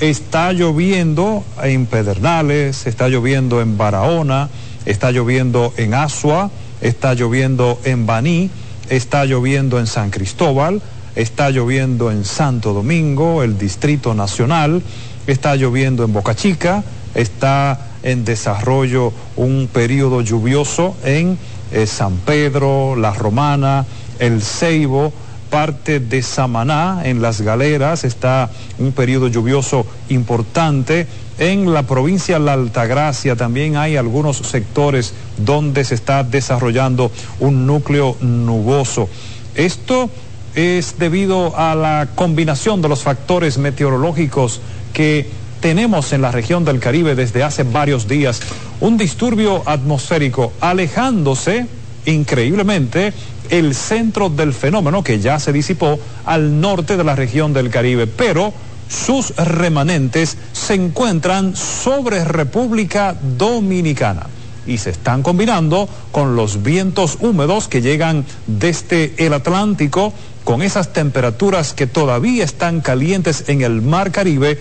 está lloviendo en Pedernales, está lloviendo en Barahona, está lloviendo en Asua, está lloviendo en Baní, está lloviendo en San Cristóbal, está lloviendo en Santo Domingo, el Distrito Nacional, está lloviendo en Boca Chica, está en desarrollo un periodo lluvioso en eh, San Pedro, La Romana, El Ceibo, parte de Samaná, en las galeras, está un periodo lluvioso importante. En la provincia de La Altagracia también hay algunos sectores donde se está desarrollando un núcleo nuboso. Esto es debido a la combinación de los factores meteorológicos que tenemos en la región del Caribe desde hace varios días. Un disturbio atmosférico alejándose increíblemente el centro del fenómeno que ya se disipó al norte de la región del Caribe, pero sus remanentes se encuentran sobre República Dominicana y se están combinando con los vientos húmedos que llegan desde el Atlántico con esas temperaturas que todavía están calientes en el Mar Caribe.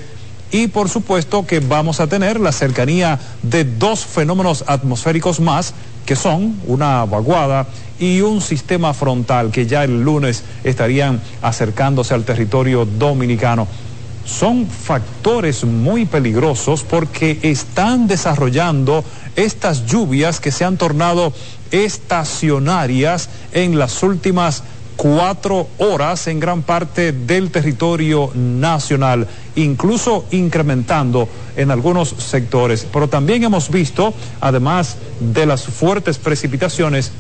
Y por supuesto que vamos a tener la cercanía de dos fenómenos atmosféricos más que son una vaguada y un sistema frontal que ya el lunes estarían acercándose al territorio dominicano. Son factores muy peligrosos porque están desarrollando estas lluvias que se han tornado estacionarias en las últimas cuatro horas en gran parte del territorio nacional, incluso incrementando en algunos sectores. Pero también hemos visto, además de las fuertes precipitaciones,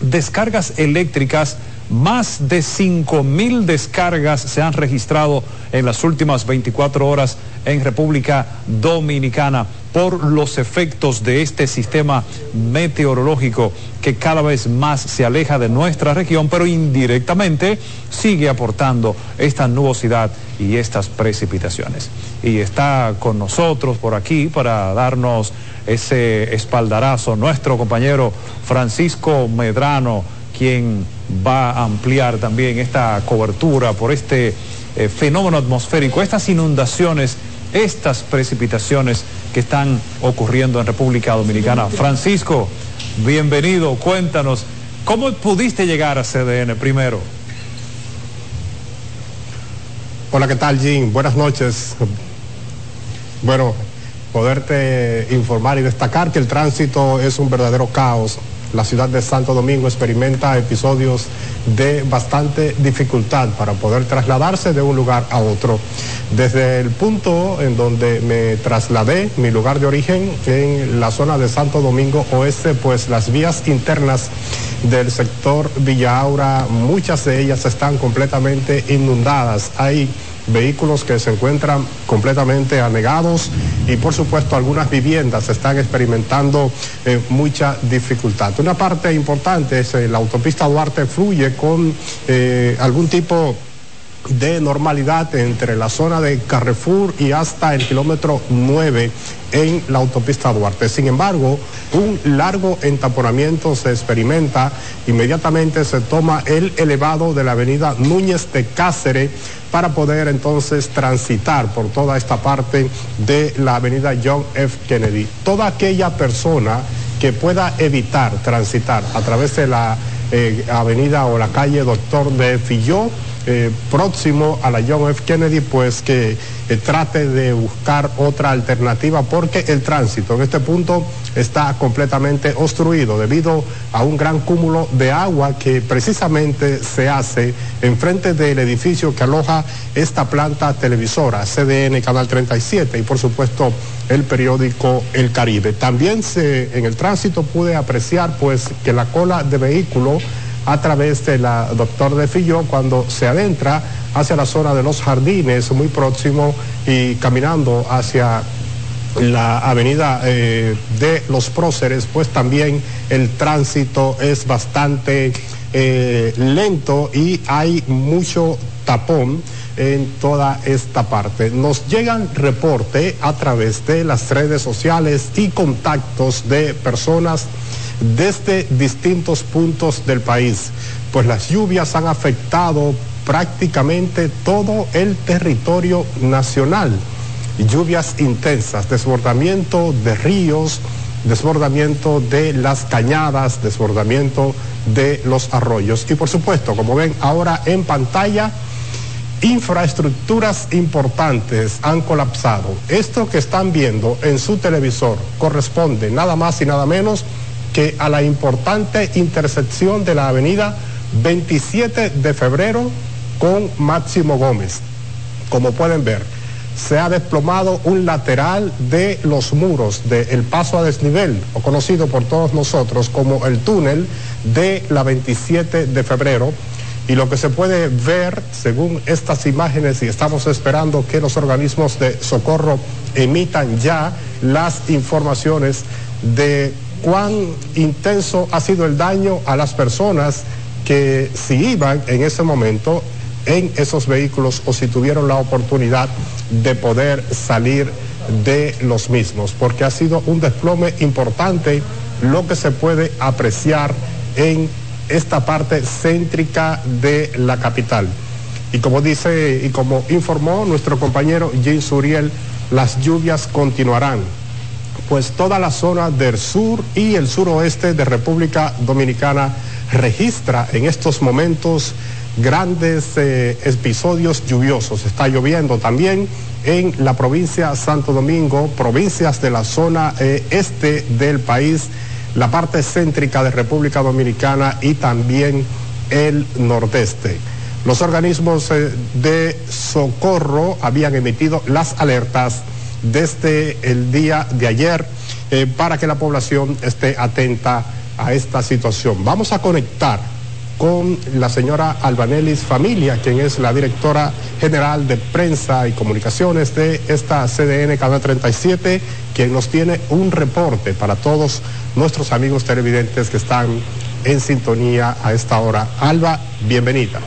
descargas eléctricas más de 5 mil descargas se han registrado en las últimas 24 horas en República Dominicana por los efectos de este sistema meteorológico que cada vez más se aleja de nuestra región, pero indirectamente sigue aportando esta nubosidad y estas precipitaciones. Y está con nosotros por aquí para darnos ese espaldarazo nuestro compañero Francisco Medrano, quien va a ampliar también esta cobertura por este eh, fenómeno atmosférico, estas inundaciones, estas precipitaciones que están ocurriendo en República Dominicana. Francisco, bienvenido, cuéntanos, ¿cómo pudiste llegar a CDN primero? Hola, ¿qué tal, Jim? Buenas noches. Bueno, poderte informar y destacar que el tránsito es un verdadero caos la ciudad de Santo Domingo experimenta episodios de bastante dificultad para poder trasladarse de un lugar a otro. Desde el punto en donde me trasladé, mi lugar de origen, en la zona de Santo Domingo Oeste, pues las vías internas del sector Villa Aura, muchas de ellas están completamente inundadas. Hay vehículos que se encuentran completamente anegados y por supuesto algunas viviendas están experimentando eh, mucha dificultad. Una parte importante es eh, la autopista Duarte fluye con eh, algún tipo de normalidad entre la zona de Carrefour y hasta el kilómetro 9 en la autopista Duarte. Sin embargo, un largo entaponamiento se experimenta, inmediatamente se toma el elevado de la avenida Núñez de Cáceres para poder entonces transitar por toda esta parte de la avenida John F. Kennedy. Toda aquella persona que pueda evitar transitar a través de la eh, avenida o la calle Doctor de Filló, eh, próximo a la John F. Kennedy, pues que eh, trate de buscar otra alternativa porque el tránsito en este punto está completamente obstruido debido a un gran cúmulo de agua que precisamente se hace enfrente del edificio que aloja esta planta televisora, CDN Canal 37 y por supuesto el periódico El Caribe. También se, en el tránsito pude apreciar pues que la cola de vehículos a través de la Doctor de Filló cuando se adentra hacia la zona de los jardines, muy próximo y caminando hacia la avenida eh, de los próceres, pues también el tránsito es bastante eh, lento y hay mucho tapón en toda esta parte. Nos llegan reporte a través de las redes sociales y contactos de personas desde distintos puntos del país, pues las lluvias han afectado prácticamente todo el territorio nacional. lluvias intensas, desbordamiento de ríos, desbordamiento de las cañadas, desbordamiento de los arroyos. Y por supuesto, como ven ahora en pantalla, infraestructuras importantes han colapsado. Esto que están viendo en su televisor corresponde nada más y nada menos que a la importante intersección de la avenida 27 de febrero con Máximo Gómez. Como pueden ver, se ha desplomado un lateral de los muros del paso a desnivel, o conocido por todos nosotros como el túnel de la 27 de febrero. Y lo que se puede ver, según estas imágenes, y estamos esperando que los organismos de socorro emitan ya las informaciones de cuán intenso ha sido el daño a las personas que si iban en ese momento en esos vehículos o si tuvieron la oportunidad de poder salir de los mismos, porque ha sido un desplome importante lo que se puede apreciar en esta parte céntrica de la capital. Y como dice y como informó nuestro compañero Jim Suriel, las lluvias continuarán, pues toda la zona del sur y el suroeste de República Dominicana registra en estos momentos grandes eh, episodios lluviosos. Está lloviendo también en la provincia Santo Domingo, provincias de la zona eh, este del país, la parte céntrica de República Dominicana y también el nordeste. Los organismos eh, de socorro habían emitido las alertas desde el día de ayer para que la población esté atenta a esta situación. Vamos a conectar con la señora Albanelis Familia, quien es la directora general de prensa y comunicaciones de esta CDN Canal 37, quien nos tiene un reporte para todos nuestros amigos televidentes que están en sintonía a esta hora. Alba, bienvenida.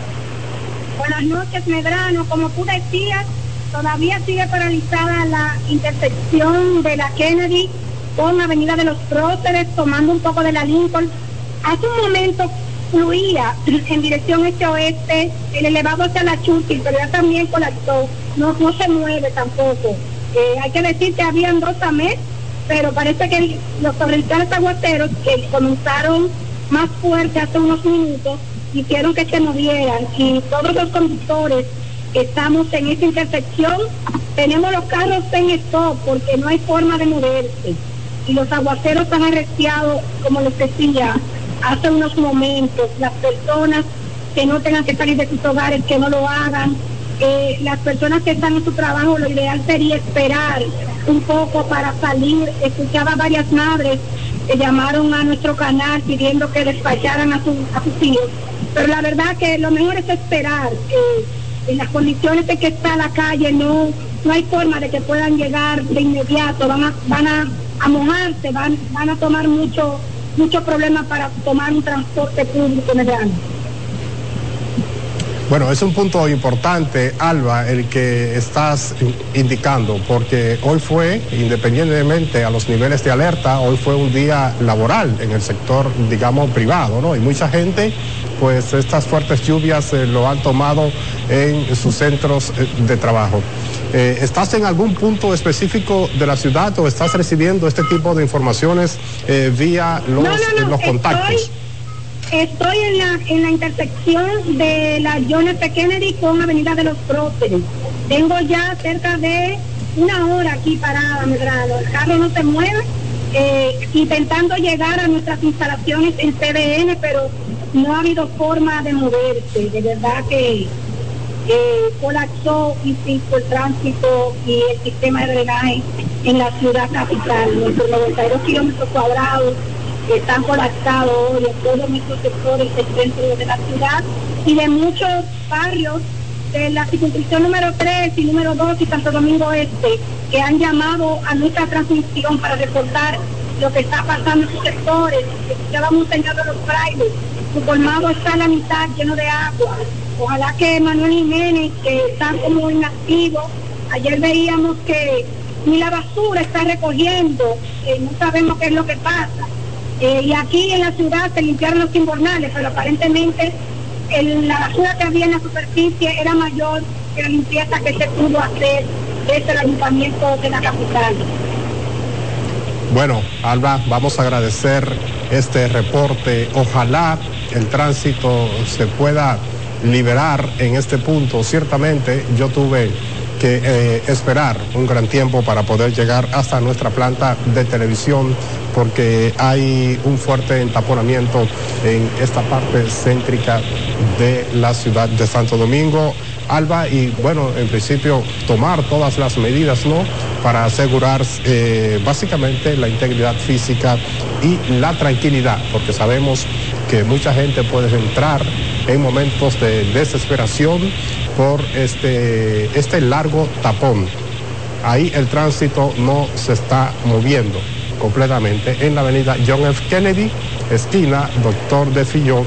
Buenas noches, Medrano. Como tú decías, todavía sigue paralizada la intersección de la Kennedy con Avenida de los Próceres, tomando un poco de la Lincoln. Hace un momento fluía en dirección este-oeste, el elevado hacia la Chutil, pero ya también colapsó, no, no se mueve tampoco. Eh, hay que decir que habían dos AMES, pero parece que los torrenciales aguaceros que comenzaron más fuerte hace unos minutos hicieron que se movieran y todos los conductores estamos en esta intersección tenemos los carros en stop porque no hay forma de moverse y los aguaceros han arreciado, como les decía, hace unos momentos, las personas que no tengan que salir de sus hogares, que no lo hagan, eh, las personas que están en su trabajo, lo ideal sería esperar un poco para salir. Escuchaba varias madres que llamaron a nuestro canal pidiendo que despacharan a, sus hijos, pero la verdad que lo mejor es esperar. En las condiciones de que está la calle no no hay forma de que puedan llegar de inmediato, van a, van a, mojarse, van, van a tomar mucho muchos problemas para tomar un transporte público año. Bueno, es un punto importante, Alba, el que estás indicando, porque hoy fue, independientemente a los niveles de alerta, hoy fue un día laboral en el sector, digamos, privado, ¿no? Y mucha gente, pues estas fuertes lluvias eh, lo han tomado en sus centros eh, de trabajo. Eh, ¿Estás en algún punto específico de la ciudad o estás recibiendo este tipo de informaciones vía los, contactos? Estoy en la, en la intersección de la John F. Kennedy con Avenida de los Próceres. Tengo ya cerca de una hora aquí parada, Medrano. El carro no se mueve, eh, intentando llegar a nuestras instalaciones en CDN, pero no ha habido forma de moverse. De verdad que eh, colapsó el tránsito y el sistema de drenaje en la ciudad capital. Nuestros 92 kilómetros cuadrados están colapsados hoy en todos nuestros sectores del centro de la ciudad y de muchos barrios de la circunscripción número 3 y número 2 y Santo Domingo Este, que han llamado a nuestra transmisión para reportar lo que está pasando en sus sectores. Ya vamos enseñando los frailes. Su colmado está a la mitad lleno de agua. Ojalá que Manuel Jiménez, que está como inactivo, ayer veíamos que ni la basura está recogiendo, no sabemos qué es lo que pasa. Eh, y aquí en la ciudad se limpiaron los invernales, pero aparentemente la basura que había en la superficie era mayor que la limpieza que se pudo hacer desde el ayuntamiento de la capital. Bueno, Alba, vamos a agradecer este reporte. Ojalá el tránsito se pueda liberar en este punto. Ciertamente yo tuve que eh, esperar un gran tiempo para poder llegar hasta nuestra planta de televisión porque hay un fuerte entaponamiento en esta parte céntrica de la ciudad de Santo Domingo. Alba, y bueno, en principio tomar todas las medidas, ¿no? Para asegurar eh, básicamente la integridad física y la tranquilidad, porque sabemos que mucha gente puede entrar en momentos de desesperación por este, este largo tapón. Ahí el tránsito no se está moviendo completamente en la avenida John F. Kennedy, esquina Doctor de Fillon,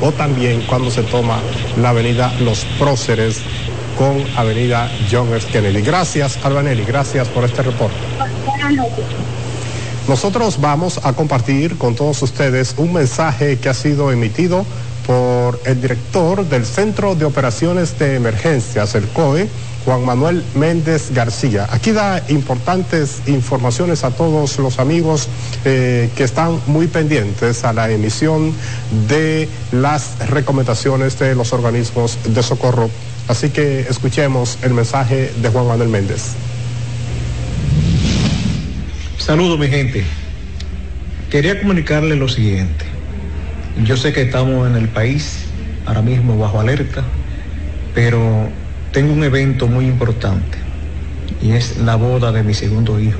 o también cuando se toma la avenida Los Próceres con avenida John F. Kennedy. Gracias, Albanelli, gracias por este reporte. Nosotros vamos a compartir con todos ustedes un mensaje que ha sido emitido por el director del Centro de Operaciones de Emergencias, el COE, Juan Manuel Méndez García. Aquí da importantes informaciones a todos los amigos eh, que están muy pendientes a la emisión de las recomendaciones de los organismos de socorro. Así que escuchemos el mensaje de Juan Manuel Méndez. Saludos mi gente. Quería comunicarle lo siguiente. Yo sé que estamos en el país ahora mismo bajo alerta, pero tengo un evento muy importante y es la boda de mi segundo hijo.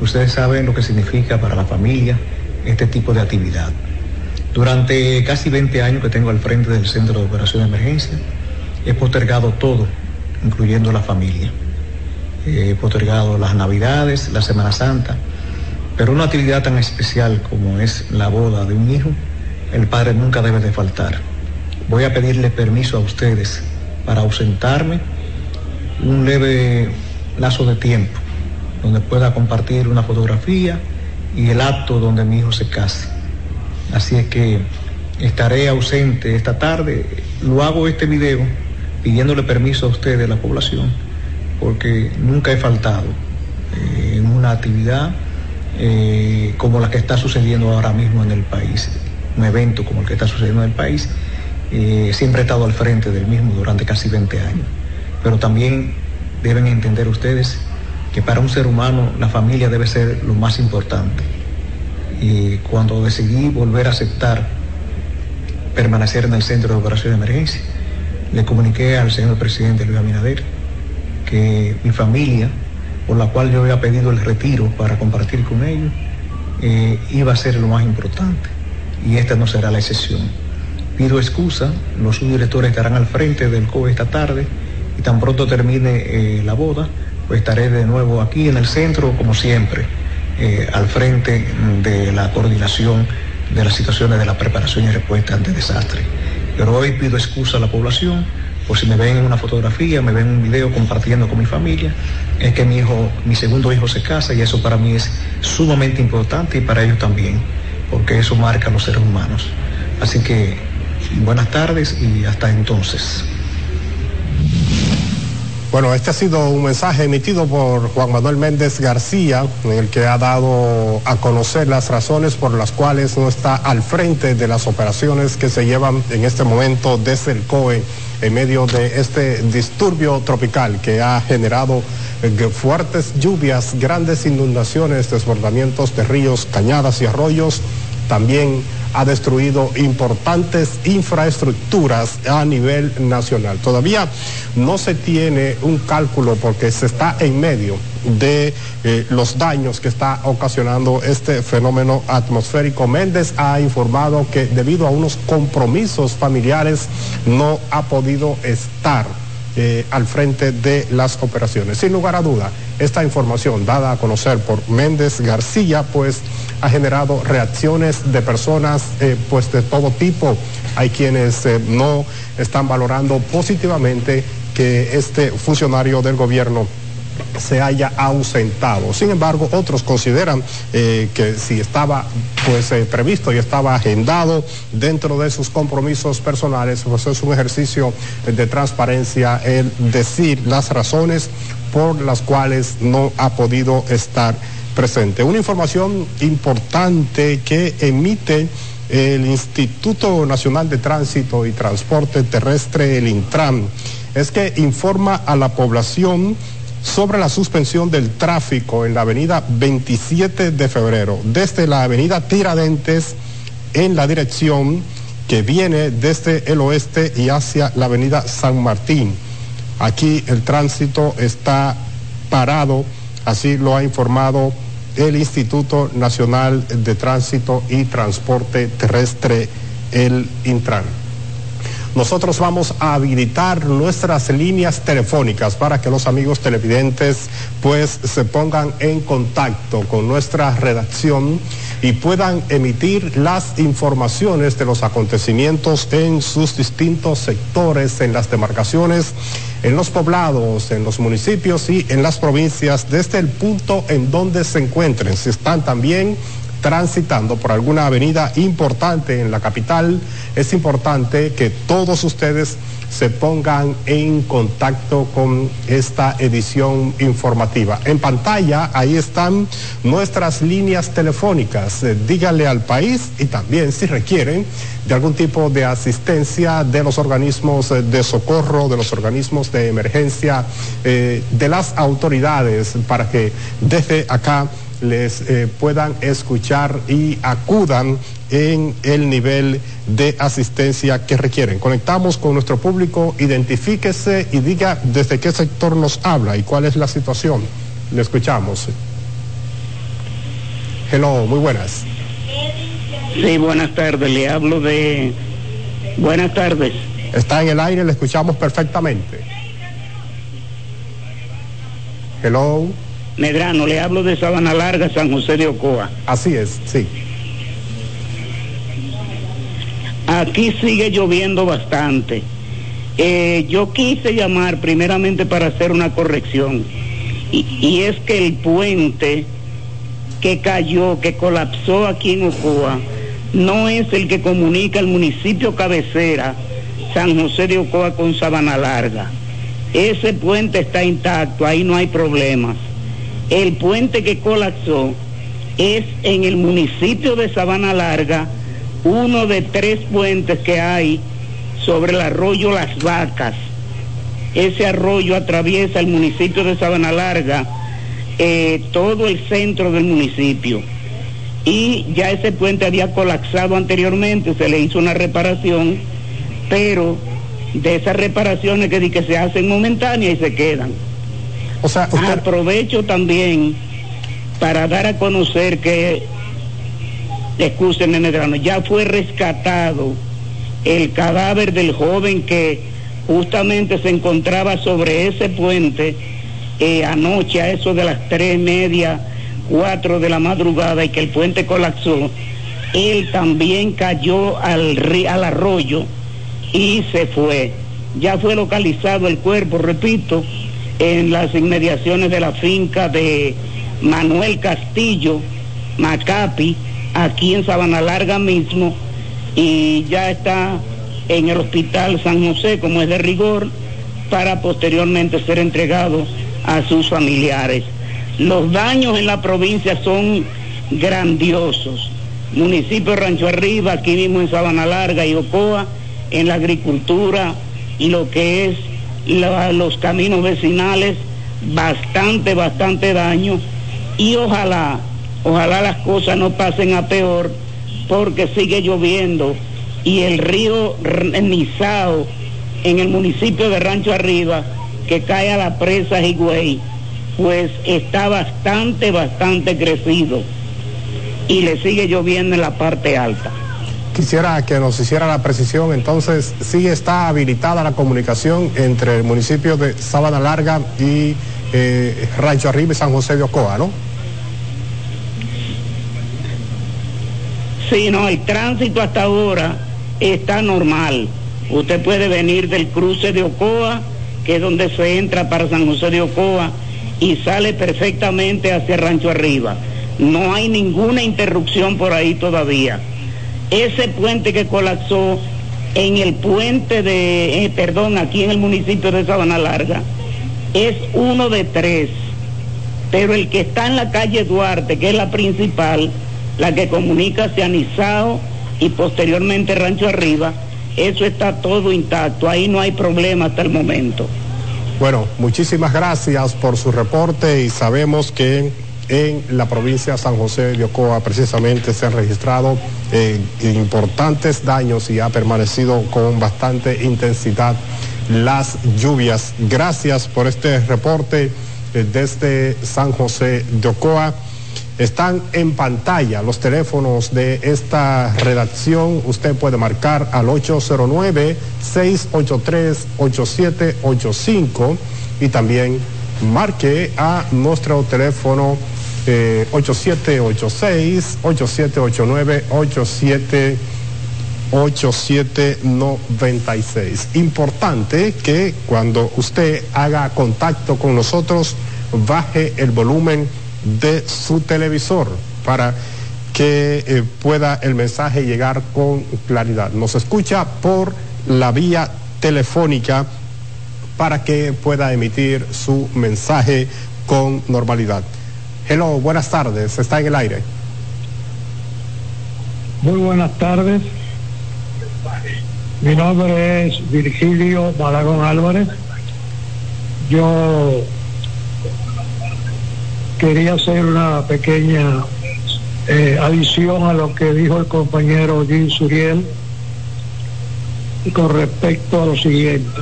Ustedes saben lo que significa para la familia este tipo de actividad. Durante casi 20 años que tengo al frente del Centro de Operación de Emergencia, he postergado todo, incluyendo la familia. He postergado las Navidades, la Semana Santa, pero una actividad tan especial como es la boda de un hijo, el padre nunca debe de faltar. Voy a pedirle permiso a ustedes para ausentarme un leve lazo de tiempo donde pueda compartir una fotografía y el acto donde mi hijo se case. Así es que estaré ausente esta tarde. Lo hago este video pidiéndole permiso a ustedes, la población, porque nunca he faltado eh, en una actividad eh, como la que está sucediendo ahora mismo en el país, un evento como el que está sucediendo en el país eh, siempre he estado al frente del mismo durante casi 20 años. Pero también deben entender ustedes que para un ser humano la familia debe ser lo más importante. Y cuando decidí volver a aceptar permanecer en el centro de operación de emergencia, le comuniqué al señor presidente Luis Abinader mi familia, por la cual yo había pedido el retiro para compartir con ellos, eh, iba a ser lo más importante. Y esta no será la excepción. Pido excusa, los subdirectores estarán al frente del COE esta tarde y tan pronto termine eh, la boda, pues estaré de nuevo aquí en el centro, como siempre, eh, al frente de la coordinación de las situaciones de la preparación y respuesta ante desastre. Pero hoy pido excusa a la población por si me ven en una fotografía, me ven en un video compartiendo con mi familia, es que mi hijo, mi segundo hijo se casa y eso para mí es sumamente importante y para ellos también, porque eso marca a los seres humanos. Así que Buenas tardes y hasta entonces. Bueno, este ha sido un mensaje emitido por Juan Manuel Méndez García, en el que ha dado a conocer las razones por las cuales no está al frente de las operaciones que se llevan en este momento desde el COE en medio de este disturbio tropical que ha generado eh, fuertes lluvias, grandes inundaciones, desbordamientos de ríos, cañadas y arroyos, también ha destruido importantes infraestructuras a nivel nacional. Todavía no se tiene un cálculo porque se está en medio de eh, los daños que está ocasionando este fenómeno atmosférico. Méndez ha informado que debido a unos compromisos familiares no ha podido estar eh, al frente de las operaciones. Sin lugar a duda, esta información dada a conocer por Méndez García, pues ha generado reacciones de personas eh, pues de todo tipo. Hay quienes eh, no están valorando positivamente que este funcionario del gobierno se haya ausentado. Sin embargo, otros consideran eh, que si estaba pues previsto y estaba agendado dentro de sus compromisos personales, pues es un ejercicio de transparencia el decir las razones por las cuales no ha podido estar presente. Una información importante que emite el Instituto Nacional de Tránsito y Transporte Terrestre, el Intran, es que informa a la población sobre la suspensión del tráfico en la avenida 27 de febrero, desde la avenida Tiradentes en la dirección que viene desde el oeste y hacia la avenida San Martín. Aquí el tránsito está parado, así lo ha informado el Instituto Nacional de Tránsito y Transporte Terrestre, el Intran nosotros vamos a habilitar nuestras líneas telefónicas para que los amigos televidentes pues se pongan en contacto con nuestra redacción y puedan emitir las informaciones de los acontecimientos en sus distintos sectores, en las demarcaciones, en los poblados, en los municipios y en las provincias, desde el punto en donde se encuentren. Si están también transitando por alguna avenida importante en la capital, es importante que todos ustedes se pongan en contacto con esta edición informativa. En pantalla, ahí están nuestras líneas telefónicas. Eh, díganle al país y también si requieren de algún tipo de asistencia de los organismos eh, de socorro, de los organismos de emergencia, eh, de las autoridades, para que desde acá les eh, puedan escuchar y acudan en el nivel de asistencia que requieren. Conectamos con nuestro público, identifíquese y diga desde qué sector nos habla y cuál es la situación. Le escuchamos. Hello, muy buenas. Sí, buenas tardes. Le hablo de... Buenas tardes. Está en el aire, le escuchamos perfectamente. Hello. Medrano, le hablo de Sabana Larga, San José de Ocoa. Así es, sí. Aquí sigue lloviendo bastante. Eh, yo quise llamar primeramente para hacer una corrección. Y, y, es que el puente que cayó, que colapsó aquí en Ocoa, no es el que comunica el municipio cabecera, San José de Ocoa con Sabana Larga. Ese puente está intacto, ahí no hay problemas. El puente que colapsó es en el municipio de Sabana Larga, uno de tres puentes que hay sobre el arroyo Las Vacas. Ese arroyo atraviesa el municipio de Sabana Larga, eh, todo el centro del municipio. Y ya ese puente había colapsado anteriormente, se le hizo una reparación, pero de esas reparaciones que, que se hacen momentáneas y se quedan. O aprovecho también para dar a conocer que, escúcheme Medrano, ya fue rescatado el cadáver del joven que justamente se encontraba sobre ese puente eh, anoche a eso de las tres media, cuatro de la madrugada y que el puente colapsó. Él también cayó al, al arroyo y se fue. Ya fue localizado el cuerpo, repito, en las inmediaciones de la finca de Manuel Castillo, Macapi, aquí en Sabana Larga mismo, y ya está en el hospital San José, como es de rigor, para posteriormente ser entregado a sus familiares. Los daños en la provincia son grandiosos. Municipio Rancho Arriba, aquí mismo en Sabana Larga y Ocoa, en la agricultura y lo que es los caminos vecinales, bastante, bastante daño. Y ojalá, ojalá las cosas no pasen a peor porque sigue lloviendo. Y el río Nizao en el municipio de Rancho Arriba que cae a la presa Higüey pues está bastante, bastante crecido. Y le sigue lloviendo en la parte alta. Quisiera que nos hiciera la precisión, entonces, sí está habilitada la comunicación entre el municipio de Sabana Larga y eh, Rancho Arriba y San José de Ocoa, ¿no? Sí, no, el tránsito hasta ahora está normal. Usted puede venir del cruce de Ocoa, que es donde se entra para San José de Ocoa, y sale perfectamente hacia Rancho Arriba. No hay ninguna interrupción por ahí todavía ese puente que colapsó en el puente de, eh, perdón, aquí en el municipio de Sabana Larga, es uno de tres, pero el que está en la calle Duarte, que es la principal, la que comunica hacia Nizao y posteriormente Rancho Arriba, eso está todo intacto, ahí no hay problema hasta el momento. Bueno, muchísimas gracias por su reporte y sabemos que en la provincia de San José de Ocoa precisamente se han registrado eh, importantes daños y ha permanecido con bastante intensidad las lluvias. Gracias por este reporte eh, desde San José de Ocoa. Están en pantalla los teléfonos de esta redacción. Usted puede marcar al 809-683-8785 y también marque a nuestro teléfono 8786, 8789, 87 8796. Importante que cuando usted haga contacto con nosotros, baje el volumen de su televisor para que eh, pueda el mensaje llegar con claridad. Nos escucha por la vía telefónica para que pueda emitir su mensaje con normalidad. Hello, buenas tardes, está en el aire. Muy buenas tardes. Mi nombre es Virgilio Malagón Álvarez. Yo quería hacer una pequeña eh, adición a lo que dijo el compañero Jim Suriel con respecto a lo siguiente.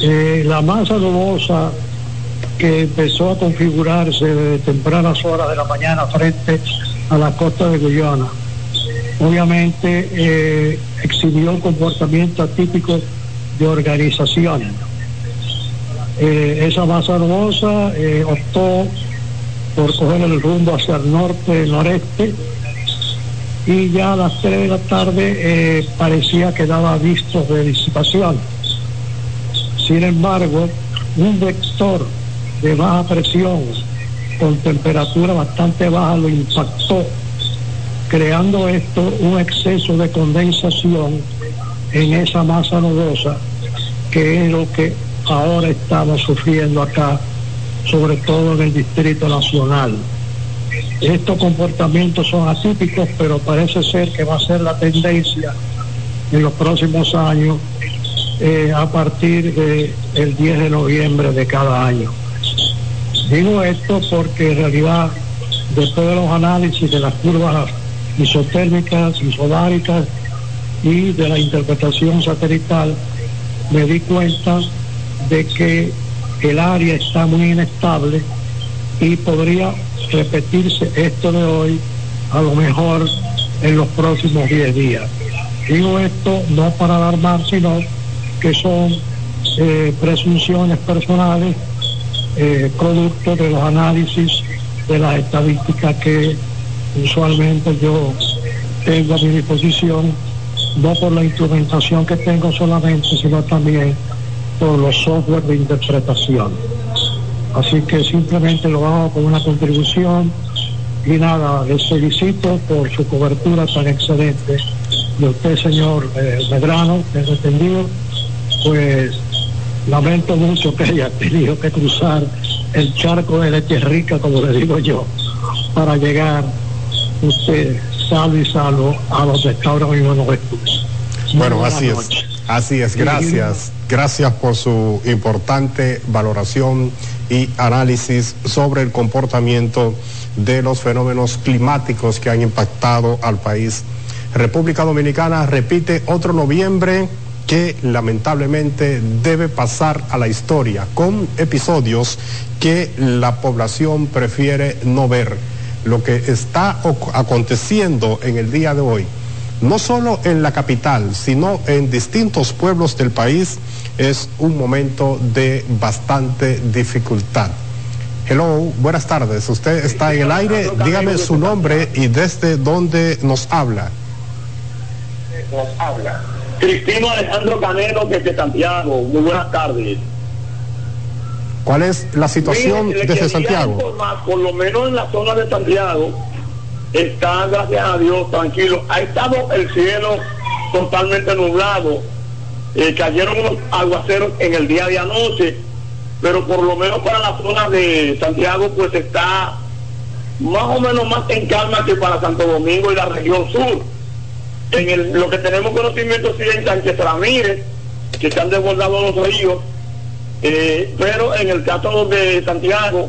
Eh, la masa nubosa que empezó a configurarse desde tempranas horas de la mañana frente a la costa de Guyana. Obviamente eh, exhibió un comportamiento atípico de organización. Eh, esa masa nubosa eh, optó por coger el rumbo hacia el norte, noreste, y ya a las 3 de la tarde parecía que daba vistos de disipación. Sin embargo, un vector de baja presión con temperatura bastante baja lo impactó, creando esto un exceso de condensación en esa masa nubosa, que es lo que ahora estamos sufriendo acá, sobre todo en el Distrito Nacional. Estos comportamientos son atípicos, pero parece ser que va a ser la tendencia en los próximos años eh, a partir del 10 de noviembre de cada año. Digo esto porque en realidad, después de los análisis de las curvas isotérmicas, isobáricas y de la interpretación satelital, me di cuenta de que el área está muy inestable y podría repetirse esto de hoy a lo mejor en los próximos 10 días. Digo esto no para alarmar, sino que son eh, presunciones personales eh, producto de los análisis de las estadísticas que usualmente yo tengo a mi disposición, no por la instrumentación que tengo solamente, sino también por los software de interpretación. Así que simplemente lo hago con una contribución y nada, les felicito por su cobertura tan excelente. Y usted, señor eh, Medrano, tengo entendido, pues lamento mucho que haya tenido que cruzar el charco de leche rica, como le digo yo, para llegar usted salvo y salvo a los que ahora mismo nos Bueno, así es. Así es, gracias. Gracias por su importante valoración y análisis sobre el comportamiento de los fenómenos climáticos que han impactado al país. República Dominicana repite otro noviembre que lamentablemente debe pasar a la historia con episodios que la población prefiere no ver. Lo que está aconteciendo en el día de hoy, no solo en la capital, sino en distintos pueblos del país, es un momento de bastante dificultad. Hello, buenas tardes. Usted está en el aire. Dígame su nombre y desde dónde nos habla. Nos habla. Cristino Alejandro Canelo desde Santiago. Muy buenas tardes. ¿Cuál es la situación desde Santiago? por lo menos en la zona de Santiago está, gracias a Dios, tranquilo. Ha estado el cielo totalmente nublado. Eh, cayeron unos aguaceros en el día de anoche pero por lo menos para la zona de Santiago pues está más o menos más en calma que para Santo Domingo y la región sur. En el, lo que tenemos conocimiento en Sánchez Ramírez, que se han desbordado los ríos, eh, pero en el caso de Santiago,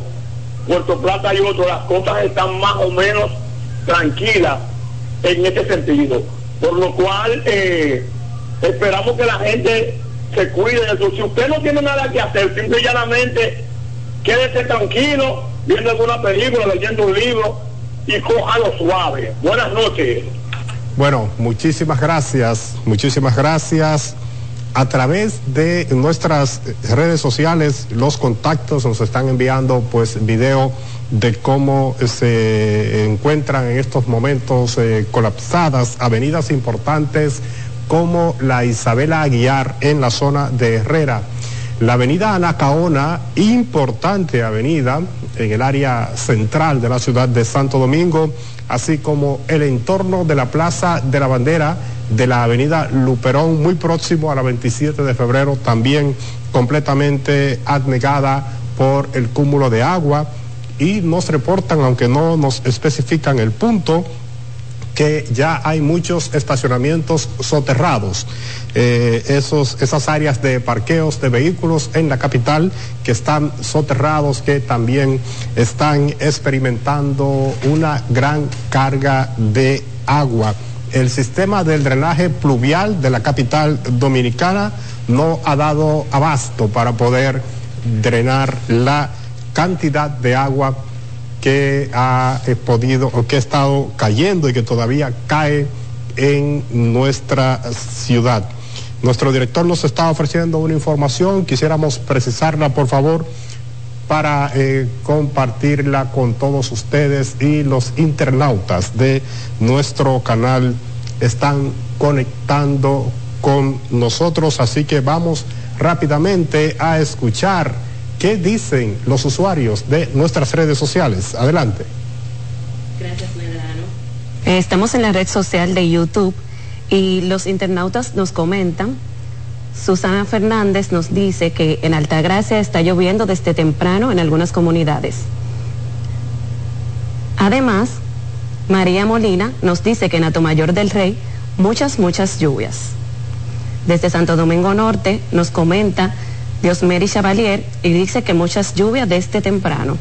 Puerto Plata y otros, las cosas están más o menos tranquilas en este sentido. Por lo cual eh, esperamos que la gente se cuide de eso. Si usted no tiene nada que hacer, simple y llanamente quédese tranquilo, viendo alguna película, leyendo un libro y lo suave. Buenas noches. Bueno, muchísimas gracias, muchísimas gracias. A través de nuestras redes sociales, los contactos nos están enviando pues video de cómo se encuentran en estos momentos eh, colapsadas avenidas importantes como la Isabela Aguiar en la zona de Herrera. La avenida Anacaona, importante avenida en el área central de la ciudad de Santo Domingo, así como el entorno de la Plaza de la Bandera de la avenida Luperón, muy próximo a la 27 de febrero, también completamente abnegada por el cúmulo de agua. Y nos reportan, aunque no nos especifican el punto, que ya hay muchos estacionamientos soterrados. Eh, esos, esas áreas de parqueos de vehículos en la capital que están soterrados, que también están experimentando una gran carga de agua. El sistema del drenaje pluvial de la capital dominicana no ha dado abasto para poder drenar la cantidad de agua que ha eh, podido o que ha estado cayendo y que todavía cae en nuestra ciudad. Nuestro director nos está ofreciendo una información, quisiéramos precisarla por favor para eh, compartirla con todos ustedes y los internautas de nuestro canal están conectando con nosotros, así que vamos rápidamente a escuchar ¿Qué dicen los usuarios de nuestras redes sociales? Adelante. Gracias, Medrano. Eh, estamos en la red social de YouTube y los internautas nos comentan. Susana Fernández nos dice que en Altagracia está lloviendo desde temprano en algunas comunidades. Además, María Molina nos dice que en Atomayor del Rey muchas, muchas lluvias. Desde Santo Domingo Norte nos comenta Diosmeri Chavalier y dice que muchas lluvias desde temprano.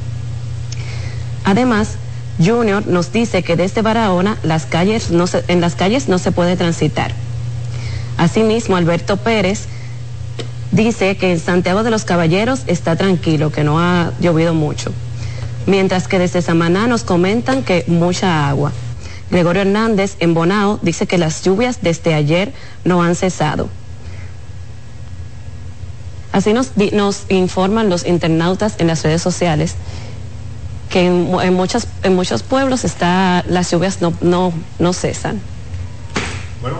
Además, Junior nos dice que desde Barahona las calles en las calles no se puede transitar. Asimismo, Alberto Pérez dice que en Santiago de los Caballeros está tranquilo, que no ha llovido mucho. Mientras que desde Samaná nos comentan que mucha agua. Gregorio Hernández en Bonao dice que las lluvias desde ayer no han cesado. Así nos, informan los internautas en las redes sociales que en, en, muchos pueblos está, las lluvias no, no, no cesan. Bueno,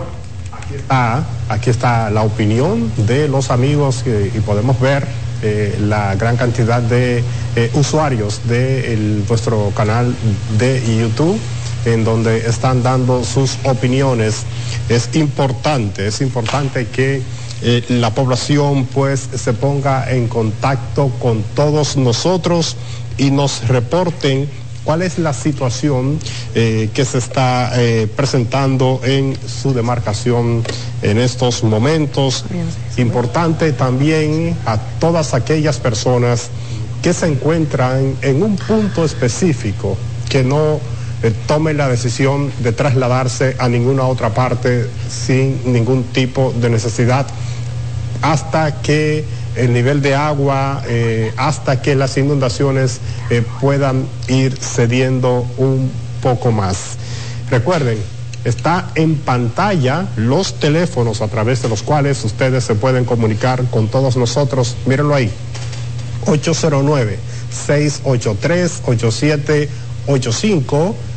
aquí está, aquí está la opinión de los amigos y podemos ver eh, la gran cantidad de eh, usuarios de nuestro canal de YouTube en donde están dando sus opiniones. Es importante, es importante que eh, la población pues se ponga en contacto con todos nosotros y nos reporten cuál es la situación eh, que se está eh, presentando en su demarcación en estos momentos. Importante también a todas aquellas personas que se encuentran en un punto específico, que no tomen la decisión de trasladarse a ninguna otra parte sin ningún tipo de necesidad hasta que el nivel de agua, eh, hasta que las inundaciones eh, puedan ir cediendo un poco más. Recuerden, está en pantalla los teléfonos a través de los cuales ustedes se pueden comunicar con todos nosotros. Mírenlo ahí. 809-683-8785, 809-683-8786 87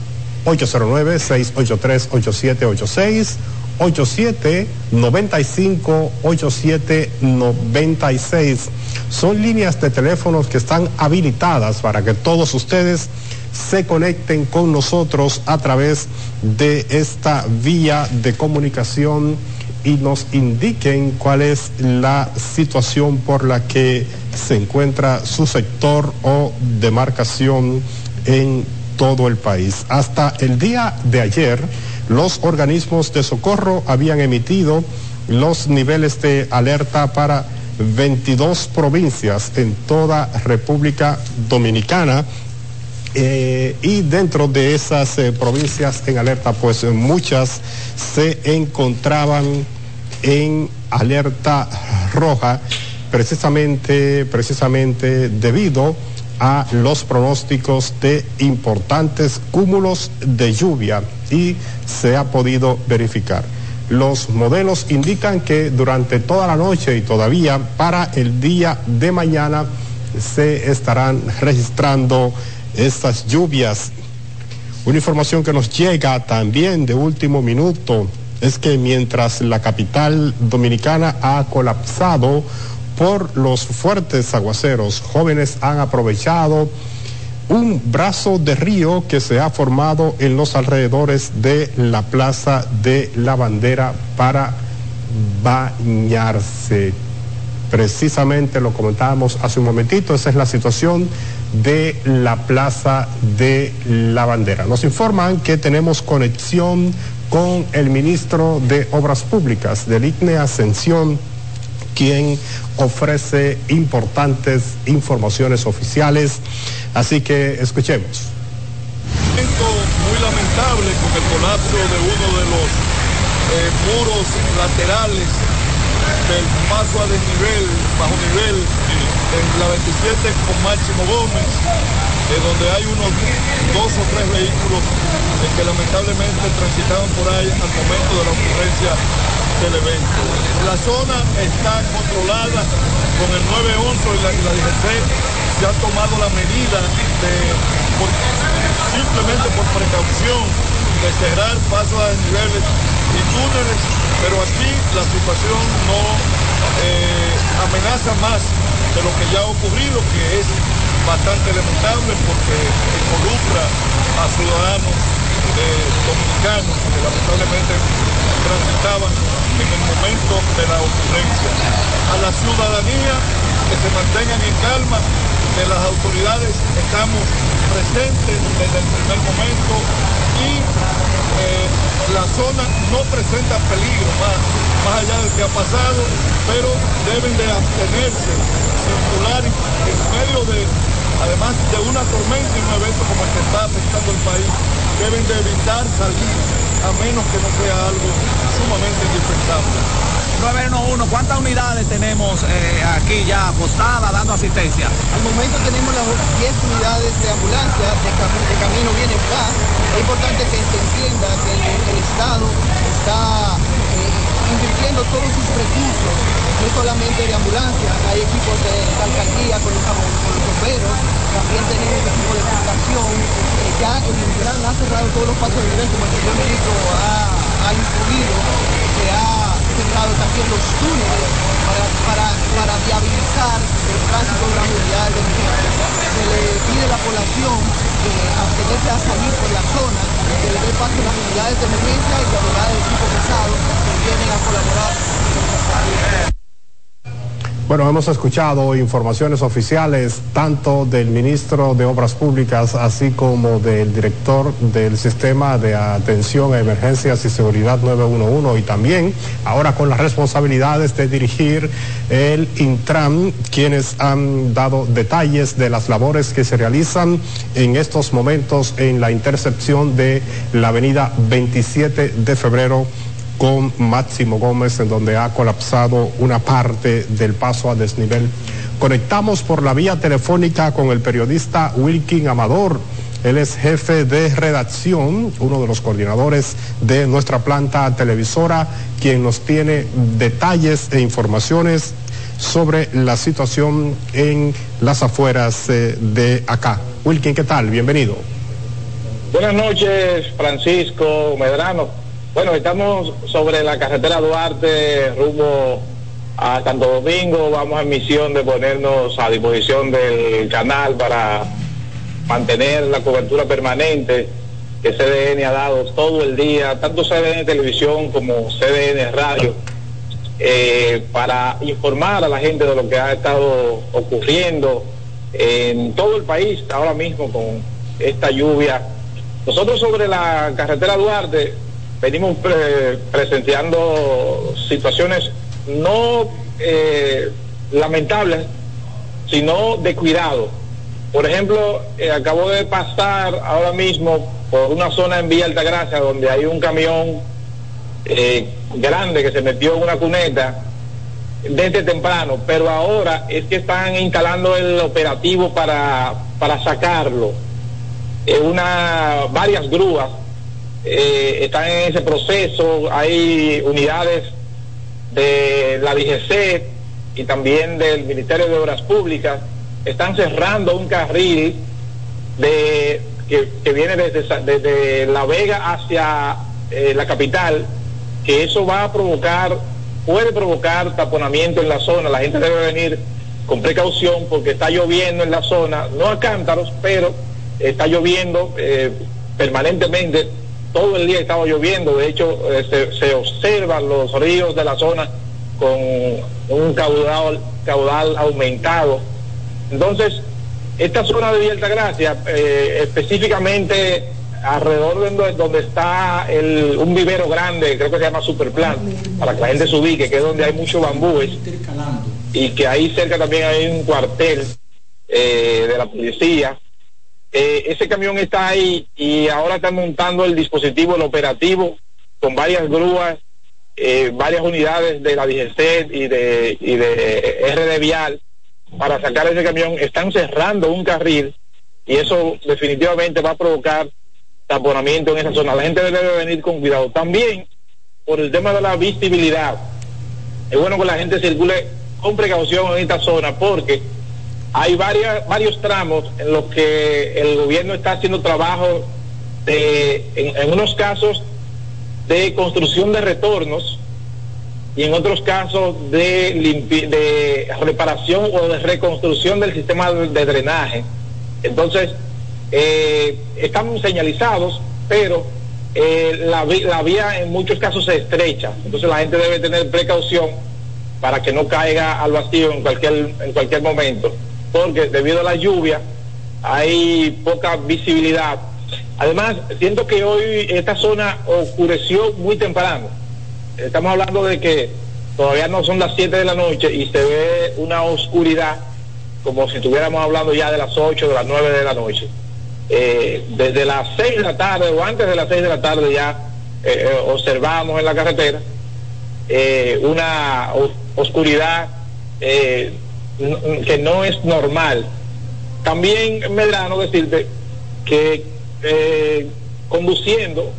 95 87 96. Son líneas de teléfonos que están habilitadas para que todos ustedes se conecten con nosotros a través de esta vía de comunicación y nos indiquen cuál es la situación por la que se encuentra su sector o demarcación en todo el país. Hasta el día de ayer, los organismos de socorro habían emitido los niveles de alerta para 22 provincias en toda República Dominicana. Eh, y dentro de esas eh, provincias en alerta, pues muchas se encontraban en alerta roja, precisamente, precisamente debido a los pronósticos de importantes cúmulos de lluvia y se ha podido verificar. Los modelos indican que durante toda la noche y todavía para el día de mañana se estarán registrando estas lluvias. Una información que nos llega también de último minuto es que mientras la capital dominicana ha colapsado por los fuertes aguaceros, jóvenes han aprovechado un brazo de río que se ha formado en los alrededores de la Plaza de la Bandera para bañarse. Precisamente lo comentábamos hace un momentito, esa es la situación de la Plaza de la Bandera. Nos informan que tenemos conexión con el ministro de Obras Públicas del ICNE Ascensión, quien ofrece importantes informaciones oficiales Así que escuchemos. Muy lamentable con el colapso de uno de los eh, muros laterales del paso a desnivel, bajo nivel, en la 27 con Máximo Gómez, donde hay unos dos o tres vehículos que lamentablemente transitaban por ahí al momento de la ocurrencia evento. La zona está controlada con el 911 y la, y la DGC se ha tomado la medida de, simplemente por precaución, de cerrar pasos a niveles y túneles, pero aquí la situación no eh, amenaza más de lo que ya ha ocurrido, que es bastante lamentable porque involucra a ciudadanos eh, dominicanos que lamentablemente transitaban en el momento de la ocurrencia. A la ciudadanía que se mantengan en calma, de las autoridades estamos presentes desde el primer momento y eh, la zona no presenta peligro más, más allá del que ha pasado, pero deben de abstenerse, circular en medio de, además de una tormenta y un evento como el que está afectando el país, deben de evitar salir a menos que no sea algo sumamente indispensable. 911, ¿cuántas unidades tenemos eh, aquí ya apostadas dando asistencia? Al momento tenemos las 10 unidades de ambulancia, de, camino viene acá. Es importante que se entienda que el, Estado está eh, invirtiendo todos sus recursos, no solamente de ambulancia, hay equipos de, alcaldía con los, bomberos, también tenemos equipos de fundación, eh, ya el Intran ha cerrado todos los pasos de nivel como el señor ministro ha, ha instruido, se ha cerrado también los túneles para, para, viabilizar el tránsito de las unidades de emergencia. Se le pide a la población que abstenerse a salir por la zona, que le dé paso a las unidades de emergencia y las unidades de equipo pesado que vienen a colaborar. Bueno, hemos escuchado informaciones oficiales tanto del ministro de Obras Públicas así como del director del Sistema de Atención a Emergencias y Seguridad 911 y también ahora con las responsabilidades de dirigir el Intram, quienes han dado detalles de las labores que se realizan en estos momentos en la intercepción de la avenida 27 de febrero con Máximo Gómez, en donde ha colapsado una parte del paso a desnivel. Conectamos por la vía telefónica con el periodista Wilkin Amador. Él es jefe de redacción, uno de los coordinadores de nuestra planta televisora, quien nos tiene detalles e informaciones sobre la situación en las afueras eh, de acá. Wilkin, ¿qué tal? Bienvenido. Buenas noches, Francisco Medrano. Bueno, estamos sobre la carretera Duarte rumbo a Santo Domingo. Vamos en misión de ponernos a disposición del canal para mantener la cobertura permanente que CDN ha dado todo el día, tanto CDN Televisión como CDN Radio. eh, para informar a la gente de lo que ha estado ocurriendo en todo el país ahora mismo con esta lluvia. Nosotros sobre la carretera Duarte venimos pre- presenciando situaciones no eh, lamentables, sino de cuidado. Por ejemplo, eh, acabo de pasar ahora mismo por una zona en Villa Altagracia donde hay un camión eh, grande que se metió en una cuneta desde temprano, pero ahora es que están instalando el operativo para, para sacarlo. Eh, una, varias grúas eh, están en ese proceso, hay unidades de la DGC y también del Ministerio de Obras Públicas, están cerrando un carril de, que, viene desde La Vega hacia eh, la capital, que eso va a provocar, puede provocar taponamiento en la zona, la gente debe venir con precaución porque está lloviendo en la zona, no a cántaros, pero está lloviendo eh, permanentemente, todo el día estaba lloviendo, de hecho eh, se, se observan los ríos de la zona con un caudal, caudal aumentado. Entonces, esta zona de Villa Altagracia, eh, específicamente alrededor de donde, donde está el, un vivero grande, creo que se llama Superplan, para que la gente se ubique, que es donde hay muchos bambúes, y que ahí cerca también hay un cuartel eh, de la policía. Eh, ese camión está ahí y ahora están montando el dispositivo, el operativo, con varias grúas, eh, varias unidades de la DGC y de, y de RD Vial para sacar ese camión. Están cerrando un carril y eso definitivamente va a provocar taponamiento en esa zona. La gente debe venir con cuidado. También por el tema de la visibilidad. Es bueno que la gente circule con precaución en esta zona porque hay varias, varios tramos en los que el gobierno está haciendo trabajo de, en, unos casos de construcción de retornos y en otros casos de, limpi- de reparación o de reconstrucción del sistema de, drenaje. Entonces, eh, están señalizados, pero eh, la, la vía en muchos casos se estrecha. Entonces la gente debe tener precaución para que no caiga al vacío en cualquier, en cualquier momento, porque debido a la lluvia hay poca visibilidad. Además, siento que hoy esta zona oscureció muy temprano. Estamos hablando de que todavía no son las 7 de la noche y se ve una oscuridad como si estuviéramos hablando ya de las 8, de las 9 de la noche. Eh, desde las 6 de la tarde o antes de las 6 de la tarde ya eh, eh, observamos en la carretera una os- oscuridad que no es normal. También, Medrano, decirte que eh, conduciendo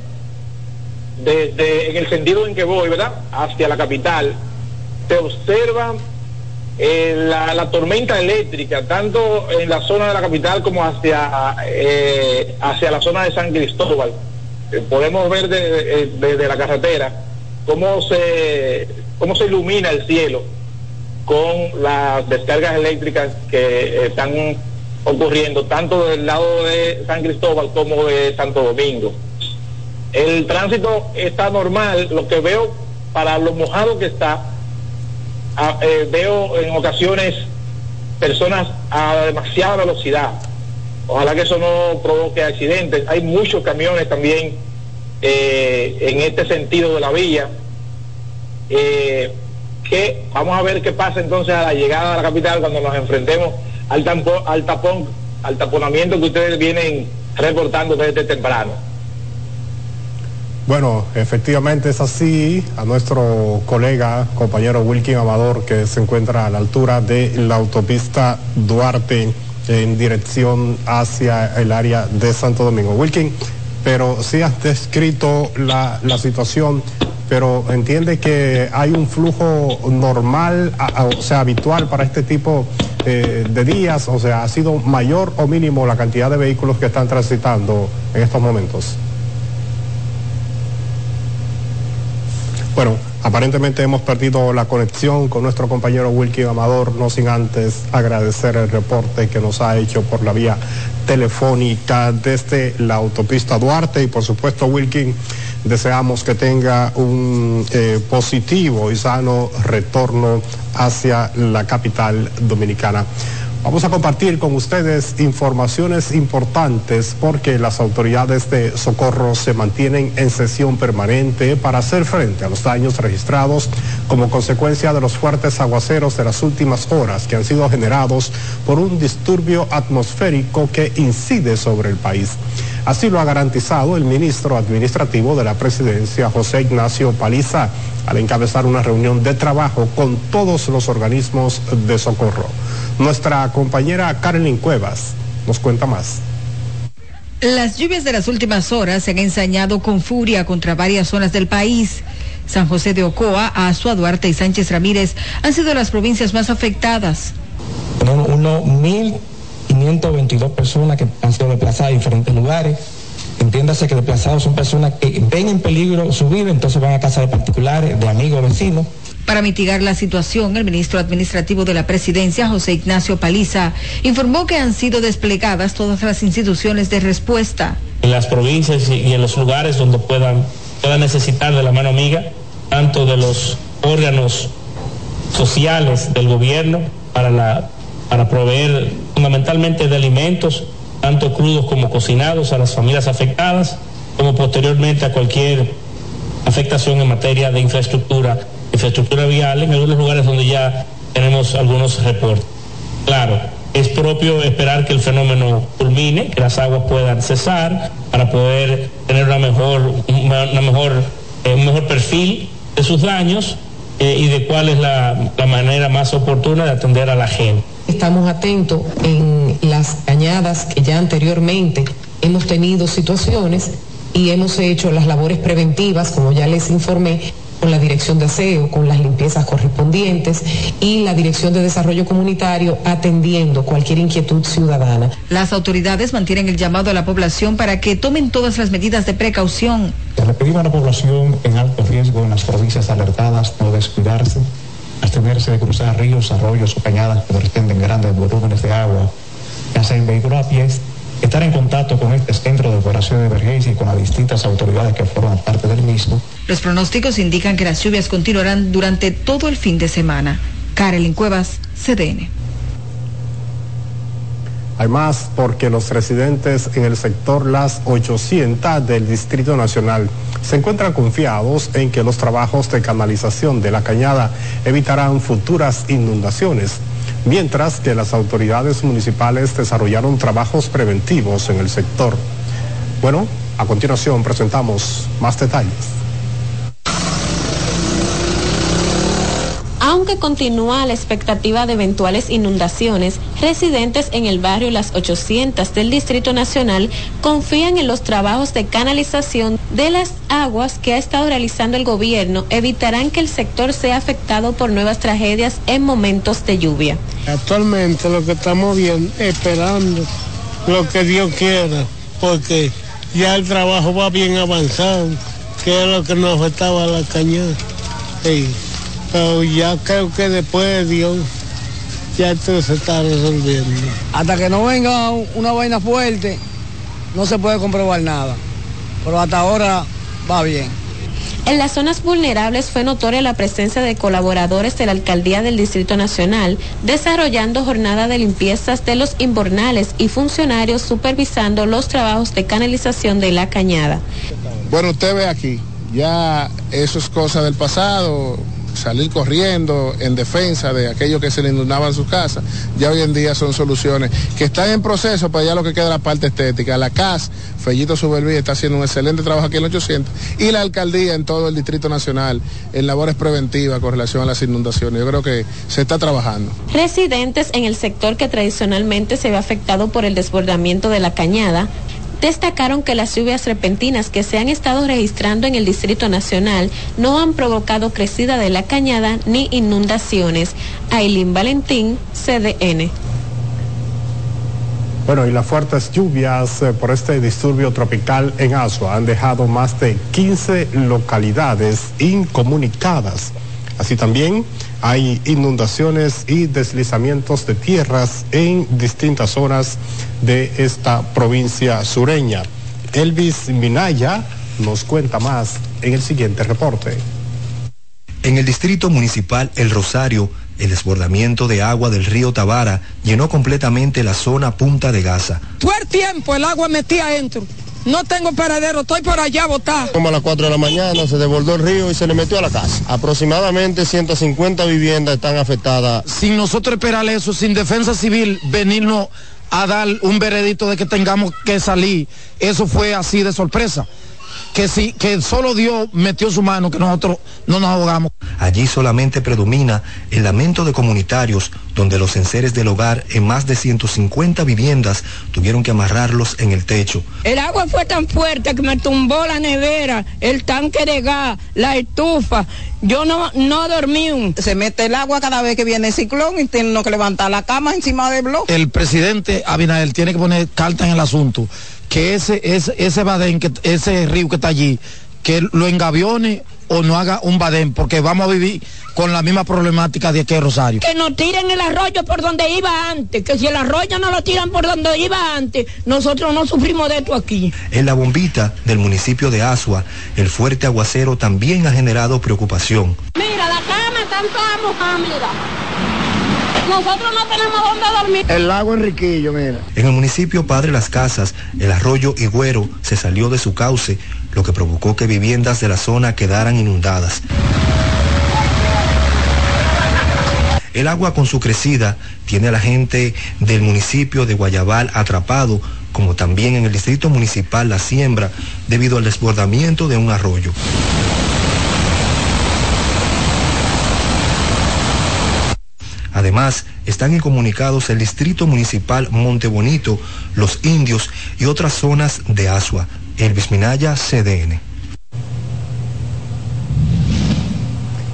desde en el sentido en que voy, ¿verdad? Hacia la capital, se observa eh, la, la tormenta eléctrica, tanto en la zona de la capital como hacia, eh, hacia la zona de San Cristóbal. Podemos ver de- de- desde la carretera cómo se, cómo se ilumina el cielo con las descargas eléctricas que están ocurriendo tanto del lado de San Cristóbal como de Santo Domingo. El tránsito está normal, lo que veo para lo mojado que está, ah, eh, veo en ocasiones personas a demasiada velocidad. Ojalá que eso no provoque accidentes. Hay muchos camiones también eh, en este sentido de la vía. Eh, que vamos a ver qué pasa entonces a la llegada a la capital cuando nos enfrentemos al, tampo- al tapón, al taponamiento que ustedes vienen reportando desde temprano. Bueno, efectivamente es así. A nuestro colega, compañero Wilkin Amador, que se encuentra a la altura de la autopista Duarte en dirección hacia el área de Santo Domingo. Wilkin, pero sí has descrito la, la situación, pero entiende que hay un flujo normal, o sea, habitual para este tipo eh, de días, o sea, ha sido mayor o mínimo la cantidad de vehículos que están transitando en estos momentos. Bueno, aparentemente hemos perdido la conexión con nuestro compañero Wilkie Amador, no sin antes agradecer el reporte que nos ha hecho por la vía telefónica desde la autopista Duarte y por supuesto Wilkin Deseamos que tenga un eh, positivo y sano retorno hacia la capital dominicana. Vamos a compartir con ustedes informaciones importantes porque las autoridades de socorro se mantienen en sesión permanente para hacer frente a los daños registrados como consecuencia de los fuertes aguaceros de las últimas horas que han sido generados por un disturbio atmosférico que incide sobre el país. Así lo ha garantizado el ministro administrativo de la presidencia, José Ignacio Paliza, al encabezar una reunión de trabajo con todos los organismos de socorro. Nuestra compañera Carolyn Cuevas nos cuenta más. Las lluvias de las últimas horas se han ensañado con furia contra varias zonas del país. San José de Ocoa, Azua, Duarte y Sánchez Ramírez han sido las provincias más afectadas. Tenemos unos 1.522 personas que han sido desplazadas a diferentes lugares. Entiéndase que desplazados son personas que ven en peligro su vida, entonces van a casa de particulares, de amigos, vecinos para mitigar la situación, el ministro administrativo de la presidencia, José Ignacio Paliza, informó que han sido desplegadas todas las instituciones de respuesta. En las provincias y en los lugares donde puedan, puedan necesitar de la mano amiga, tanto de los órganos sociales del gobierno para, la, para proveer fundamentalmente de alimentos, tanto crudos como cocinados a las familias afectadas, como posteriormente a cualquier afectación en materia de infraestructura infraestructura vial en algunos lugares donde ya tenemos algunos reportes. Claro, es propio esperar que el fenómeno culmine, que las aguas puedan cesar para poder tener una mejor, una mejor, eh, un mejor perfil de sus daños eh, y de cuál es la, la manera más oportuna de atender a la gente. Estamos atentos en las cañadas que ya anteriormente hemos tenido situaciones y hemos hecho las labores preventivas, como ya les informé, con la Dirección de Aseo, con las limpiezas correspondientes y la Dirección de Desarrollo Comunitario atendiendo cualquier inquietud ciudadana. Las autoridades mantienen el llamado a la población para que tomen todas las medidas de precaución. Le pedimos a la población en alto riesgo en las provincias alertadas no descuidarse, abstenerse de cruzar ríos, arroyos o cañadas que pretenden grandes volúmenes de agua, ya sea en vehículos a pies estar en contacto con este centro de operación de emergencia y con las distintas autoridades que forman parte del mismo. Los pronósticos indican que las lluvias continuarán durante todo el fin de semana. Carolyn Cuevas, CDN. Además, porque los residentes en el sector Las 800 del Distrito Nacional se encuentran confiados en que los trabajos de canalización de la cañada evitarán futuras inundaciones mientras que las autoridades municipales desarrollaron trabajos preventivos en el sector. Bueno, a continuación presentamos más detalles. Continúa la expectativa de eventuales inundaciones, residentes en el barrio Las 800 del Distrito Nacional confían en los trabajos de canalización de las aguas que ha estado realizando el gobierno evitarán que el sector sea afectado por nuevas tragedias en momentos de lluvia. Actualmente lo que estamos viendo, esperando lo que Dios quiera, porque ya el trabajo va bien avanzado, que es lo que nos afectaba la cañada. Pero ya creo que después de Dios ya esto se está resolviendo. Hasta que no venga una vaina fuerte, no se puede comprobar nada. Pero hasta ahora va bien. En las zonas vulnerables fue notoria la presencia de colaboradores de la Alcaldía del Distrito Nacional, desarrollando jornada de limpiezas de los inbornales y funcionarios supervisando los trabajos de canalización de la cañada. Bueno, usted ve aquí, ya eso es cosa del pasado, salir corriendo en defensa de aquellos que se le inundaban sus casas, ya hoy en día son soluciones que están en proceso para ya lo que queda la parte estética. La CAS, Fellito Subelví, está haciendo un excelente trabajo aquí en el 800 y la alcaldía en todo el Distrito Nacional en labores preventivas con relación a las inundaciones. Yo creo que se está trabajando. Residentes en el sector que tradicionalmente se ve afectado por el desbordamiento de la cañada destacaron que las lluvias repentinas que se han estado registrando en el Distrito Nacional no han provocado crecida de la cañada ni inundaciones. Ailín Valentín, CDN. Bueno, y las fuertes lluvias eh, por este disturbio tropical en Asua han dejado más de 15 localidades incomunicadas. Así también hay inundaciones y deslizamientos de tierras en distintas zonas de esta provincia sureña. Elvis Minaya nos cuenta más en el siguiente reporte. En el distrito municipal El Rosario, el desbordamiento de agua del río Tabara llenó completamente la zona Punta de Gaza. Todo el tiempo el agua metía adentro. No tengo paradero, estoy por allá botar. Como a las 4 de la mañana se desbordó el río y se le metió a la casa. Aproximadamente 150 viviendas están afectadas. Sin nosotros esperar eso, sin defensa civil, venirnos a dar un veredito de que tengamos que salir, eso fue así de sorpresa que sí, que solo Dios metió su mano, que nosotros no nos ahogamos. Allí solamente predomina el lamento de comunitarios, donde los enseres del hogar en más de 150 viviendas tuvieron que amarrarlos en el techo. El agua fue tan fuerte que me tumbó la nevera, el tanque de gas, la estufa. Yo no, no dormí. Se mete el agua cada vez que viene el ciclón y tienen que levantar la cama encima del bloque. El presidente Abinader tiene que poner carta en el asunto que ese, ese, ese badén, que, ese río que está allí, que lo engavione o no haga un badén, porque vamos a vivir con la misma problemática de aquí Rosario. Que no tiren el arroyo por donde iba antes, que si el arroyo no lo tiran por donde iba antes, nosotros no sufrimos de esto aquí. En la bombita del municipio de Asua, el fuerte aguacero también ha generado preocupación. Mira, la cama está toda mojada, nosotros no tenemos dónde dormir. El lago Enriquillo, mira. En el municipio Padre Las Casas, el arroyo Higüero se salió de su cauce, lo que provocó que viviendas de la zona quedaran inundadas. El agua con su crecida tiene a la gente del municipio de Guayabal atrapado, como también en el distrito municipal La Siembra, debido al desbordamiento de un arroyo. Además, están incomunicados el Distrito Municipal Montebonito, Los Indios y otras zonas de Asua. Elvis Minaya, CDN.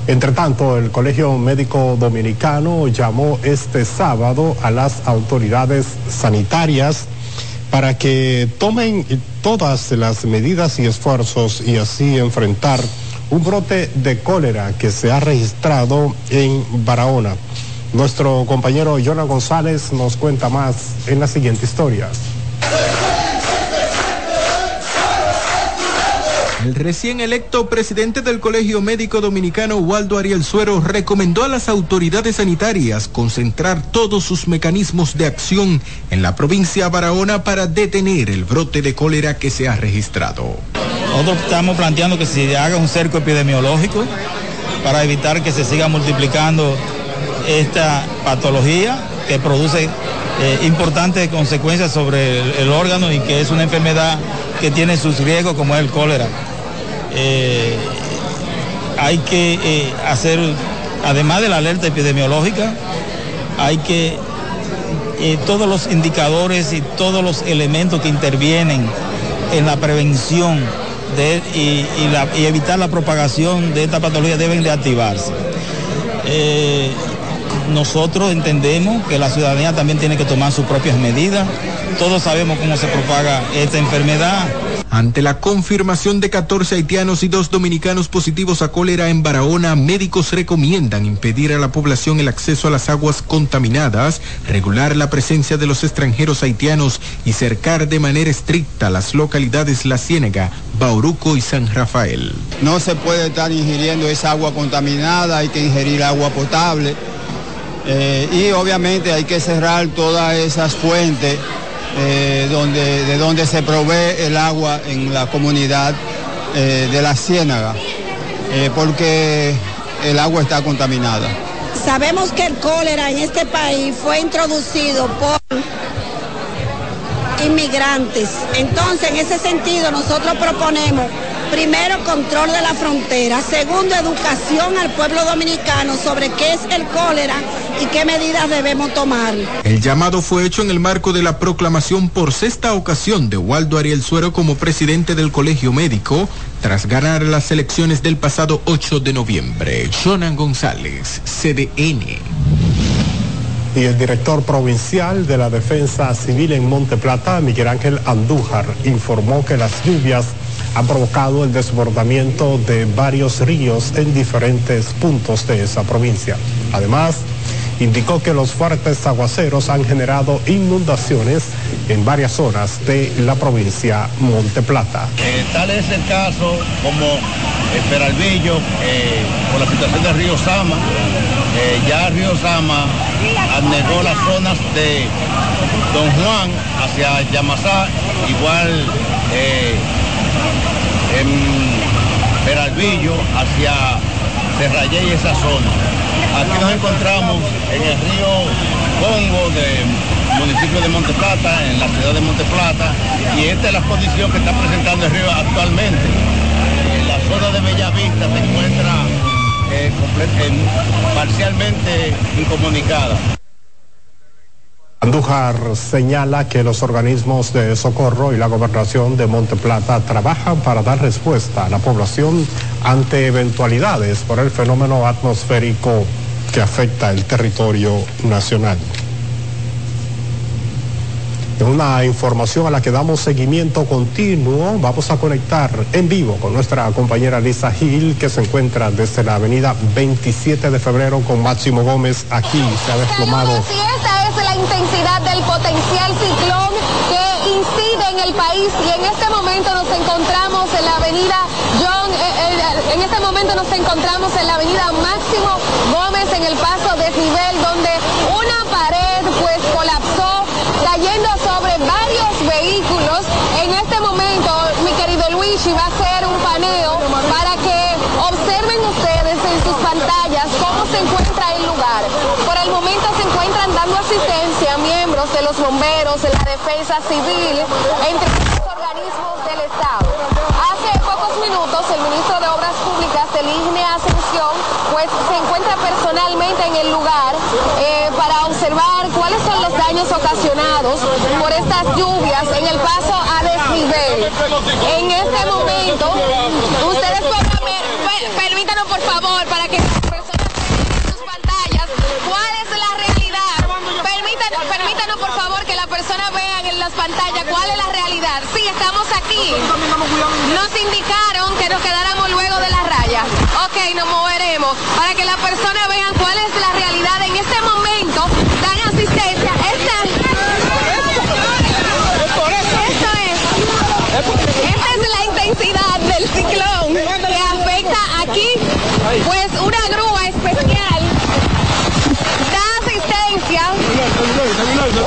Entre tanto, el Colegio Médico Dominicano llamó este sábado a las autoridades sanitarias para que tomen todas las medidas y esfuerzos y así enfrentar un brote de cólera que se ha registrado en Barahona. Nuestro compañero Jonah González nos cuenta más en la siguiente historia. El recién electo presidente del Colegio Médico Dominicano, Waldo Ariel Suero, recomendó a las autoridades sanitarias concentrar todos sus mecanismos de acción en la provincia de Barahona para detener el brote de cólera que se ha registrado. Nosotros estamos planteando que se haga un cerco epidemiológico para evitar que se siga multiplicando esta patología que produce eh, importantes consecuencias sobre el, órgano y que es una enfermedad que tiene sus riesgos como es el cólera. Eh, hay que eh, hacer, además de la alerta epidemiológica, hay que todos los indicadores y todos los elementos que intervienen en la prevención de, y, evitar la propagación de esta patología deben de activarse nosotros entendemos que la ciudadanía también tiene que tomar sus propias medidas. Todos sabemos cómo se propaga esta enfermedad. Ante la confirmación de 14 haitianos y dos dominicanos positivos a cólera en Barahona, médicos recomiendan impedir a la población el acceso a las aguas contaminadas, regular la presencia de los extranjeros haitianos y cercar de manera estricta las localidades La Ciénega, Bauruco y San Rafael. No se puede estar ingiriendo esa agua contaminada, hay que ingerir agua potable eh, y obviamente hay que cerrar todas esas fuentes eh, donde, de donde se provee el agua en la comunidad eh, de la Ciénaga, porque el agua está contaminada. Sabemos que el cólera en este país fue introducido por inmigrantes. Entonces, en ese sentido, nosotros proponemos Primero, control de la frontera. Segundo, educación al pueblo dominicano sobre qué es el cólera y qué medidas debemos tomar. El llamado fue hecho en el marco de la proclamación por sexta ocasión de Waldo Ariel Suero como presidente del Colegio Médico tras ganar las elecciones del pasado 8 de noviembre. Jonan González, CDN. Y el director provincial de la Defensa Civil en Monte Plata, Miguel Ángel Andújar, informó que las lluvias ha provocado el desbordamiento de varios ríos en diferentes puntos de esa provincia. Además, indicó que los fuertes aguaceros han generado inundaciones en varias zonas de la provincia Monte Plata. Eh, tal es el caso como eh, Peralvillo, eh, por la situación del río Sama. Eh, ya el río Sama anegó las zonas de Don Juan hacia Yamasá, igual en Peralvillo hacia Serrayé y esa zona. Aquí nos encontramos en el río Congo del municipio de Monte Plata, en la ciudad de Monte Plata, y esta es la condición que está presentando el río actualmente. En la zona de Bellavista se encuentra eh, en- parcialmente incomunicada. Andújar señala que los organismos de socorro y la gobernación de Monte Plata trabajan para dar respuesta a la población ante eventualidades por el fenómeno atmosférico que afecta el territorio nacional. En una información a la que damos seguimiento continuo, vamos a conectar en vivo con nuestra compañera Lisa Gil, que se encuentra desde la avenida 27 de febrero con Máximo Gómez. Aquí se ha desplomado. Y esta es la intensidad del potencial ciclón que incide en el país. Y en este momento nos encontramos en la avenida John, eh, eh, en este momento nos encontramos en la avenida Máximo Gómez en el paso desnivel donde una pared pues colapsó cayendo sobre varios vehículos. En este momento, mi Luigi va a hacer un paneo para que observen ustedes en sus pantallas cómo se encuentra el lugar. Por el momento se encuentran dando asistencia a miembros de los bomberos, de la defensa civil, entre otros organismos del Estado. Hace pocos minutos el ministro de Obras Públicas, el IGNE Ascensión, pues se encuentra personalmente en el lugar eh, para observar cuáles ocasionados por estas lluvias en el paso a desnivel. En este momento, ustedes podrán ver, per- permítanos por favor para que las personas vean en sus pantallas cuál es la realidad. Permítanos, permítanos por favor que las personas vean en las pantallas cuál es la realidad. Sí, estamos aquí. Nos indicaron que nos quedáramos luego de la raya. Ok, nos moveremos para que las personas vean cuál es la realidad en este momento.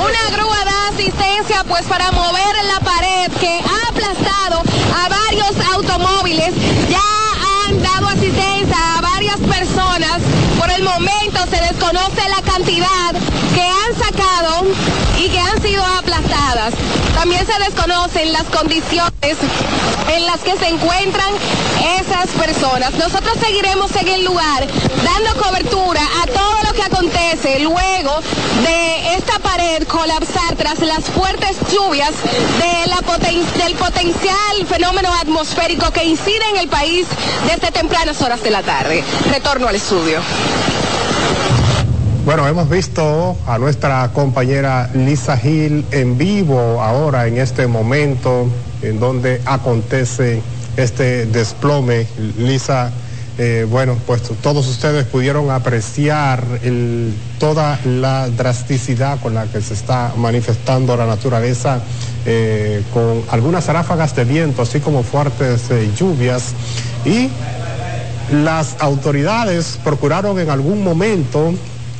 Una grúa da asistencia pues para mover la pared que ha aplastado a varios automóviles. Ya han dado asistencia a varias personas. Por el momento se desconoce la cantidad que han sacado y que han sido aplastadas. También se desconocen las condiciones en las que se encuentran esas personas. Nosotros seguiremos en el lugar dando cobertura a todo lo que acontece luego de esta pared colapsar tras las fuertes lluvias del potencial fenómeno atmosférico que incide en el país desde tempranas horas de la tarde. Retorno al estudio. Bueno, hemos visto a nuestra compañera Lisa Gil en vivo ahora en este momento en donde acontece este desplome. Lisa, eh, bueno, pues todos ustedes pudieron apreciar toda la drasticidad con la que se está manifestando la naturaleza, eh, con algunas ráfagas de viento, así como fuertes eh, lluvias y las autoridades procuraron en algún momento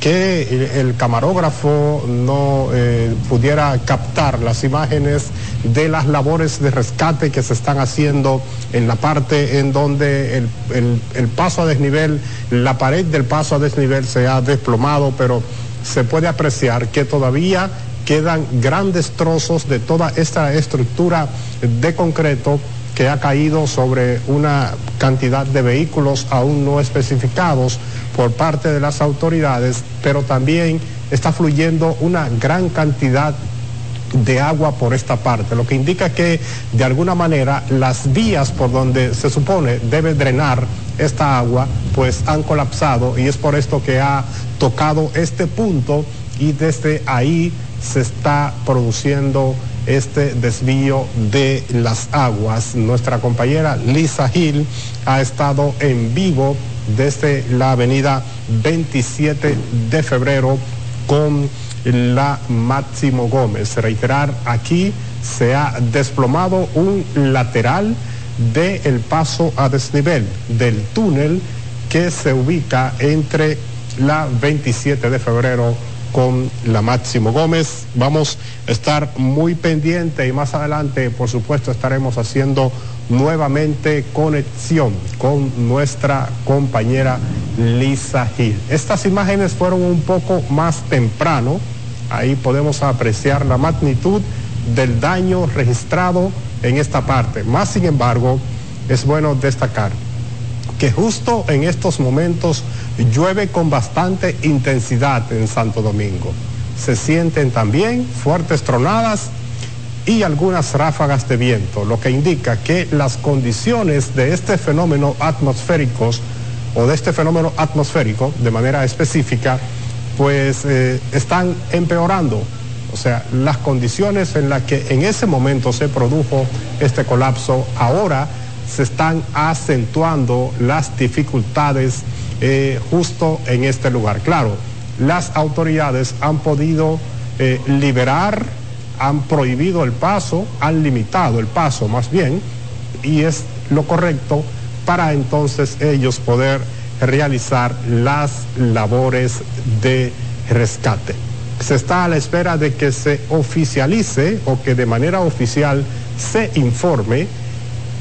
que el, camarógrafo no eh, pudiera captar las imágenes de las labores de rescate que se están haciendo en la parte en donde el- el paso a desnivel, la pared del paso a desnivel se ha desplomado, pero se puede apreciar que todavía quedan grandes trozos de toda esta estructura de concreto que ha caído sobre una cantidad de vehículos aún no especificados por parte de las autoridades, pero también está fluyendo una gran cantidad de agua por esta parte, lo que indica que de alguna manera las vías por donde se supone debe drenar esta agua pues han colapsado y es por esto que ha tocado este punto y desde ahí se está produciendo este desvío de las aguas. Nuestra compañera Lisa Gil ha estado en vivo desde la avenida 27 de febrero con la Máximo Gómez. Reiterar, aquí se ha desplomado un lateral del paso a desnivel del túnel que se ubica entre la 27 de febrero con la Máximo Gómez. Vamos a estar muy pendiente y más adelante, por supuesto, estaremos haciendo nuevamente conexión con nuestra compañera Lisa Gil. Estas imágenes fueron un poco más temprano. Ahí podemos apreciar la magnitud del daño registrado en esta parte. Más sin embargo, es bueno destacar que justo en estos momentos llueve con bastante intensidad en Santo Domingo. Se sienten también fuertes tronadas y algunas ráfagas de viento, lo que indica que las condiciones de este fenómeno atmosférico o de este fenómeno atmosférico de manera específica, pues eh, están empeorando. O sea, las condiciones en las que en ese momento se produjo este colapso, ahora se están acentuando las dificultades eh, justo en este lugar. Claro, las autoridades han podido eh, liberar, han prohibido el paso, han limitado el paso más bien, y es lo correcto para entonces ellos poder realizar las labores de rescate. Se está a la espera de que se oficialice o que de manera oficial se informe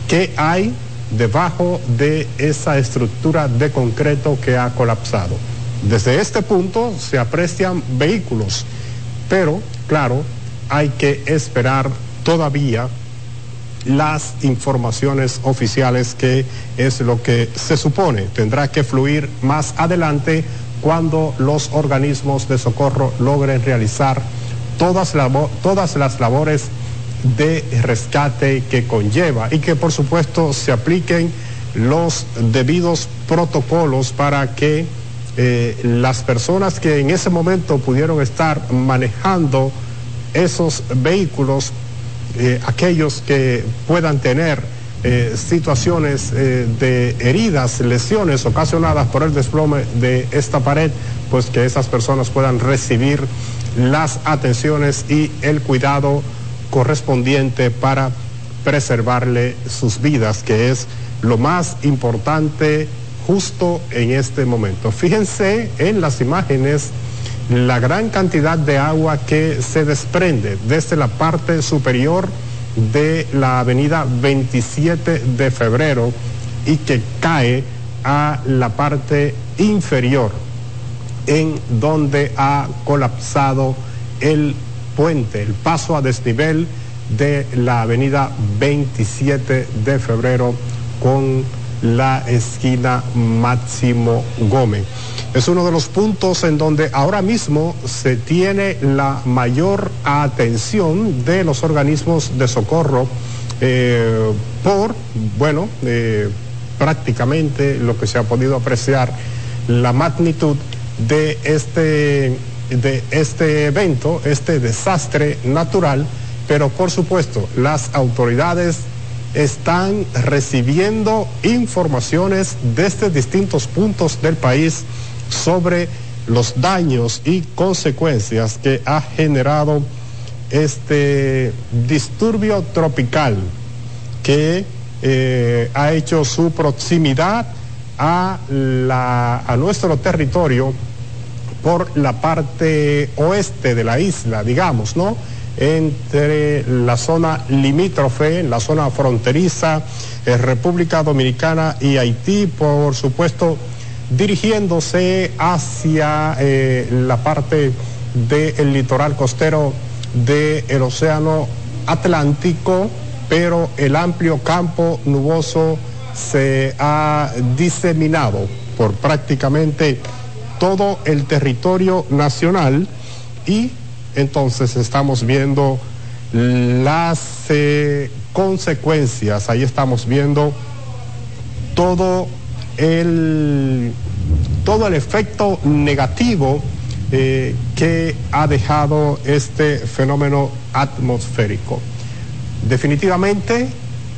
que hay debajo de esa estructura de concreto que ha colapsado. Desde este punto se aprecian vehículos, pero claro, hay que esperar todavía las informaciones oficiales que es lo que se supone tendrá que fluir más adelante cuando los organismos de socorro logren realizar todas, todas las labores de rescate que conlleva y que por supuesto se apliquen los debidos protocolos para que eh, las personas que en ese momento pudieron estar manejando esos vehículos, eh, aquellos que puedan tener eh, situaciones de heridas, lesiones ocasionadas por el desplome de esta pared, pues que esas personas puedan recibir las atenciones y el cuidado correspondiente para preservarle sus vidas, que es lo más importante justo en este momento. Fíjense en las imágenes la gran cantidad de agua que se desprende desde la parte superior de la avenida 27 de febrero y que cae a la parte inferior en donde ha colapsado el puente, el paso a desnivel de la avenida 27 de febrero con la esquina Máximo Gómez. Es uno de los puntos en donde ahora mismo se tiene la mayor atención de los organismos de socorro eh, por, bueno, eh, prácticamente lo que se ha podido apreciar, la magnitud de este de este evento, este desastre natural, pero por supuesto las autoridades están recibiendo informaciones desde distintos puntos del país sobre los daños y consecuencias que ha generado este disturbio tropical que eh, ha hecho su proximidad a, la, a nuestro territorio por la parte oeste de la isla, digamos, ¿no? Entre la zona limítrofe, la zona fronteriza, eh, República Dominicana y Haití, por supuesto, dirigiéndose hacia eh, la parte del litoral costero del Océano Atlántico, pero el amplio campo nuboso se ha diseminado por prácticamente todo el territorio nacional y entonces estamos viendo las eh, consecuencias, ahí estamos viendo todo el, todo el efecto negativo eh, que ha dejado este fenómeno atmosférico. Definitivamente,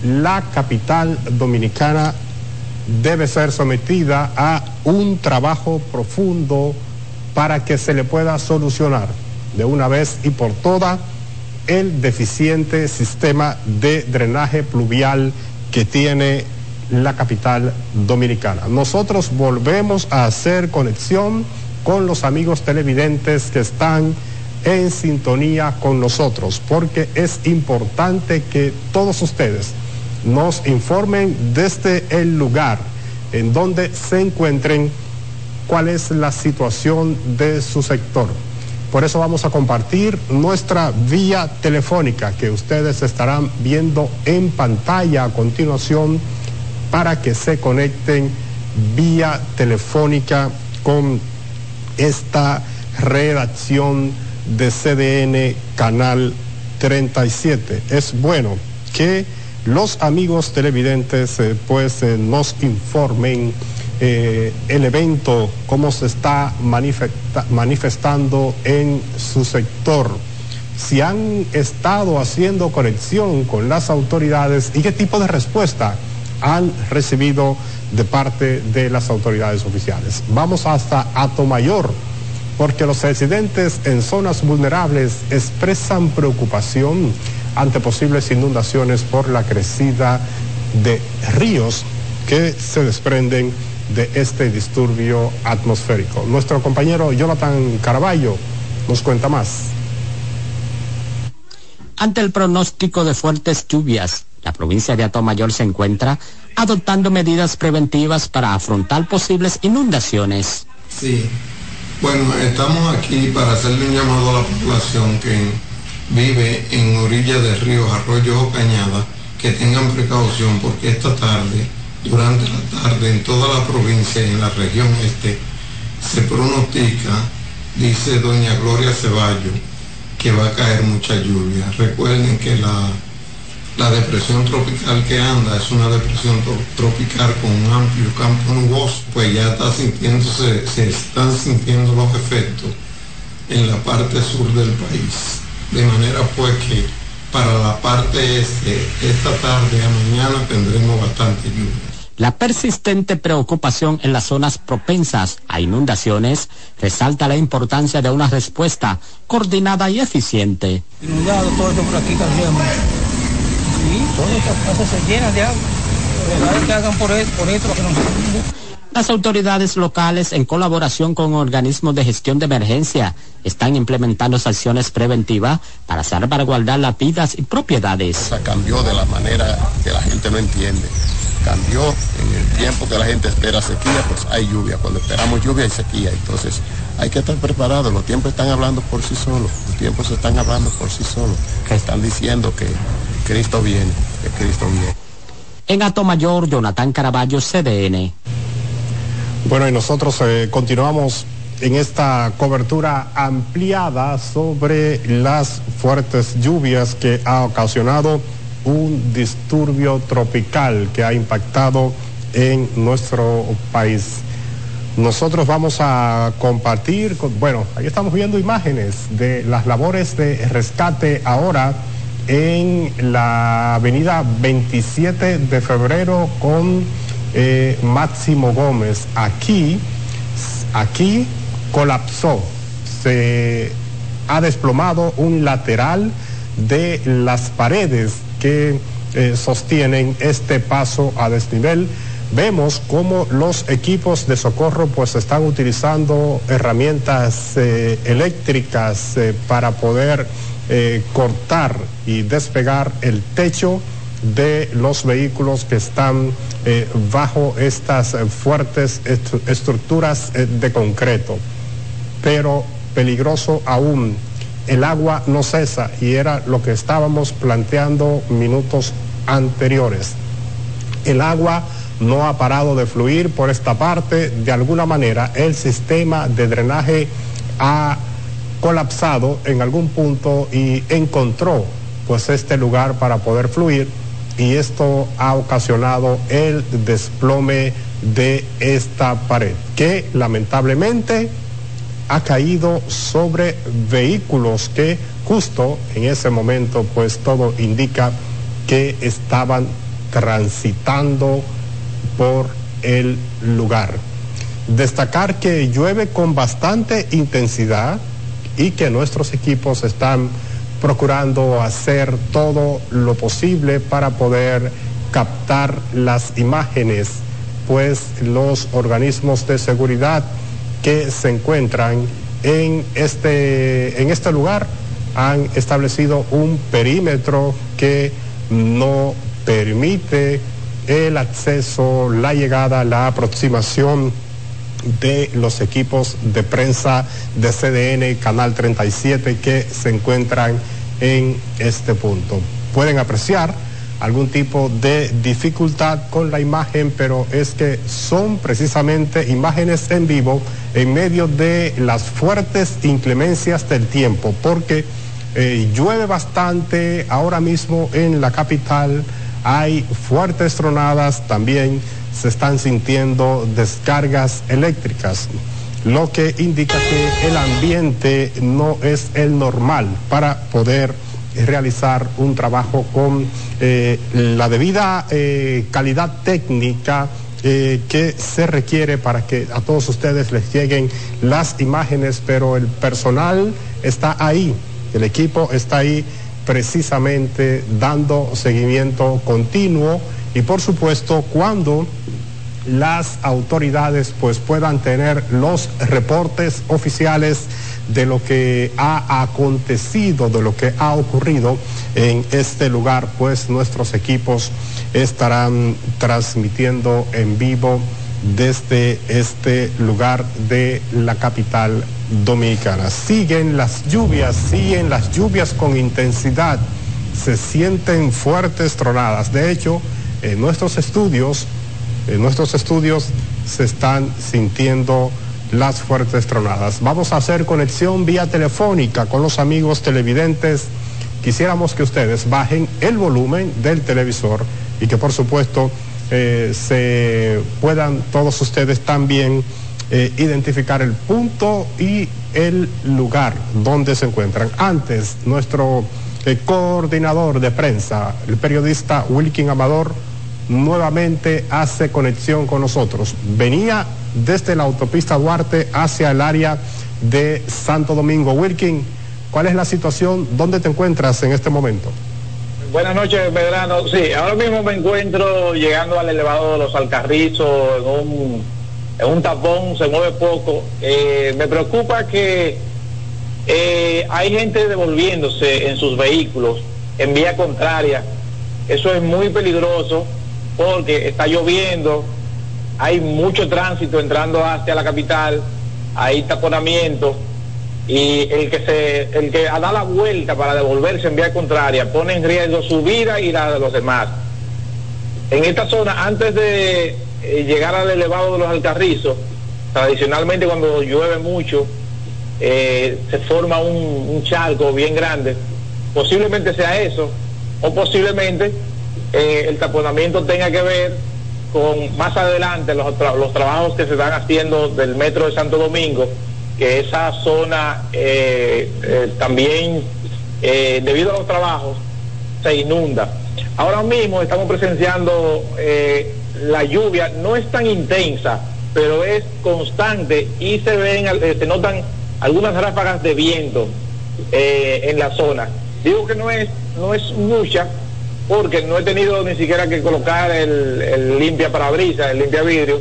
la capital dominicana debe ser sometida a un trabajo profundo para que se le pueda solucionar de una vez y por todas el deficiente sistema de drenaje pluvial que tiene la capital dominicana. Nosotros volvemos a hacer conexión con los amigos televidentes que están en sintonía con nosotros, porque es importante que todos ustedes nos informen desde el lugar en donde se encuentren cuál es la situación de su sector. Por eso vamos a compartir nuestra vía telefónica que ustedes estarán viendo en pantalla a continuación para que se conecten vía telefónica con esta redacción de CDN Canal 37. Es bueno que los amigos televidentes eh, pues eh, nos informen eh, el evento, cómo se está manifestando en su sector, si han estado haciendo conexión con las autoridades y qué tipo de respuesta han recibido de parte de las autoridades oficiales. Vamos hasta Atomayor, porque los residentes en zonas vulnerables expresan preocupación ante posibles inundaciones por la crecida de ríos que se desprenden de este disturbio atmosférico. Nuestro compañero Jonathan Caraballo nos cuenta más. Ante el pronóstico de fuertes lluvias, la provincia de Atomayor se encuentra adoptando medidas preventivas para afrontar posibles inundaciones. Sí, bueno, estamos aquí para hacerle un llamado a la población que vive en orilla de ríos, arroyos o cañadas, que tengan precaución porque esta tarde, durante la tarde, en toda la provincia y en la región este, se pronostica, dice doña Gloria Ceballo, que va a caer mucha lluvia. Recuerden que la, la depresión tropical que anda es una depresión tropical con un amplio campo nuboso, pues ya está sintiéndose, se están sintiendo los efectos en la parte sur del país de manera pues que para la parte este, esta tarde a mañana tendremos bastante lluvia. La persistente preocupación en las zonas propensas a inundaciones resalta la importancia de una respuesta coordinada y eficiente. Inundado todo esto por aquí Sí, todas estas casas se llenan de agua. que hagan por, esto, por esto que nos las autoridades locales, en colaboración con organismos de gestión de emergencia, están implementando acciones preventivas para salvaguardar las vidas y propiedades. O sea, cambió de la manera que la gente no entiende. Cambió en el tiempo que la gente espera sequía, pues hay lluvia. Cuando esperamos lluvia hay sequía. Entonces hay que estar preparados. Los tiempos están hablando por sí solos. Los tiempos están hablando por sí solos. Están diciendo que Cristo viene, que Cristo viene. En Mayor, Jonathan Caraballo, CDN. Bueno, y nosotros eh, continuamos en esta cobertura ampliada sobre las fuertes lluvias que ha ocasionado un disturbio tropical que ha impactado en nuestro país. Nosotros vamos a compartir, bueno, ahí estamos viendo imágenes de las labores de rescate ahora en la avenida 27 de febrero con eh, Máximo Gómez. Aquí, aquí colapsó, se ha desplomado un lateral de las paredes que eh, sostienen este paso a desnivel. Vemos cómo los equipos de socorro pues están utilizando herramientas eh, eléctricas para poder cortar y despegar el techo de los vehículos que están eh, bajo estas fuertes estructuras eh, de concreto. Pero peligroso aún, el agua no cesa y era lo que estábamos planteando minutos anteriores. El agua no ha parado de fluir por esta parte, de alguna manera el sistema de drenaje ha colapsado en algún punto y encontró pues este lugar para poder fluir y esto ha ocasionado el desplome de esta pared, que lamentablemente ha caído sobre vehículos que justo en ese momento pues todo indica que estaban transitando por el lugar. Destacar que llueve con bastante intensidad y que nuestros equipos están procurando hacer todo lo posible para poder captar las imágenes, pues los organismos de seguridad que se encuentran en este, en este lugar han establecido un perímetro que no permite el acceso, la llegada, la aproximación de los equipos de prensa de CDN, Canal 37, que se encuentran en este punto. Pueden apreciar algún tipo de dificultad con la imagen, pero es que son precisamente imágenes en vivo en medio de las fuertes inclemencias del tiempo, porque eh, llueve bastante ahora mismo en la capital, hay fuertes tronadas, también se están sintiendo descargas eléctricas, lo que indica que el ambiente no es el normal para poder realizar un trabajo con eh, la debida eh, calidad técnica eh, que se requiere para que a todos ustedes les lleguen las imágenes, pero el personal está ahí, el equipo está ahí precisamente dando seguimiento continuo y por supuesto cuando las autoridades pues puedan tener los reportes oficiales de lo que ha acontecido, de lo que ha ocurrido en este lugar, pues nuestros equipos estarán transmitiendo en vivo desde este lugar de la capital dominicana. Siguen las lluvias, siguen las lluvias con intensidad, se sienten fuertes tronadas. De hecho, en nuestros estudios, en nuestros estudios se están sintiendo las fuertes tronadas. Vamos a hacer conexión vía telefónica con los amigos televidentes. Quisiéramos que ustedes bajen el volumen del televisor y que por supuesto eh, se puedan todos ustedes también eh, identificar el punto y el lugar donde se encuentran. Antes, nuestro eh, coordinador de prensa, el periodista Wilkin Amador, nuevamente hace conexión con nosotros. Venía desde la autopista Duarte hacia el área de Santo Domingo. Wilkin, ¿cuál es la situación? ¿Dónde te encuentras en este momento? Buenas noches, Medrano. Sí, ahora mismo me encuentro llegando al elevado de los Alcarrizos en un, en un tapón, se mueve poco. Eh, me preocupa que eh, hay gente devolviéndose en sus vehículos en vía contraria. Eso es muy peligroso porque está lloviendo, hay mucho tránsito entrando hacia la capital, hay taponamiento y el que se el que da la vuelta para devolverse en vía contraria pone en riesgo su vida y la de los demás. En esta zona, antes de eh, llegar al elevado de los Alcarrizos, tradicionalmente cuando llueve mucho, eh, se forma un, charco bien grande. Posiblemente sea eso, o posiblemente eh, el taponamiento tenga que ver con más adelante los, los trabajos que se están haciendo del metro de Santo Domingo, que esa zona eh, eh, también, debido a los trabajos, se inunda. Ahora mismo estamos presenciando la lluvia, no es tan intensa, pero es constante y se ven, se notan algunas ráfagas de viento en la zona. Digo que no es, no es mucha, porque no he tenido ni siquiera que colocar el, limpia parabrisas, el limpia vidrio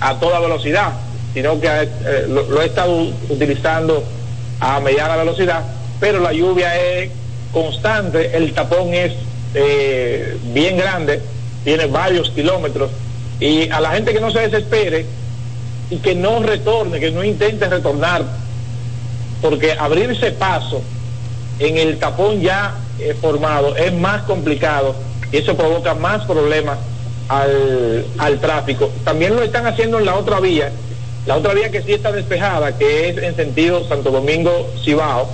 a toda velocidad, sino que eh, lo, he estado utilizando a mediana velocidad, pero la lluvia es constante, el tapón es eh, bien grande, tiene varios kilómetros, y a la gente que no se desespere y que no retorne, que no intente retornar, porque abrirse paso en el tapón ya eh, formado es más complicado y eso provoca más problemas al, al tráfico. También lo están haciendo en la otra vía, la otra vía que sí está despejada, que es en sentido Santo Domingo-Cibao.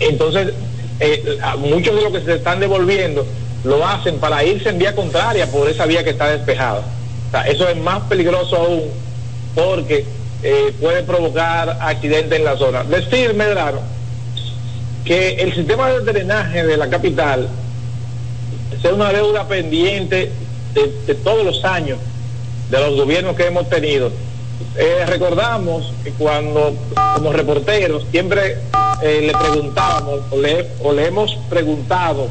Entonces, eh, muchos de los que se están devolviendo lo hacen para irse en vía contraria por esa vía que está despejada. Sea, eso es más peligroso aún porque eh, puede provocar accidentes en la zona. Decir, Medrano, que el sistema de drenaje de la capital es una deuda pendiente de, de todos los años de los gobiernos que hemos tenido. Eh, recordamos que cuando como reporteros siempre eh, le preguntábamos o le, o le hemos preguntado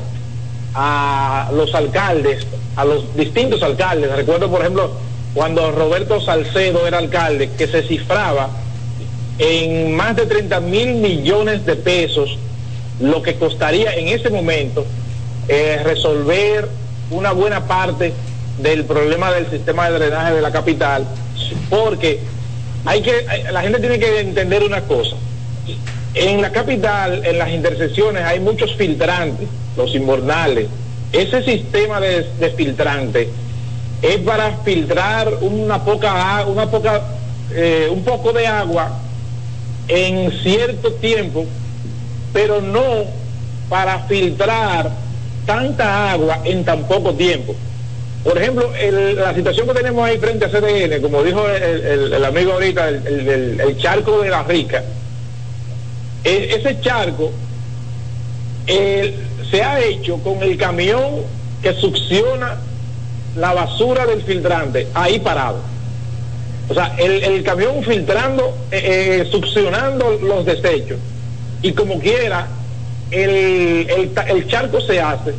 a los alcaldes, a los distintos alcaldes. Recuerdo, por ejemplo, cuando Roberto Salcedo era alcalde, que se cifraba en más de 30 mil millones de pesos lo que costaría en ese momento eh, resolver una buena parte del problema del sistema de drenaje de la capital, porque hay que, la gente tiene que entender una cosa. En la capital, en las intersecciones, hay muchos filtrantes, los inbornales. Ese sistema de, de filtrante es para filtrar una poca, una poca, eh, un poco de agua en cierto tiempo, pero no para filtrar tanta agua en tan poco tiempo. Por ejemplo, la situación que tenemos ahí frente a CDN, como dijo el, amigo ahorita, el, charco de la rica, e- ese charco se ha hecho con el camión que succiona la basura del filtrante ahí parado. O sea, el, camión filtrando, eh, eh, succionando los desechos. Y como quiera, el charco se hace,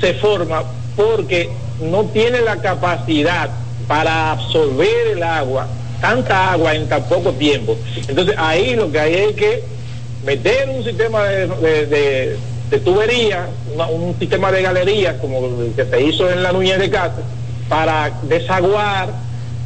se forma porque no tiene la capacidad para absorber el agua, tanta agua en tan poco tiempo. Entonces ahí lo que hay es que meter un sistema de, de, tubería, un sistema de galerías como el que se hizo en la Nuñez de Casa, para desaguar,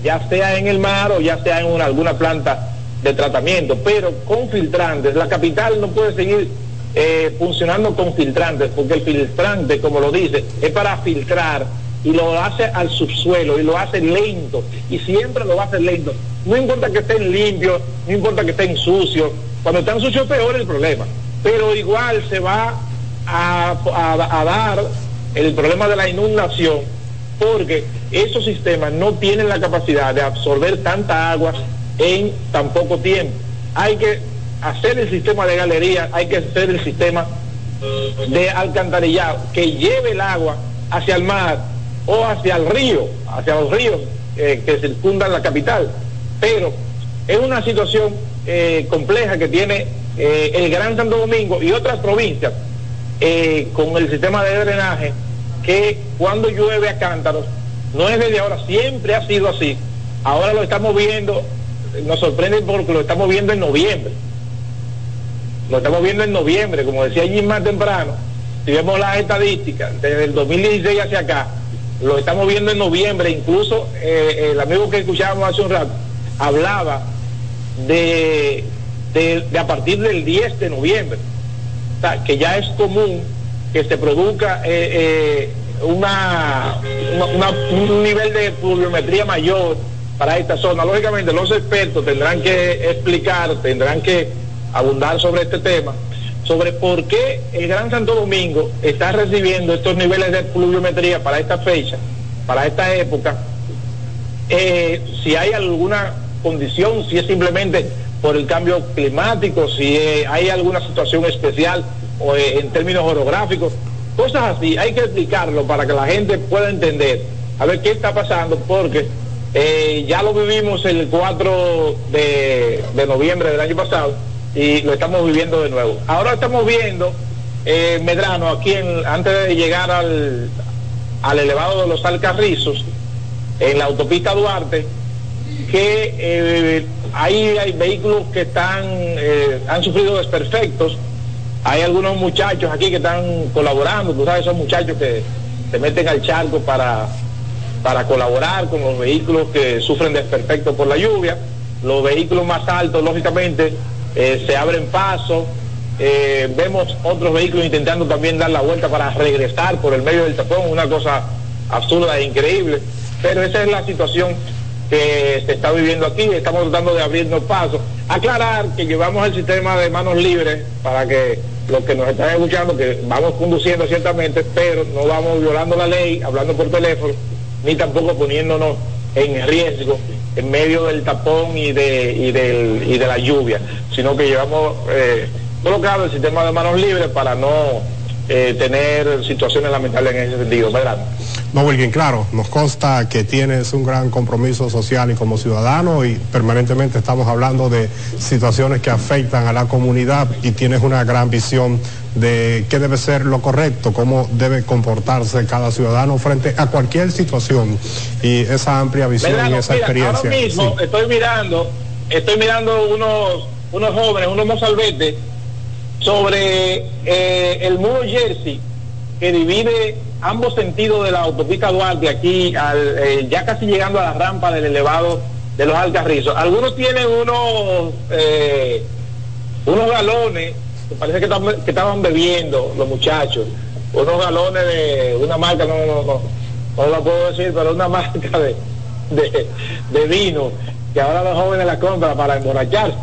ya sea en el mar o ya sea en una- alguna planta de tratamiento, pero con filtrantes. La capital no puede seguir eh, funcionando con filtrantes, porque el filtrante, como lo dice, es para filtrar y lo hace al subsuelo y lo hace lento y siempre lo hacer lento. No importa que estén limpios, no importa que estén sucios. Cuando están sucios peor el problema. Pero igual se va a, dar el problema de la inundación porque esos sistemas no tienen la capacidad de absorber tanta agua en tan poco tiempo. Hay que hacer el sistema de galerías, hay que hacer el sistema de alcantarillado que lleve el agua hacia el mar o hacia el río, hacia los ríos eh, que circundan la capital. Pero es una situación eh, compleja que tiene eh, el Gran Santo Domingo y otras provincias con el sistema de drenaje que cuando llueve a cántaros, no es desde ahora, siempre ha sido así. Ahora lo estamos viendo, nos sorprende porque lo estamos viendo en noviembre. Lo estamos viendo en noviembre, como decía Jim más temprano, si vemos las estadísticas desde el 2016 hacia acá, lo estamos viendo en noviembre, incluso eh, el amigo que escuchábamos hace un rato hablaba de, de, a partir del 10 de noviembre, o sea, que ya es común que se produzca eh, eh, una- un nivel de pluviometría mayor para esta zona. Lógicamente los expertos tendrán que explicar, tendrán que abundar sobre este tema, sobre por qué el Gran Santo Domingo está recibiendo estos niveles de pluviometría para esta fecha, para esta época, eh, si hay alguna condición, si es simplemente por el cambio climático, si eh, hay alguna situación especial o eh, en términos orográficos, cosas así, hay que explicarlo para que la gente pueda entender, a ver qué está pasando, porque ya lo vivimos el 4 de, de noviembre del año pasado y lo estamos viviendo de nuevo. Ahora estamos viendo, eh, Medrano, aquí en- antes de llegar al, al elevado de los Alcarrizos, en la autopista Duarte, que eh, ahí hay vehículos que están eh, han sufrido desperfectos. Hay algunos muchachos aquí que están colaborando, tú sabes, esos muchachos que se meten al charco para, para colaborar con los vehículos que sufren desperfectos por la lluvia. Los vehículos más altos, lógicamente, eh, se abren paso. Eh, vemos otros vehículos intentando también dar la vuelta para regresar por el medio del tapón, una cosa absurda e increíble. Pero esa es la situación que se está viviendo aquí, estamos tratando de abrirnos paso. Aclarar que llevamos el sistema de manos libres para que los que nos están escuchando, que vamos conduciendo ciertamente, pero no vamos violando la ley, hablando por teléfono, ni tampoco poniéndonos en riesgo en medio del tapón y de, y del, y de la lluvia, sino que llevamos eh, colocado el sistema de manos libres para no eh, tener situaciones lamentables en ese sentido, ¿verdad? No, Wilkin, claro, nos consta que tienes un gran compromiso social y como ciudadano y permanentemente estamos hablando de situaciones que afectan a la comunidad y tienes una gran visión de qué debe ser lo correcto, cómo debe comportarse cada ciudadano frente a cualquier situación y esa amplia visión y esa mira, experiencia. Ahora mismo Sí. estoy mirando, estoy mirando unos, unos jóvenes, unos mozalbetes sobre eh, el muro Jersey que divide ambos sentidos de la autopista Duarte aquí, al, eh, ya casi llegando a la rampa del elevado de los Alcarrizos. Algunos tienen unos eh, unos galones parece que, estaban- que estaban bebiendo los muchachos, unos galones de una marca, no, no, no, no la puedo decir, pero una marca de, de, de vino que ahora los jóvenes la compran para emborracharse.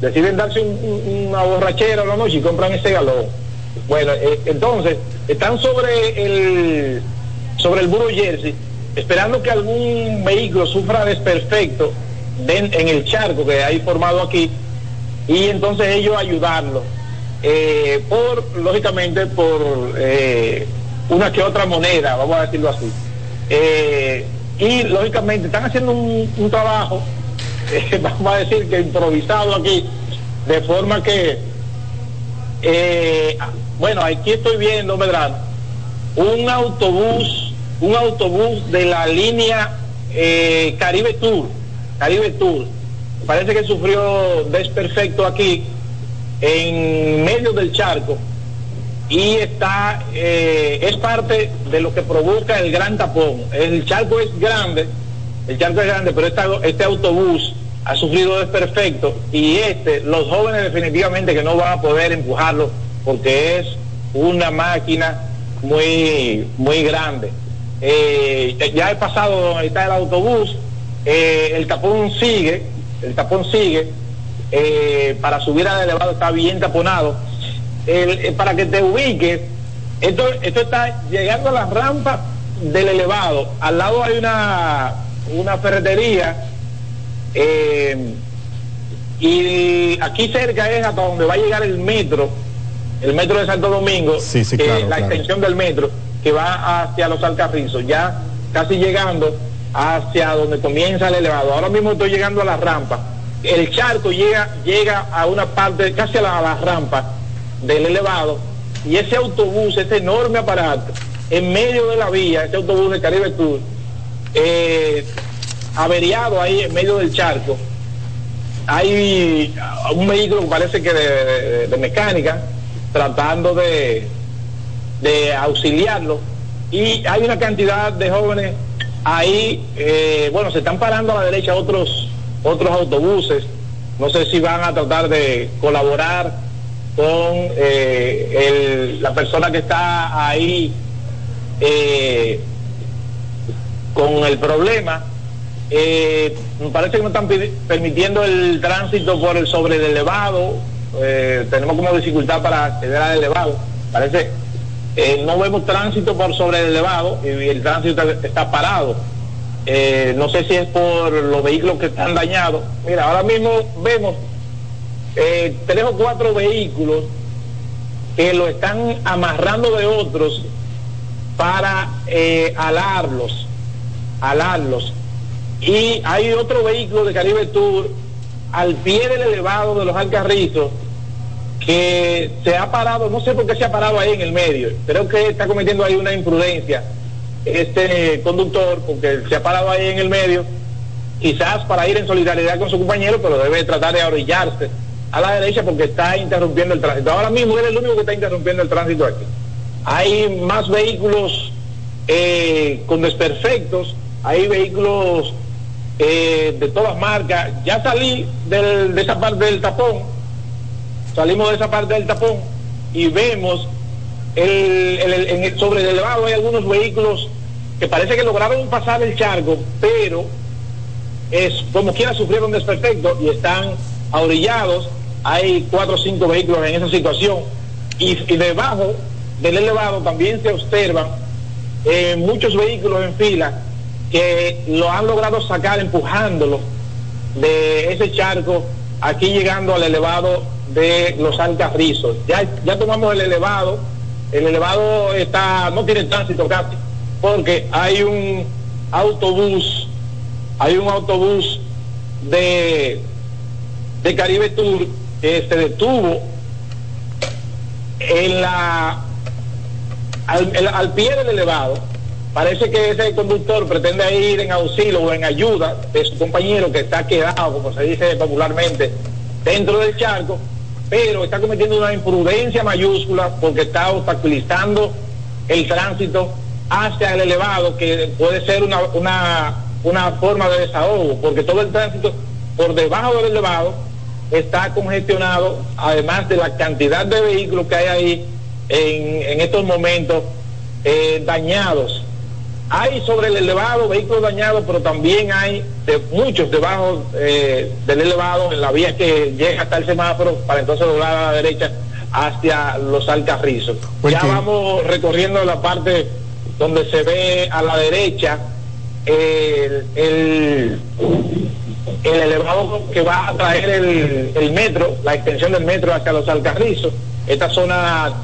Deciden darse un- un- una borrachera una noche y compran ese galón. Bueno, eh, entonces están sobre el sobre el muro Jersey, esperando que algún vehículo sufra desperfecto den- en el charco que hay formado aquí y entonces ellos ayudarlo eh, por lógicamente por eh, una que otra moneda vamos a decirlo así. Eh, y lógicamente están haciendo un, trabajo vamos a decir que improvisado aquí de forma que bueno aquí estoy viendo Medrano un autobús un autobús de la línea Caribe Tour Caribe Tour. Parece que sufrió desperfecto aquí en medio del charco y está eh, es parte de lo que provoca el gran tapón. El charco es grande el charco es grande pero esta- este autobús ha sufrido desperfecto y este los jóvenes definitivamente que no van a poder empujarlo porque es una máquina muy muy grande. Eh, ya he pasado donde está el autobús eh, el tapón sigue el tapón sigue eh, para subir al elevado está bien taponado. El- eh, para que te ubiques esto, esto está llegando a la rampa del elevado. Al lado hay una una ferretería eh, y aquí cerca es hasta donde va a llegar el metro el metro de Santo Domingo Sí, sí, que claro, la claro. extensión del metro que va hacia los Alcarrizos ya casi llegando hacia donde comienza el elevado. Ahora mismo estoy llegando a la rampa el charco llega llega a una parte casi a la, a la rampa del elevado y ese autobús ese enorme aparato en medio de la vía ese autobús de Caribe Tour eh, averiado ahí en medio del charco hay un vehículo que parece que de mecánica tratando de, de auxiliarlo y hay una cantidad de jóvenes ahí eh, bueno se están parando a la derecha otros otros autobuses. No sé si van a tratar de colaborar con eh, la persona que está ahí eh, con el problema. Eh, me parece que no están permitiendo el tránsito por el sobre el elevado. Eh, tenemos como dificultad para acceder al elevado. Parece eh, no vemos tránsito por sobre el elevado y el tránsito está parado Eh, no sé si es por los vehículos que están dañados. Mira ahora mismo vemos eh, tres o cuatro vehículos que lo están amarrando de otros para eh, alarlos, alarlos. Y hay otro vehículo de Caribe Tour al pie del elevado de los Alcarrizos que se ha parado, no sé por qué se ha parado ahí en el medio, creo que está cometiendo ahí una imprudencia este conductor porque se ha parado ahí en el medio, quizás para ir en solidaridad con su compañero, pero debe tratar de orillarse a la derecha porque está interrumpiendo el tránsito. Ahora mismo él es el único que está interrumpiendo el tránsito aquí. Hay más vehículos eh, con desperfectos, hay vehículos eh, de todas marcas. Ya salí del- de esa parte del tapón, salimos de esa parte del tapón y vemos el, el- el- sobre el elevado hay algunos vehículos que parece que lograron pasar el charco, pero es como quiera sufrieron desperfecto y están ahorillados. Hay cuatro o cinco vehículos en esa situación y, y debajo del elevado también se observan eh, muchos vehículos en fila que lo han logrado sacar empujándolo de ese charco aquí llegando al elevado de los Alcarrizos. Ya, ya tomamos el elevado, el elevado está, no tiene tránsito casi, porque hay un autobús, hay un autobús de, de Caribe Tour que se detuvo en la al, al pie del elevado. Parece que ese conductor pretende ir en auxilio o en ayuda de su compañero que está quedado, como se dice popularmente, dentro del charco, pero está cometiendo una imprudencia mayúscula porque está obstaculizando el tránsito hacia el elevado, que puede ser una, una, una forma de desahogo, porque todo el tránsito por debajo del elevado está congestionado, además de la cantidad de vehículos que hay ahí en, en estos momentos eh, dañados hay sobre el elevado vehículos dañados, pero también hay de muchos debajo eh, del elevado en la vía que llega hasta el semáforo para entonces doblar a la derecha hacia los alcarrizos. ya vamos recorriendo la parte donde se ve a la derecha el, el, elevado que va a traer el, el, metro, la extensión del metro hacia los alcarrizos. Esta zona,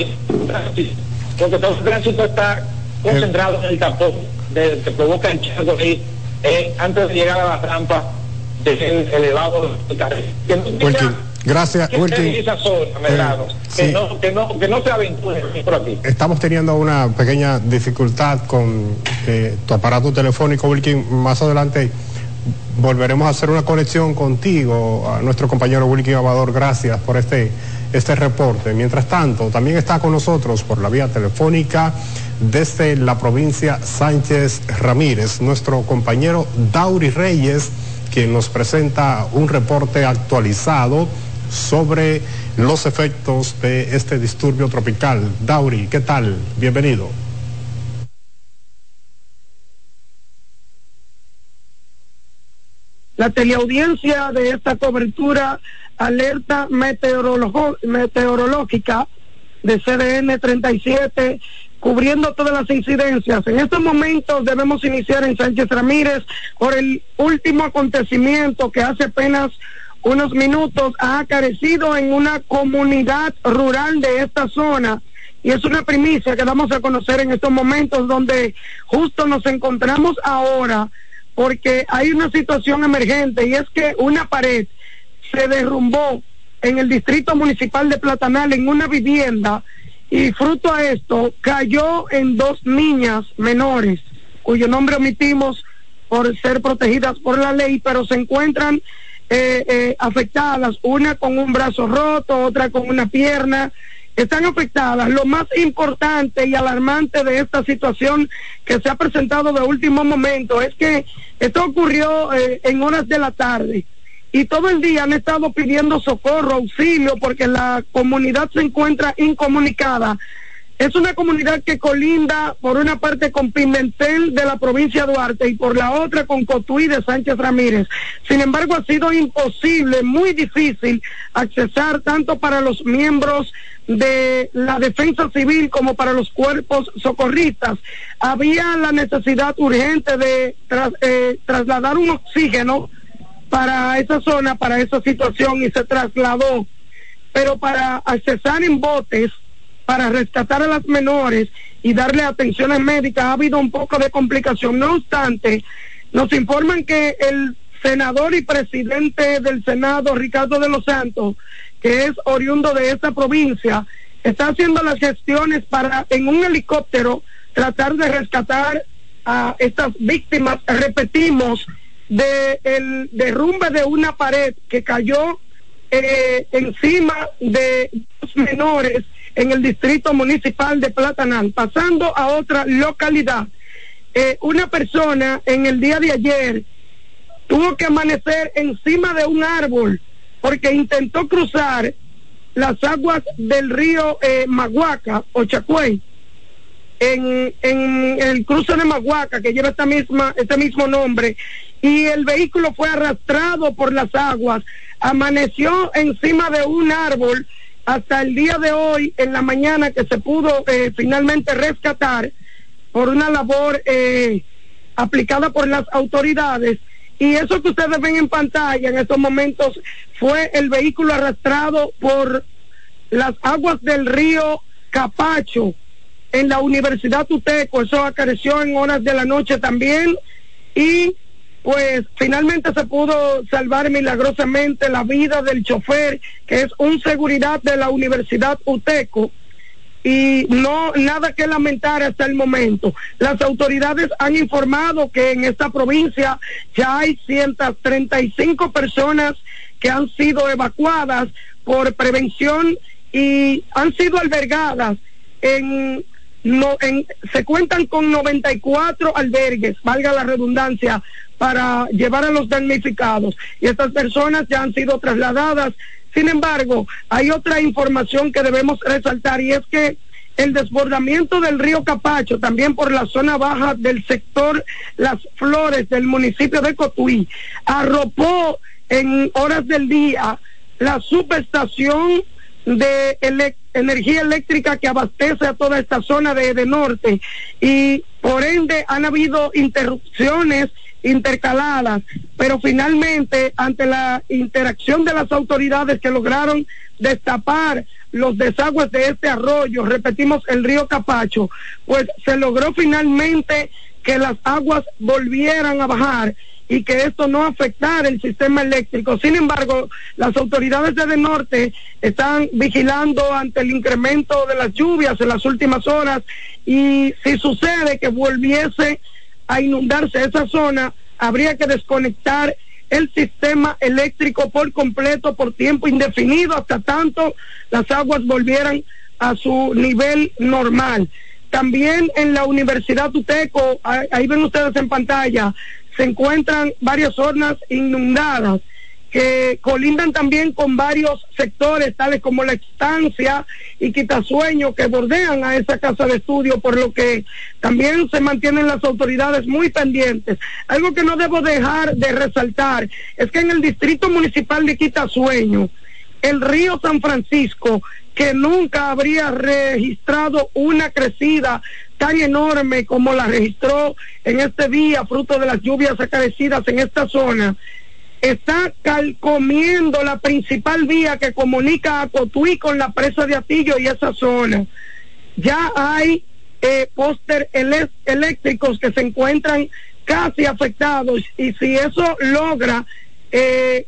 porque todo el tránsito está concentrado en el tapón de, que provoca el charco ahí eh, antes de llegar a la rampa del elevado del carril. Que no Gracias, Wilkin. Esa zona, eh, que, no, que, no, que no se aventure por aquí. Estamos teniendo una pequeña dificultad con eh, tu aparato telefónico, Wilkin. Más adelante volveremos a hacer una conexión contigo, a nuestro compañero Wilkin Amador. Gracias por este, este reporte. Mientras tanto, también está con nosotros por la vía telefónica desde la provincia Sánchez Ramírez, nuestro compañero Dauri Reyes, quien nos presenta un reporte actualizado sobre los efectos de este disturbio tropical. Dauri, ¿qué tal? Bienvenido. La teleaudiencia de esta cobertura alerta meteorológica de CDN 37 cubriendo todas las incidencias. En estos momentos debemos iniciar en Sánchez Ramírez por el último acontecimiento que hace apenas unos minutos ha acarecido en una comunidad rural de esta zona. Y es una primicia que damos a conocer en estos momentos donde justo nos encontramos ahora porque hay una situación emergente y es que una pared se derrumbó en el distrito municipal de Platanal en una vivienda y fruto a esto cayó en dos niñas menores cuyo nombre omitimos por ser protegidas por la ley, pero se encuentran eh, eh, afectadas, una con un brazo roto, otra con una pierna, están afectadas. Lo más importante y alarmante de esta situación que se ha presentado de último momento es que esto ocurrió eh, en horas de la tarde y todo el día han estado pidiendo socorro, auxilio, porque la comunidad se encuentra incomunicada. Es una comunidad que colinda por una parte con Pimentel de la provincia de Duarte y por la otra con Cotuí de Sánchez Ramírez. Sin embargo, ha sido imposible, muy difícil accesar tanto para los miembros de la defensa civil como para los cuerpos socorristas. Había la necesidad urgente de eh, trasladar un oxígeno para esa zona, para esa situación y se trasladó. Pero para accesar en botes, para rescatar a las menores y darle atenciones médicas, ha habido un poco de complicación. No obstante, nos informan que el senador y presidente del Senado, Ricardo de los Santos, que es oriundo de esta provincia, está haciendo las gestiones para en un helicóptero tratar de rescatar a estas víctimas. Repetimos, del el derrumbe de una pared que cayó eh, encima de los menores en el distrito municipal de Platanal, pasando a otra localidad. Eh, una persona en el día de ayer tuvo que amanecer encima de un árbol porque intentó cruzar las aguas del río eh, Maguaca o Chacuey en, en el cruce de Maguaca que lleva esta misma, este mismo nombre y el vehículo fue arrastrado por las aguas, amaneció encima de un árbol hasta el día de hoy, en la mañana, que se pudo eh, finalmente rescatar por una labor eh, aplicada por las autoridades. Y eso que ustedes ven en pantalla en estos momentos fue el vehículo arrastrado por las aguas del río Capacho en la Universidad Uteco. Eso acareció en horas de la noche también. Y pues finalmente se pudo salvar milagrosamente la vida del chofer, que es un seguridad de la Universidad Uteco y no nada que lamentar hasta el momento. Las autoridades han informado que en esta provincia ya hay 135 personas que han sido evacuadas por prevención y han sido albergadas en no, en, se cuentan con 94 albergues, valga la redundancia, para llevar a los damnificados. Y estas personas ya han sido trasladadas sin embargo, hay otra información que debemos resaltar y es que el desbordamiento del río Capacho, también por la zona baja del sector Las Flores del municipio de Cotuí, arropó en horas del día la subestación de energía eléctrica que abastece a toda esta zona de, de norte y por ende han habido interrupciones intercaladas, pero finalmente ante la interacción de las autoridades que lograron destapar los desagües de este arroyo, repetimos el río Capacho, pues se logró finalmente que las aguas volvieran a bajar y que esto no afectara el sistema eléctrico. Sin embargo, las autoridades de, norte están vigilando ante el incremento de las lluvias en las últimas horas y si sucede que volviese a inundarse esa zona, habría que desconectar el sistema eléctrico por completo por tiempo indefinido hasta tanto las aguas volvieran a su nivel normal. También en la Universidad Uteco, ahí ven ustedes en pantalla, se encuentran varias zonas inundadas que colindan también con varios sectores, tales como la estancia y quitasueño, que bordean a esa casa de estudio, por lo que también se mantienen las autoridades muy pendientes. Algo que no debo dejar de resaltar es que en el distrito municipal de Quitasueño, el río San Francisco, que nunca habría registrado una crecida tan enorme como la registró en este día, fruto de las lluvias acarecidas en esta zona, está calcomiendo la principal vía que comunica a Cotuí con la presa de Atillo y esa zona. Ya hay eh, póster eléctricos que se encuentran casi afectados y si eso logra eh,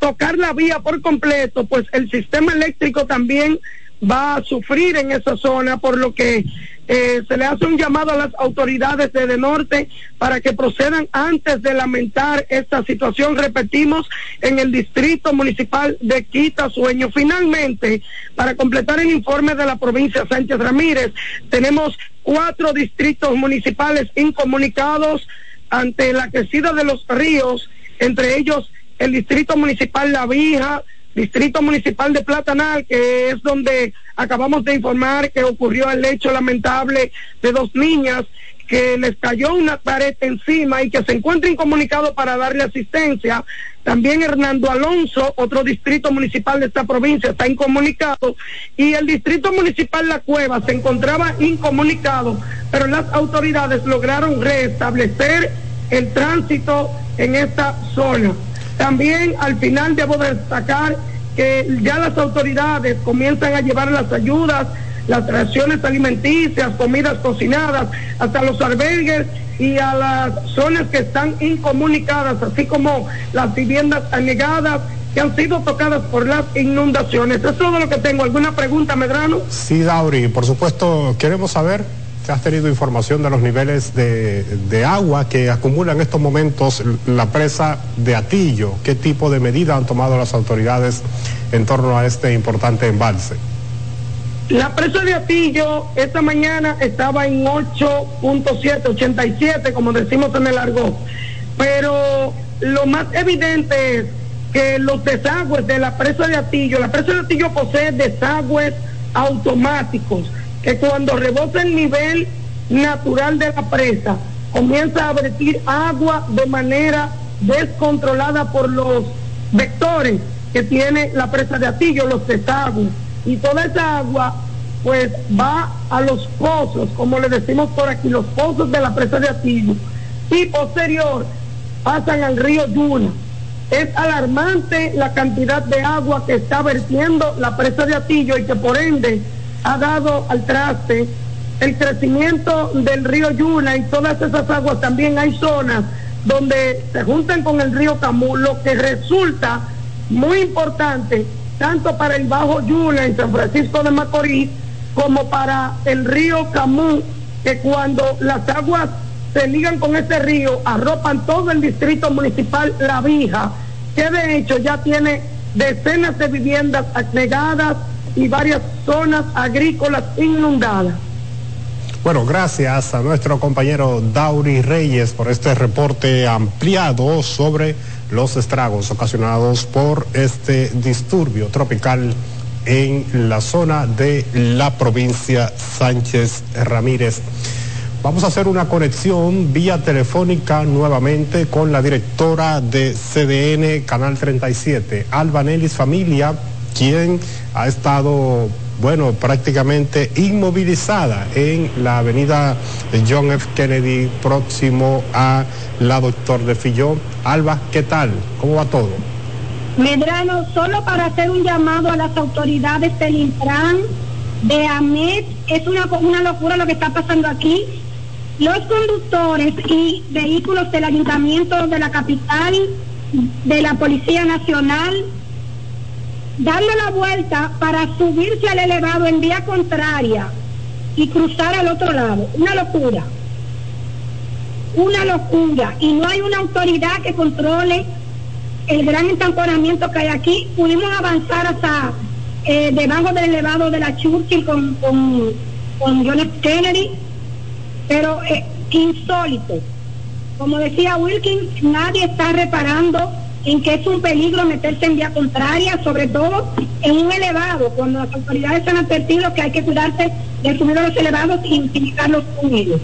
tocar la vía por completo, pues el sistema eléctrico también va a sufrir en esa zona, por lo que eh, se le hace un llamado a las autoridades de, norte para que procedan antes de lamentar esta situación, repetimos, en el distrito municipal de Quitasueño. Finalmente, para completar el informe de la provincia Sánchez Ramírez, tenemos cuatro distritos municipales incomunicados ante la crecida de los ríos, entre ellos el distrito municipal La Vija, Distrito Municipal de Platanal, que es donde acabamos de informar que ocurrió el hecho lamentable de dos niñas que les cayó una pared encima y que se encuentra incomunicado para darle asistencia. También Hernando Alonso, otro distrito municipal de esta provincia, está incomunicado. Y el distrito municipal La Cueva se encontraba incomunicado, pero las autoridades lograron restablecer el tránsito en esta zona. También al final debo destacar que ya las autoridades comienzan a llevar las ayudas, las raciones alimenticias, comidas cocinadas, hasta los albergues y a las zonas que están incomunicadas, así como las viviendas anegadas que han sido tocadas por las inundaciones. Es todo lo que tengo. ¿Alguna pregunta, Medrano? Sí, Dauri, por supuesto, queremos saber has tenido información de los niveles de, de, agua que acumula en estos momentos la presa de Atillo. ¿Qué tipo de medidas han tomado las autoridades en torno a este importante embalse? La presa de Atillo esta mañana estaba en 8.7, 87, como decimos en el argot. Pero lo más evidente es que los desagües de la presa de Atillo, la presa de Atillo posee desagües automáticos que cuando rebota el nivel natural de la presa, comienza a vertir agua de manera descontrolada por los vectores que tiene la presa de Atillo, los desagües. Y toda esa agua pues va a los pozos, como le decimos por aquí, los pozos de la presa de Atillo, y posterior pasan al río Yuna. Es alarmante la cantidad de agua que está vertiendo la presa de Atillo y que por ende ha dado al traste el crecimiento del río Yuna y todas esas aguas. También hay zonas donde se juntan con el río Camus, lo que resulta muy importante tanto para el Bajo Yuna en San Francisco de Macorís como para el río Camus, que cuando las aguas se ligan con ese río, arropan todo el distrito municipal La Vija, que de hecho ya tiene decenas de viviendas anegadas y varias zonas agrícolas inundadas. Bueno, gracias a nuestro compañero Dauri Reyes por este reporte ampliado sobre los estragos ocasionados por este disturbio tropical en la zona de la provincia Sánchez Ramírez. Vamos a hacer una conexión vía telefónica nuevamente con la directora de CDN Canal 37, Alba Nelis Familia, quien ha estado, bueno, prácticamente inmovilizada en la avenida John F. Kennedy, próximo a la Doctor de Filló. Alba, ¿qué tal? ¿Cómo va todo? Medrano, solo para hacer un llamado a las autoridades del Intran, de AMET, es una, una locura lo que está pasando aquí. Los conductores y vehículos del ayuntamiento de la capital, de la Policía Nacional, dando la vuelta para subirse al elevado en vía contraria y cruzar al otro lado. Una locura. Una locura. Y no hay una autoridad que controle el gran entamponamiento que hay aquí. Pudimos avanzar hasta eh, debajo del elevado de la Churchill con, con, con John F. Kennedy, pero eh, insólito. Como decía Wilkins, nadie está reparando en que es un peligro meterse en vía contraria, sobre todo en un elevado, cuando las autoridades han advertido que hay que cuidarse de subir a los elevados y utilizar los túneles.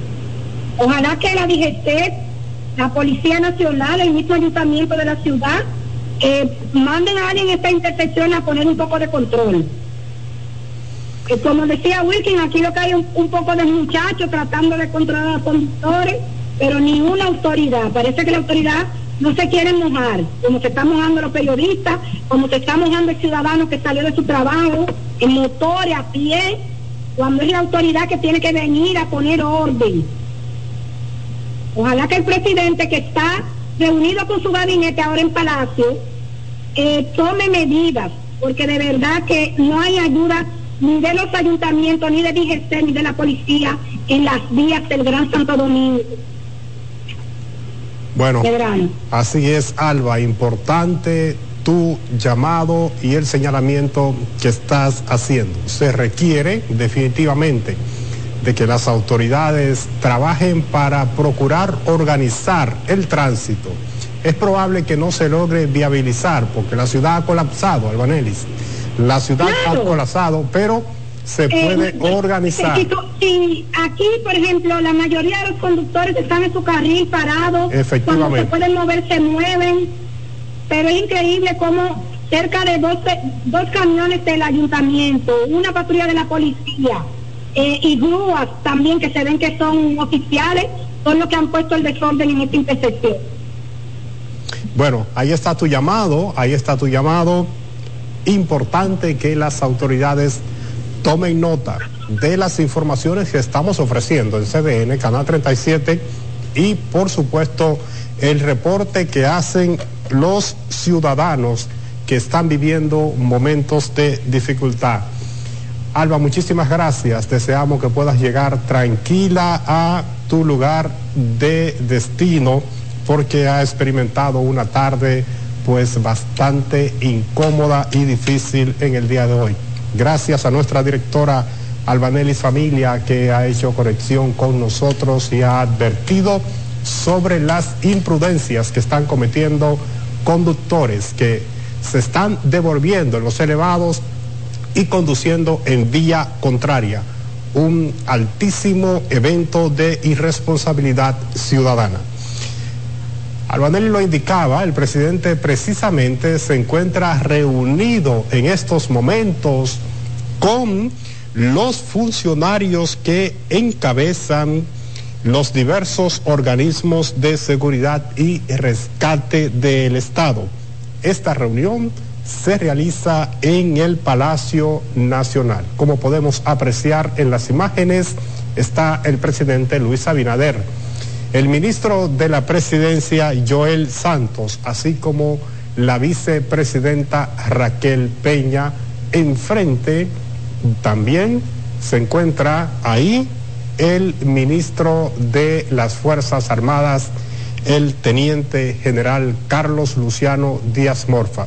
Ojalá que la DGC, la Policía Nacional, el mismo ayuntamiento de la ciudad, eh, manden a alguien en esta intersección a poner un poco de control. Eh, como decía Wilkin, aquí lo que hay un, un poco de muchachos tratando de controlar a los conductores, pero ninguna autoridad. Parece que la autoridad no se quiere mojar, como se están mojando los periodistas, como se está mojando el ciudadano que salió de su trabajo, en motores, a pie, cuando es la autoridad que tiene que venir a poner orden. Ojalá que el presidente que está reunido con su gabinete ahora en Palacio eh, tome medidas, porque de verdad que no hay ayuda ni de los ayuntamientos, ni de DGC, ni de la policía en las vías del Gran Santo Domingo. Bueno, así es, Alba, importante tu llamado y el señalamiento que estás haciendo. Se requiere definitivamente de que las autoridades trabajen para procurar organizar el tránsito. Es probable que no se logre viabilizar porque la ciudad ha colapsado, Albanelis. La ciudad Claro. ha colapsado, pero se puede Eh, organizar. Si, aquí, por ejemplo, la mayoría de los conductores están en su carril parados, Efectivamente. cuando se pueden mover se mueven, pero es increíble cómo cerca de 12, dos camiones del ayuntamiento, una patrulla de la policía eh, y grúas también que se ven que son oficiales, son los que han puesto el desorden en esta intersección. Bueno, ahí está tu llamado, ahí está tu llamado. Importante que las autoridades tomen nota de las informaciones que estamos ofreciendo en CDN, Canal 37, y por supuesto el reporte que hacen los ciudadanos que están viviendo momentos de dificultad. Alba, muchísimas gracias. Deseamos que puedas llegar tranquila a tu lugar de destino porque ha experimentado una tarde pues bastante incómoda y difícil en el día de hoy. Gracias a nuestra directora Albanelis Familia que ha hecho conexión con nosotros y ha advertido sobre las imprudencias que están cometiendo conductores que se están devolviendo en los elevados y conduciendo en vía contraria. Un altísimo evento de irresponsabilidad ciudadana. Albanelli lo indicaba, el presidente precisamente se encuentra reunido en estos momentos con los funcionarios que encabezan los diversos organismos de seguridad y rescate del Estado. Esta reunión se realiza en el Palacio Nacional. Como podemos apreciar en las imágenes, está el presidente Luis Abinader, el ministro de la presidencia Joel Santos, así como la vicepresidenta Raquel Peña. Enfrente también se encuentra ahí el ministro de las Fuerzas Armadas, el teniente general Carlos Luciano Díaz Morfa.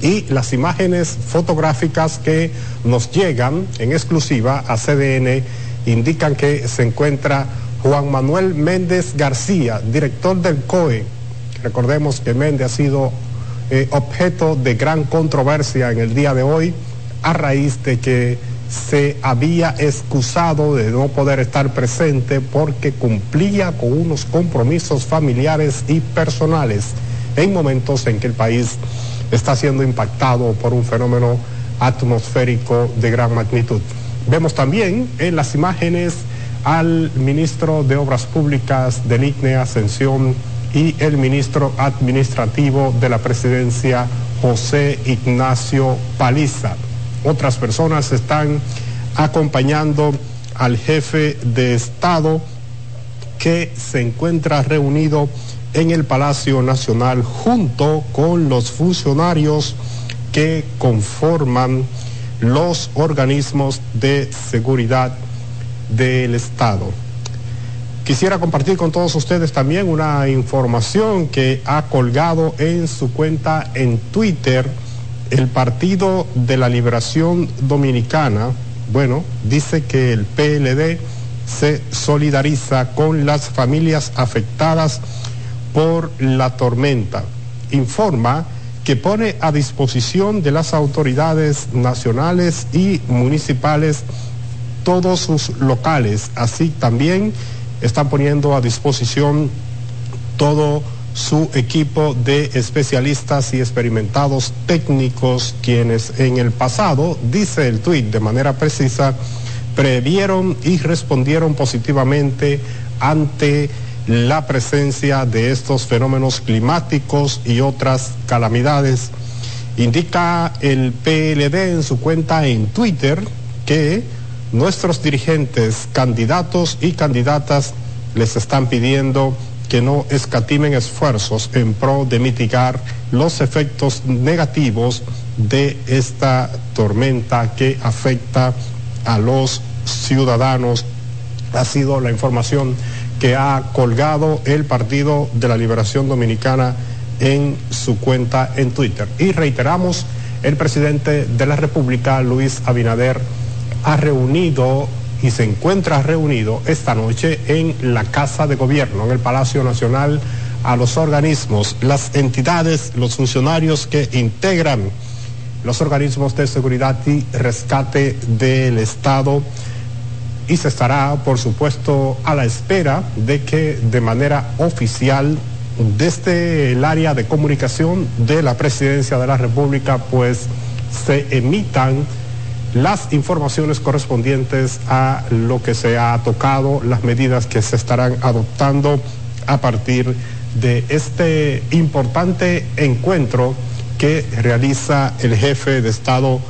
Y las imágenes fotográficas que nos llegan en exclusiva a CDN indican que se encuentra Juan Manuel Méndez García, director del COE. Recordemos que Méndez ha sido eh, objeto de gran controversia en el día de hoy a raíz de que se había excusado de no poder estar presente porque cumplía con unos compromisos familiares y personales en momentos en que el país está siendo impactado por un fenómeno atmosférico de gran magnitud. Vemos también en las imágenes al ministro de Obras Públicas del ICNE Ascensión y el ministro administrativo de la presidencia José Ignacio Paliza. Otras personas están acompañando al jefe de Estado que se encuentra reunido en el Palacio Nacional junto con los funcionarios que conforman los organismos de seguridad del Estado. Quisiera compartir con todos ustedes también una información que ha colgado en su cuenta en Twitter el Partido de la Liberación Dominicana, bueno, dice que el PLD se solidariza con las familias afectadas por la tormenta. Informa que pone a disposición de las autoridades nacionales y municipales todos sus locales. Así también están poniendo a disposición todo su equipo de especialistas y experimentados técnicos quienes en el pasado, dice el tuit de manera precisa, previeron y respondieron positivamente ante la presencia de estos fenómenos climáticos y otras calamidades. Indica el PLD en su cuenta en Twitter que nuestros dirigentes, candidatos y candidatas les están pidiendo que no escatimen esfuerzos en pro de mitigar los efectos negativos de esta tormenta que afecta a los ciudadanos. Ha sido la información que ha colgado el Partido de la Liberación Dominicana en su cuenta en Twitter. Y reiteramos, el presidente de la República, Luis Abinader, ha reunido y se encuentra reunido esta noche en la Casa de Gobierno, en el Palacio Nacional, a los organismos, las entidades, los funcionarios que integran los organismos de seguridad y rescate del Estado. Y se estará, por supuesto, a la espera de que de manera oficial desde el área de comunicación de la Presidencia de la República, pues se emitan las informaciones correspondientes a lo que se ha tocado, las medidas que se estarán adoptando a partir de este importante encuentro que realiza el jefe de Estado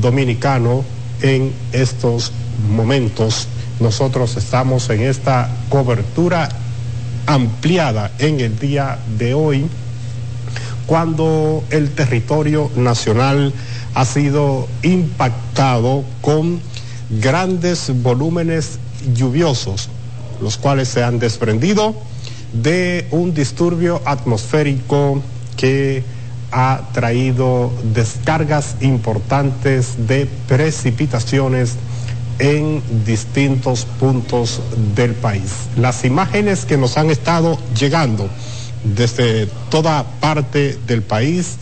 dominicano en estos momentos. Nosotros estamos en esta cobertura ampliada en el día de hoy, cuando el territorio nacional ha sido impactado con grandes volúmenes lluviosos, los cuales se han desprendido de un disturbio atmosférico que ha traído descargas importantes de precipitaciones en distintos puntos del país. Las imágenes que nos han estado llegando desde toda parte del país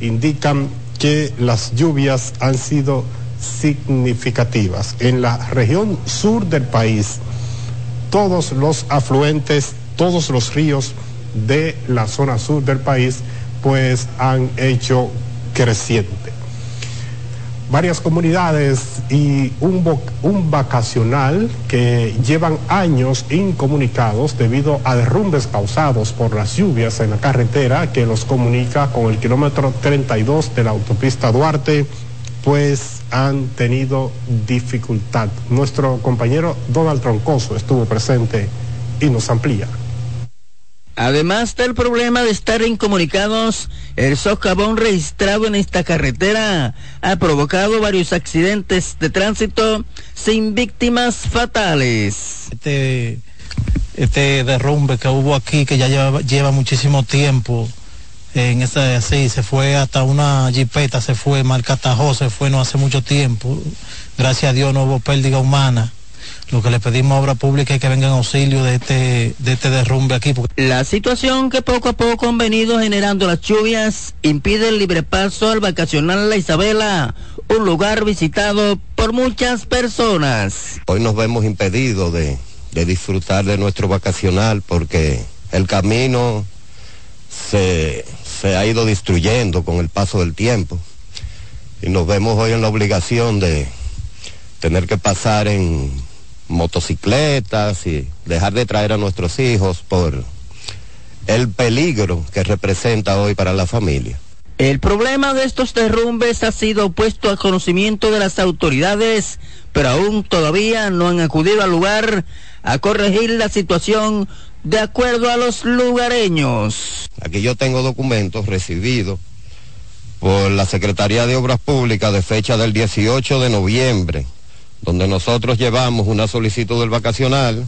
indican que las lluvias han sido significativas. En la región sur del país, todos los afluentes, todos los ríos de la zona sur del país, pues han hecho creciente. Varias comunidades y un, vacacional que llevan años incomunicados debido a derrumbes causados por las lluvias en la carretera que los comunica con el kilómetro 32 de la autopista Duarte, pues han tenido dificultad. Nuestro compañero Donald Troncoso estuvo presente y nos amplía. Además del problema de estar incomunicados, el socavón registrado en esta carretera ha provocado varios accidentes de tránsito sin víctimas fatales. Este, este derrumbe que hubo aquí, que ya lleva, muchísimo tiempo, en esa así, se fue hasta una jipeta, se fue, Marcatajó, se fue no hace mucho tiempo. Gracias a Dios no hubo pérdida humana lo que le pedimos a obra pública es que vengan auxilio de este, de este derrumbe aquí. La situación que poco a poco han venido generando las lluvias impide el libre paso al vacacional La Isabela, un lugar visitado por muchas personas. Hoy nos vemos impedidos de, de disfrutar de nuestro vacacional porque el camino se, se ha ido destruyendo con el paso del tiempo y nos vemos hoy en la obligación de tener que pasar en motocicletas y dejar de traer a nuestros hijos por el peligro que representa hoy para la familia. El problema de estos derrumbes ha sido puesto a conocimiento de las autoridades, pero aún todavía no han acudido al lugar a corregir la situación de acuerdo a los lugareños. Aquí yo tengo documentos recibidos por la Secretaría de Obras Públicas de fecha del 18 de noviembre donde nosotros llevamos una solicitud del vacacional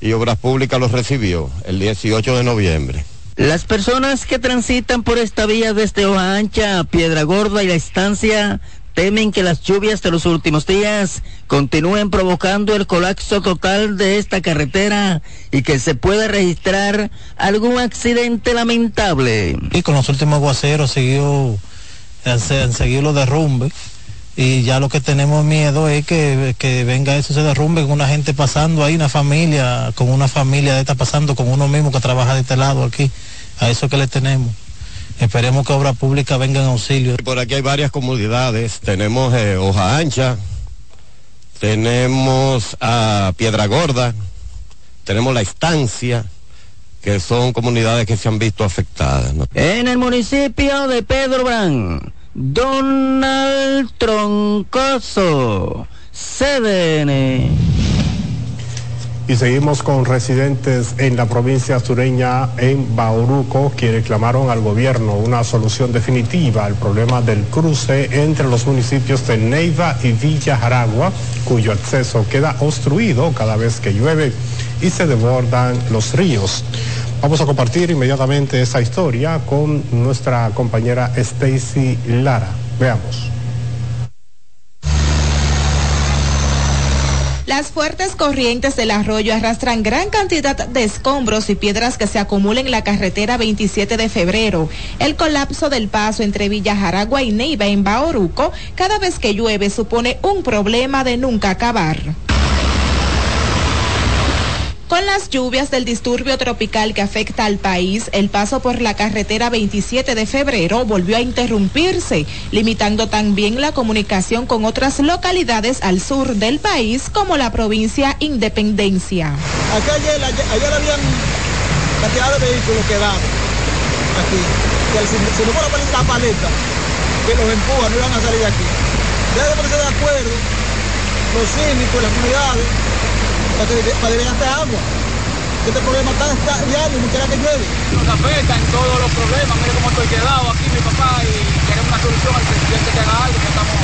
y Obras Públicas lo recibió el 18 de noviembre. Las personas que transitan por esta vía desde Hoja Ancha, Piedra Gorda y la estancia temen que las lluvias de los últimos días continúen provocando el colapso total de esta carretera y que se pueda registrar algún accidente lamentable. Y con los últimos aguaceros siguió, se han seguido los derrumbes y ya lo que tenemos miedo es que, venga eso, se derrumbe con una gente pasando ahí, una familia, con una familia de esta pasando, con uno mismo que trabaja de este lado aquí, a eso que le tenemos. Esperemos que Obra Pública venga en auxilio. Por aquí hay varias comunidades, tenemos eh, Hoja Ancha, tenemos a Piedra Gorda, tenemos La Estancia, que son comunidades que se han visto afectadas. En el municipio de Pedro Brán Donald Troncoso, CDN. Y seguimos con residentes en la provincia sureña en Bauruco que reclamaron al gobierno una solución definitiva al problema del cruce entre los municipios de Neiva y Villa Jaragua, cuyo acceso queda obstruido cada vez que llueve y se desbordan los ríos. Vamos a compartir inmediatamente esa historia con nuestra compañera Stacy Lara. Veamos. Las fuertes corrientes del arroyo arrastran gran cantidad de escombros y piedras que se acumulan en la carretera 27 de febrero. El colapso del paso entre Villa Jaragua y Neiva en Baoruco cada vez que llueve supone un problema de nunca acabar. Con las lluvias del disturbio tropical que afecta al país, el paso por la carretera 27 de febrero volvió a interrumpirse, limitando también la comunicación con otras localidades al sur del país, como la provincia Independencia. Acá ayer, ayer, habían cantidad de vehículos quedados aquí, que si, si no fuera la paleta que los empuja, no iban a salir de aquí. Debe ponerse de acuerdo los cínicos, las comunidades para drenarte agua. Este problema está, está diario, no quiera que llueve. Nos afectan todos los problemas, mire cómo estoy quedado aquí mi papá y queremos una solución al presidente que haga algo, que estamos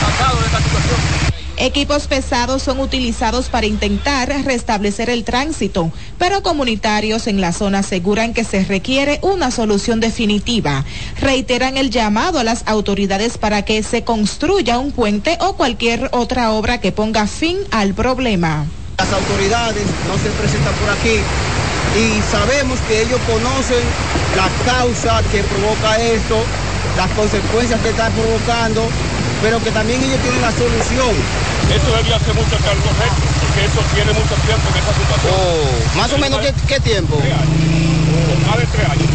cansados de esta situación. Equipos pesados son utilizados para intentar restablecer el tránsito, pero comunitarios en la zona aseguran que se requiere una solución definitiva. Reiteran el llamado a las autoridades para que se construya un puente o cualquier otra obra que ponga fin al problema. Las autoridades no se presentan por aquí y sabemos que ellos conocen la causa que provoca esto, las consecuencias que están provocando, pero que también ellos tienen la solución. Eso debía hacer mucho cargo porque eso tiene mucho tiempo en esa situación. Oh, ¿Más o menos qué, tiempo? Tres años. más de tres años.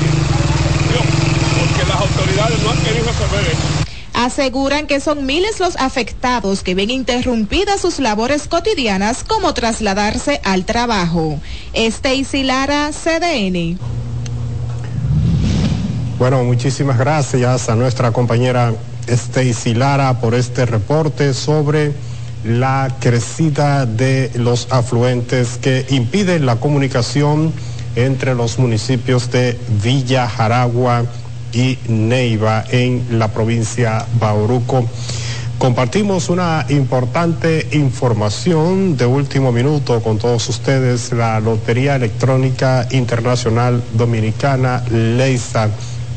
Porque las autoridades no han querido resolver eso. Aseguran que son miles los afectados que ven interrumpidas sus labores cotidianas como trasladarse al trabajo. Stacy Lara, CDN. Bueno, muchísimas gracias a nuestra compañera Stacy Lara por este reporte sobre la crecida de los afluentes que impiden la comunicación entre los municipios de Villa Jaragua y Neiva en la provincia Bauruco. Compartimos una importante información de último minuto con todos ustedes. La Lotería Electrónica Internacional Dominicana, LEISA,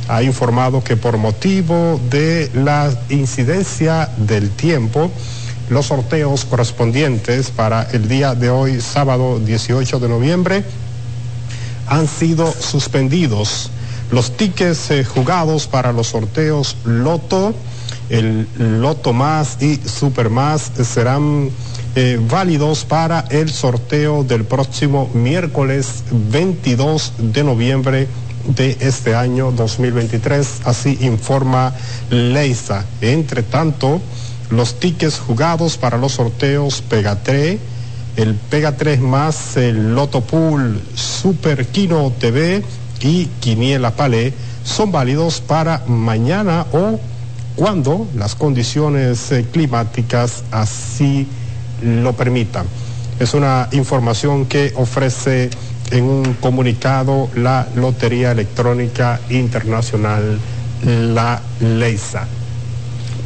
ha informado que por motivo de la incidencia del tiempo, los sorteos correspondientes para el día de hoy, sábado 18 de noviembre, han sido suspendidos. Los tickets eh, jugados para los sorteos Loto, el Loto Más y Super Más serán eh, válidos para el sorteo del próximo miércoles 22 de noviembre de este año 2023, así informa Leisa. Entre tanto, los tickets jugados para los sorteos Pega 3, el Pega 3 más el Loto Pool Super Kino TV y Quiniela Palé son válidos para mañana o cuando las condiciones eh, climáticas así lo permitan. Es una información que ofrece en un comunicado la Lotería Electrónica Internacional, la LEISA.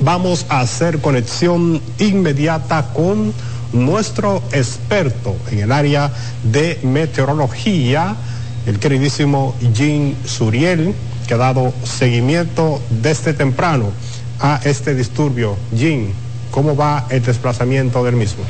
Vamos a hacer conexión inmediata con nuestro experto en el área de meteorología, el queridísimo Jean Suriel, que ha dado seguimiento desde temprano a este disturbio. Jean, ¿cómo va el desplazamiento del mismo?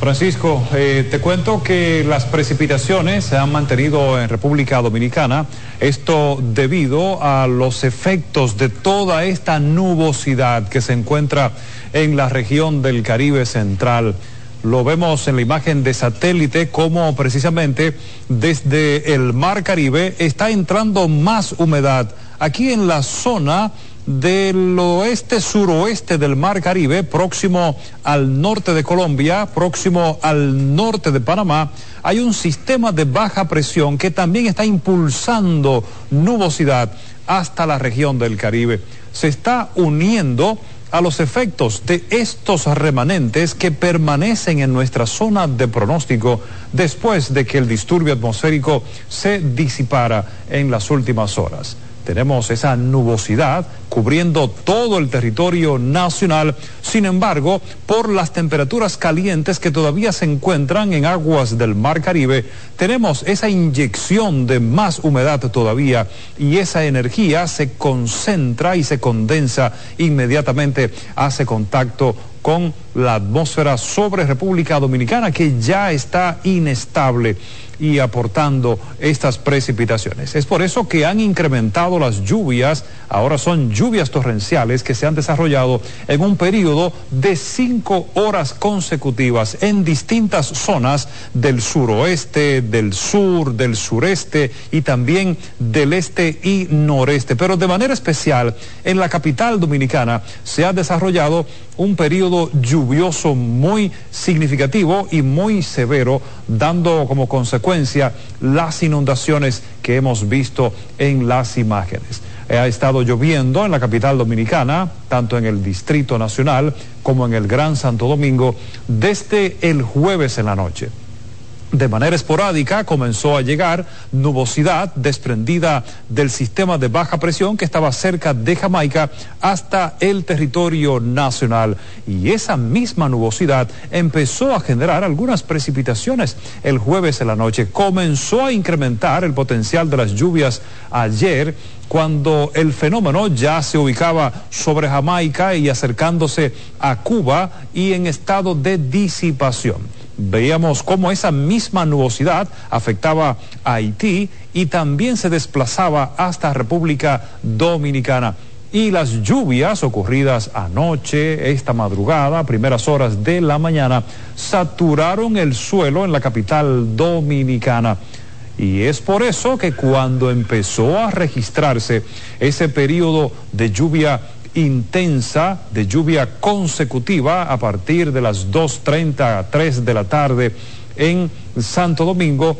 Francisco, eh, te cuento que las precipitaciones se han mantenido en República Dominicana, esto debido a los efectos de toda esta nubosidad que se encuentra en la región del Caribe Central. Lo vemos en la imagen de satélite como precisamente desde el Mar Caribe está entrando más humedad. Aquí en la zona del oeste suroeste del Mar Caribe, próximo al norte de Colombia, próximo al norte de Panamá, hay un sistema de baja presión que también está impulsando nubosidad hasta la región del Caribe. Se está uniendo a los efectos de estos remanentes que permanecen en nuestra zona de pronóstico después de que el disturbio atmosférico se disipara en las últimas horas tenemos esa nubosidad cubriendo todo el territorio nacional. Sin embargo, por las temperaturas calientes que todavía se encuentran en aguas del Mar Caribe, tenemos esa inyección de más humedad todavía y esa energía se concentra y se condensa inmediatamente, hace contacto con la atmósfera sobre República Dominicana que ya está inestable y aportando estas precipitaciones. Es por eso que han incrementado las lluvias, ahora son lluvias torrenciales que se han desarrollado en un periodo de cinco horas consecutivas en distintas zonas del suroeste, del sur, del sureste y también del este y noreste. Pero de manera especial, en la capital dominicana se ha desarrollado un periodo lluvioso muy significativo y muy severo, dando como consecuencia las inundaciones que hemos visto en las imágenes. Ha estado lloviendo en la capital dominicana, tanto en el Distrito Nacional como en el Gran Santo Domingo, desde el jueves en la noche. De manera esporádica comenzó a llegar nubosidad desprendida del sistema de baja presión que estaba cerca de Jamaica hasta el territorio nacional. Y esa misma nubosidad empezó a generar algunas precipitaciones el jueves en la noche. Comenzó a incrementar el potencial de las lluvias ayer cuando el fenómeno ya se ubicaba sobre Jamaica y acercándose a Cuba y en estado de disipación veíamos cómo esa misma nubosidad afectaba a Haití y también se desplazaba hasta República Dominicana. Y las lluvias ocurridas anoche, esta madrugada, primeras horas de la mañana, saturaron el suelo en la capital dominicana. Y es por eso que cuando empezó a registrarse ese periodo de lluvia intensa de lluvia consecutiva a partir de las 2.30 a 3 de la tarde en Santo Domingo,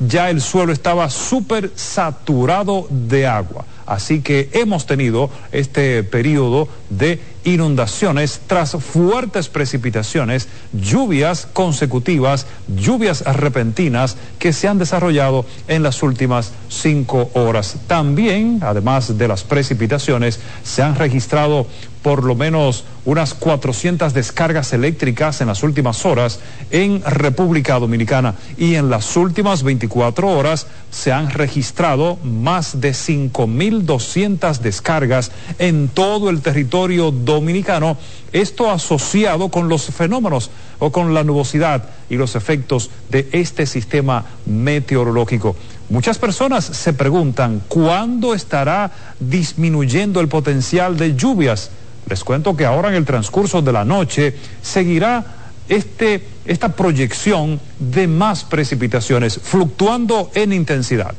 ya el suelo estaba súper saturado de agua. Así que hemos tenido este periodo de inundaciones tras fuertes precipitaciones, lluvias consecutivas, lluvias repentinas que se han desarrollado en las últimas cinco horas. También, además de las precipitaciones, se han registrado por lo menos unas 400 descargas eléctricas en las últimas horas en República Dominicana. Y en las últimas 24 horas se han registrado más de 5.200 descargas en todo el territorio dominicano, esto asociado con los fenómenos o con la nubosidad y los efectos de este sistema meteorológico. Muchas personas se preguntan cuándo estará disminuyendo el potencial de lluvias les cuento que ahora en el transcurso de la noche seguirá este, esta proyección de más precipitaciones, fluctuando en intensidad.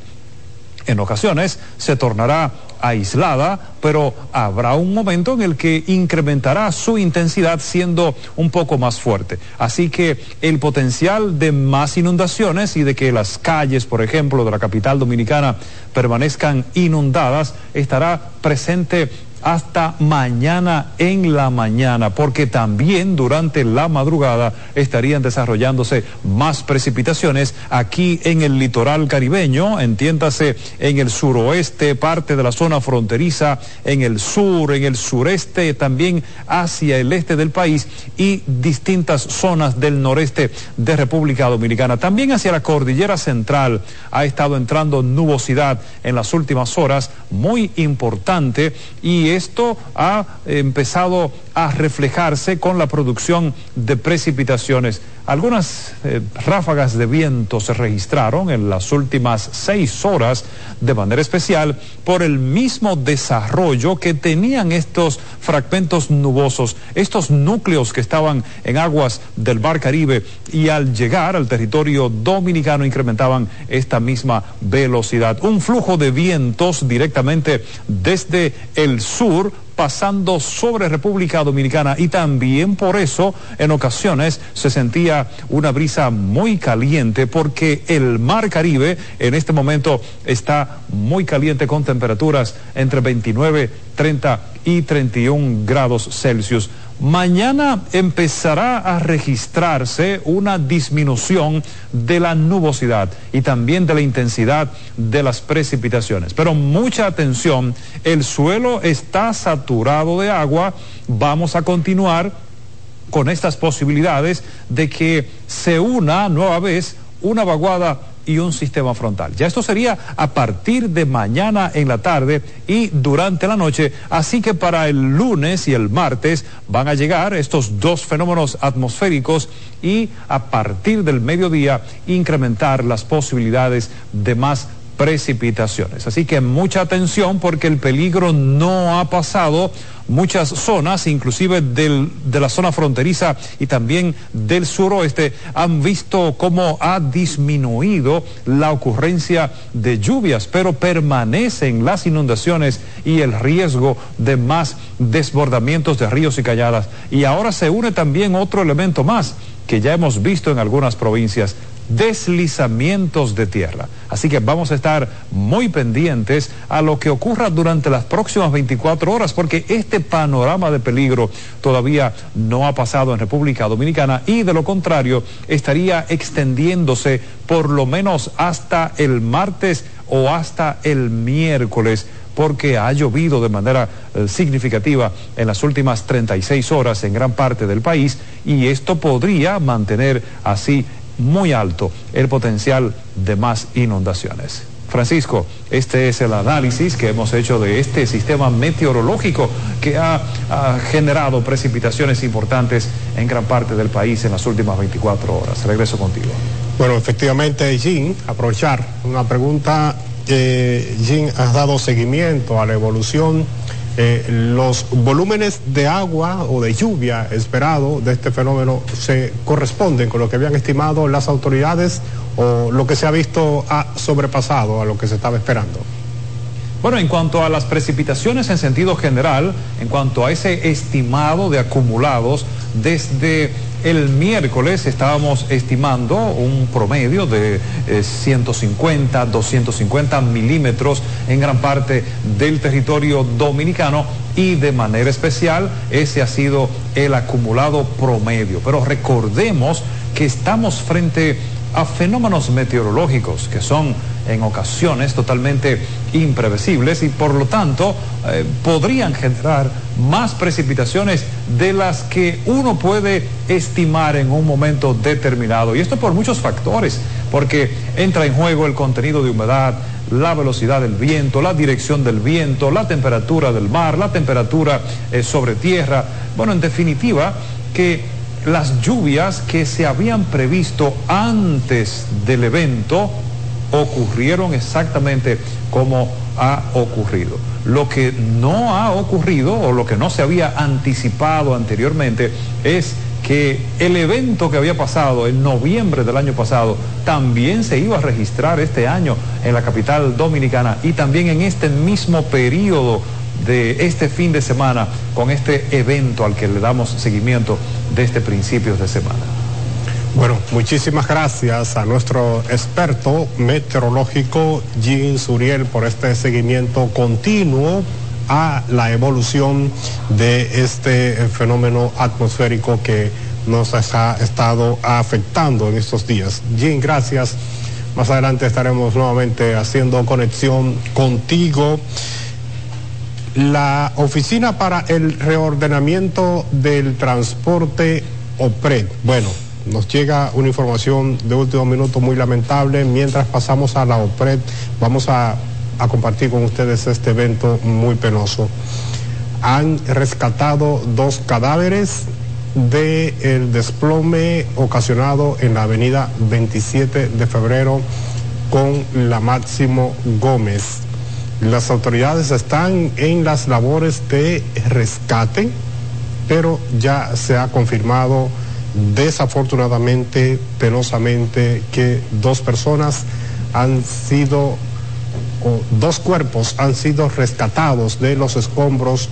En ocasiones se tornará aislada, pero habrá un momento en el que incrementará su intensidad siendo un poco más fuerte. Así que el potencial de más inundaciones y de que las calles, por ejemplo, de la capital dominicana permanezcan inundadas estará presente hasta mañana en la mañana, porque también durante la madrugada estarían desarrollándose más precipitaciones aquí en el litoral caribeño, entiéndase en el suroeste, parte de la zona fronteriza, en el sur, en el sureste, también hacia el este del país y distintas zonas del noreste de República Dominicana. También hacia la cordillera central ha estado entrando nubosidad en las últimas horas, muy importante, y esto ha empezado a reflejarse con la producción de precipitaciones. Algunas eh, ráfagas de viento se registraron en las últimas seis horas de manera especial por el mismo desarrollo que tenían estos fragmentos nubosos, estos núcleos que estaban en aguas del Mar Caribe y al llegar al territorio dominicano incrementaban esta misma velocidad. Un flujo de vientos directamente desde el sur pasando sobre República Dominicana y también por eso en ocasiones se sentía una brisa muy caliente porque el mar Caribe en este momento está muy caliente con temperaturas entre 29, 30 y 31 grados Celsius. Mañana empezará a registrarse una disminución de la nubosidad y también de la intensidad de las precipitaciones. Pero mucha atención, el suelo está saturado de agua, vamos a continuar con estas posibilidades de que se una nueva vez una vaguada y un sistema frontal. Ya esto sería a partir de mañana en la tarde y durante la noche, así que para el lunes y el martes van a llegar estos dos fenómenos atmosféricos y a partir del mediodía incrementar las posibilidades de más precipitaciones. Así que mucha atención porque el peligro no ha pasado. Muchas zonas, inclusive de la zona fronteriza y también del suroeste, han visto cómo ha disminuido la ocurrencia de lluvias, pero permanecen las inundaciones y el riesgo de más desbordamientos de ríos y calladas. Y ahora se une también otro elemento más que ya hemos visto en algunas provincias, deslizamientos de tierra. Así que vamos a estar muy pendientes a lo que ocurra durante las próximas 24 horas, porque este panorama de peligro todavía no ha pasado en República Dominicana y de lo contrario estaría extendiéndose por lo menos hasta el martes o hasta el miércoles porque ha llovido de manera eh, significativa en las últimas 36 horas en gran parte del país y esto podría mantener así muy alto el potencial de más inundaciones. Francisco, este es el análisis que hemos hecho de este sistema meteorológico que ha, generado precipitaciones importantes en gran parte del país en las últimas 24 horas. Regreso contigo. Bueno, efectivamente, Jim, aprovechar una pregunta. Eh, Jim, has dado seguimiento a la evolución eh, los volúmenes de agua o de lluvia esperado de este fenómeno se corresponden con lo que habían estimado las autoridades o lo que se ha visto ha sobrepasado a lo que se estaba esperando? Bueno, en cuanto a las precipitaciones en sentido general, en cuanto a ese estimado de acumulados, desde el miércoles estábamos estimando un promedio de eh, 150, 250 milímetros en gran parte del territorio dominicano y de manera especial ese ha sido el acumulado promedio. Pero recordemos que estamos frente a fenómenos meteorológicos que son en ocasiones totalmente imprevisibles y por lo tanto eh, podrían generar más precipitaciones de las que uno puede estimar en un momento determinado. Y esto por muchos factores, porque entra en juego el contenido de humedad, la velocidad del viento, la dirección del viento, la temperatura del mar, la temperatura eh, sobre tierra. Bueno, en definitiva, que las lluvias que se habían previsto antes del evento ocurrieron exactamente como ha ocurrido. Lo que no ha ocurrido o lo que no se había anticipado anteriormente es que el evento que había pasado en noviembre del año pasado también se iba a registrar este año en la capital dominicana y también en este mismo periodo de este fin de semana con este evento al que le damos seguimiento desde principios de semana. Bueno, muchísimas gracias a nuestro experto meteorológico Jean Suriel por este seguimiento continuo a la evolución de este fenómeno atmosférico que nos ha estado afectando en estos días. Jean, gracias. Más adelante estaremos nuevamente haciendo conexión contigo. La Oficina para el Reordenamiento del Transporte OPRED. Bueno, nos llega una información de último minuto muy lamentable. Mientras pasamos a la OPRED, vamos a, compartir con ustedes este evento muy penoso. Han rescatado dos cadáveres del desplome ocasionado en la avenida 27 de febrero con la Máximo Gómez. Las autoridades están en las labores de rescate, pero ya se ha confirmado desafortunadamente, penosamente, que dos personas han sido, o dos cuerpos han sido rescatados de los escombros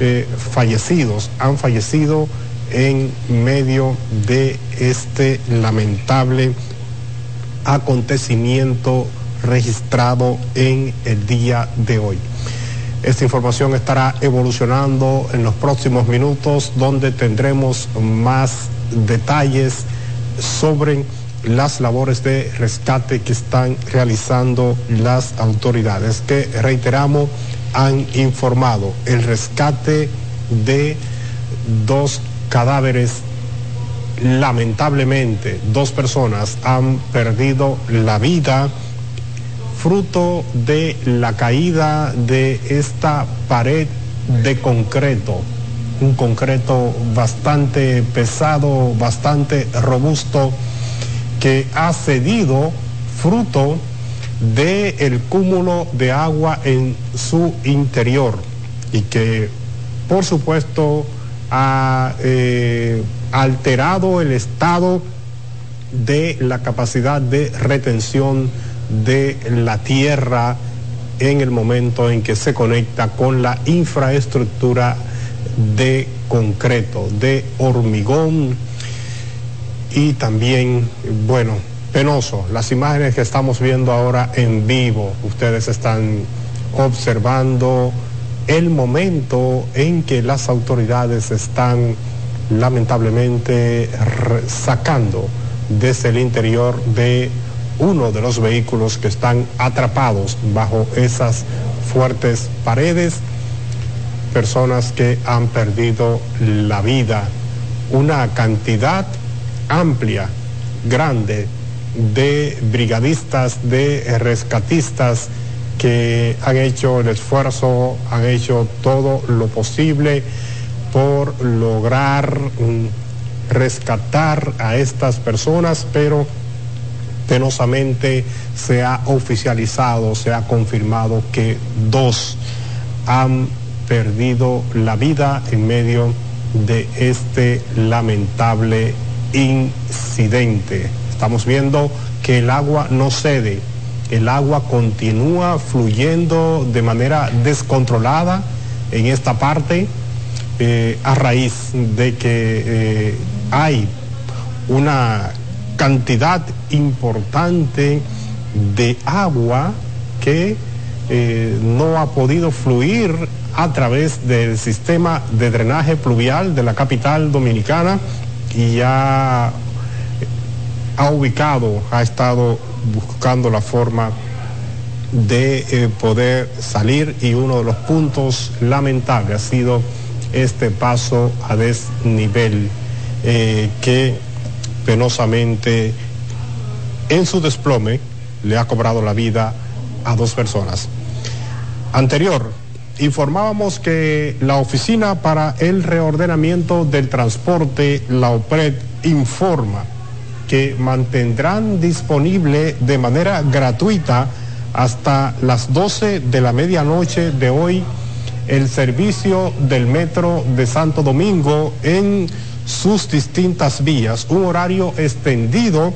eh, fallecidos, han fallecido en medio de este lamentable acontecimiento registrado en el día de hoy. Esta información estará evolucionando en los próximos minutos donde tendremos más detalles sobre las labores de rescate que están realizando las autoridades que reiteramos han informado. El rescate de dos cadáveres lamentablemente dos personas han perdido la vida fruto de la caída de esta pared de concreto, un concreto bastante pesado, bastante robusto, que ha cedido fruto del el cúmulo de agua en su interior y que por supuesto ha eh, alterado el estado de la capacidad de retención de la tierra en el momento en que se conecta con la infraestructura de concreto, de hormigón y también, bueno, penoso. Las imágenes que estamos viendo ahora en vivo, ustedes están observando el momento en que las autoridades están lamentablemente sacando desde el interior de uno de los vehículos que están atrapados bajo esas fuertes paredes, personas que han perdido la vida, una cantidad amplia, grande de brigadistas, de rescatistas que han hecho el esfuerzo, han hecho todo lo posible por lograr rescatar a estas personas, pero penosamente se ha oficializado, se ha confirmado que dos han perdido la vida en medio de este lamentable incidente. Estamos viendo que el agua no cede, el agua continúa fluyendo de manera descontrolada en esta parte eh, a raíz de que eh, hay una cantidad importante de agua que eh, no ha podido fluir a través del sistema de drenaje pluvial de la capital dominicana y ya ha ubicado, ha estado buscando la forma de eh, poder salir y uno de los puntos lamentables ha sido este paso a desnivel eh, que penosamente en su desplome le ha cobrado la vida a dos personas. Anterior, informábamos que la Oficina para el Reordenamiento del Transporte, la OPRED, informa que mantendrán disponible de manera gratuita hasta las 12 de la medianoche de hoy el servicio del metro de Santo Domingo en sus distintas vías, un horario extendido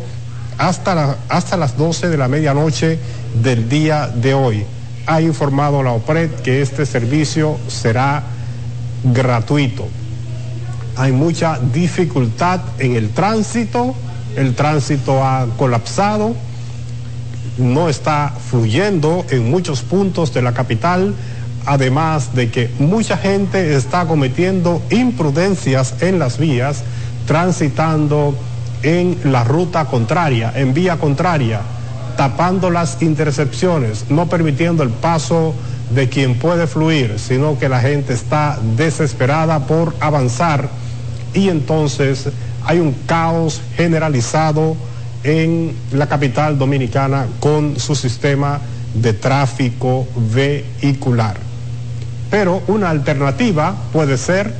hasta, hasta las 12 de la medianoche del día de hoy. Ha informado la OPRED que este servicio será gratuito. Hay mucha dificultad en el tránsito, el tránsito ha colapsado, no está fluyendo en muchos puntos de la capital, además de que mucha gente está cometiendo imprudencias en las vías, transitando en la ruta contraria, en vía contraria, tapando las intercepciones, no permitiendo el paso de quien puede fluir, sino que la gente está desesperada por avanzar y entonces hay un caos generalizado en la capital dominicana con su sistema de tráfico vehicular. Pero una alternativa puede ser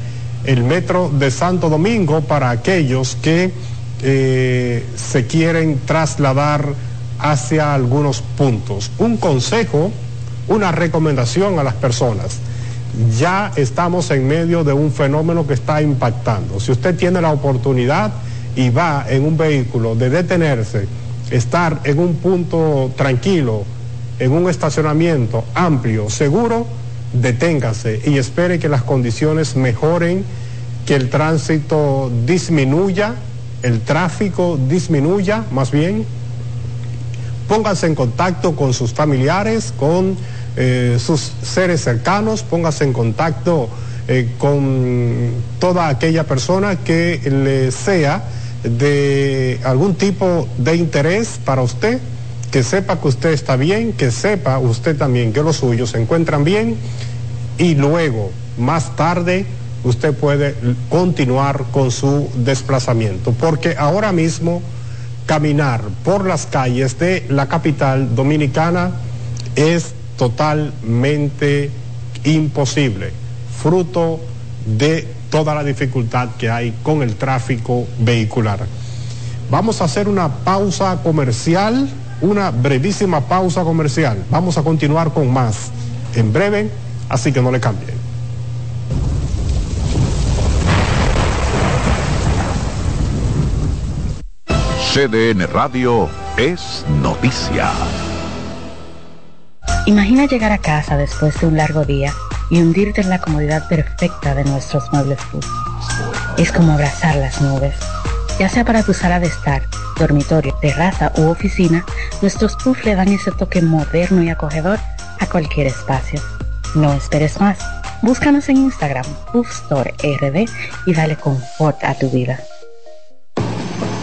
el metro de Santo Domingo para aquellos que eh, se quieren trasladar hacia algunos puntos. Un consejo, una recomendación a las personas. Ya estamos en medio de un fenómeno que está impactando. Si usted tiene la oportunidad y va en un vehículo de detenerse, estar en un punto tranquilo, en un estacionamiento amplio, seguro, deténgase y espere que las condiciones mejoren, que el tránsito disminuya, el tráfico disminuya más bien. Póngase en contacto con sus familiares, con eh, sus seres cercanos, póngase en contacto eh, con toda aquella persona que le sea de algún tipo de interés para usted, que sepa que usted está bien, que sepa usted también que los suyos se encuentran bien y luego, más tarde, usted puede continuar con su desplazamiento, porque ahora mismo caminar por las calles de la capital dominicana es totalmente imposible, fruto de toda la dificultad que hay con el tráfico vehicular. Vamos a hacer una pausa comercial, una brevísima pausa comercial. Vamos a continuar con más en breve, así que no le cambien. CDN Radio es noticia. Imagina llegar a casa después de un largo día y hundirte en la comodidad perfecta de nuestros muebles Puff. Es como abrazar las nubes. Ya sea para tu sala de estar, dormitorio, terraza u oficina, nuestros Puff le dan ese toque moderno y acogedor a cualquier espacio. No esperes más. Búscanos en Instagram, Puff Store RD y dale confort a tu vida.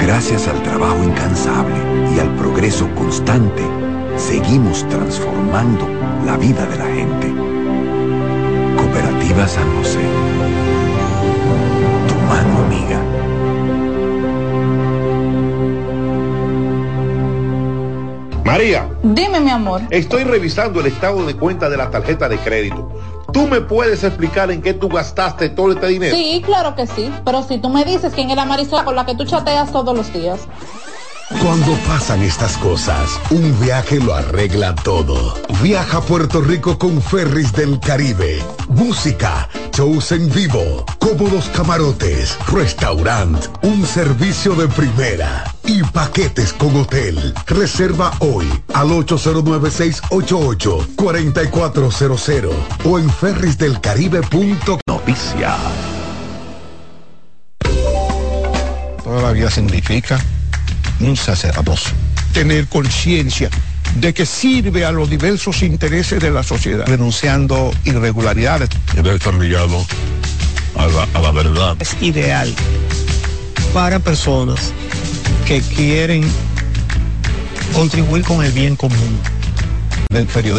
Gracias al trabajo incansable y al progreso constante, seguimos transformando la vida de la gente. Cooperativa San José. Tu mano amiga. María, Dime, mi amor. estoy revisando el estado de cuenta de la tarjeta de crédito. ¿Tú me puedes explicar en qué tú gastaste todo este dinero? Sí, claro que sí. Pero si tú me dices quién es la Marisol con la que tú chateas todos los días. Cuando pasan estas cosas, un viaje lo arregla todo. Viaja a Puerto Rico con Ferris del Caribe. Música, shows en vivo, cómodos camarotes, restaurant, un servicio de primera y paquetes con hotel. Reserva hoy al 809-688-4400 o en ferrisdelcaribe.com. Noticia. Toda la vida significa un sacerdocio. Tener conciencia de que sirve a los diversos intereses de la sociedad, denunciando irregularidades. Debe estar ligado a la, a la verdad. Es ideal para personas que quieren contribuir con el bien común. del periodismo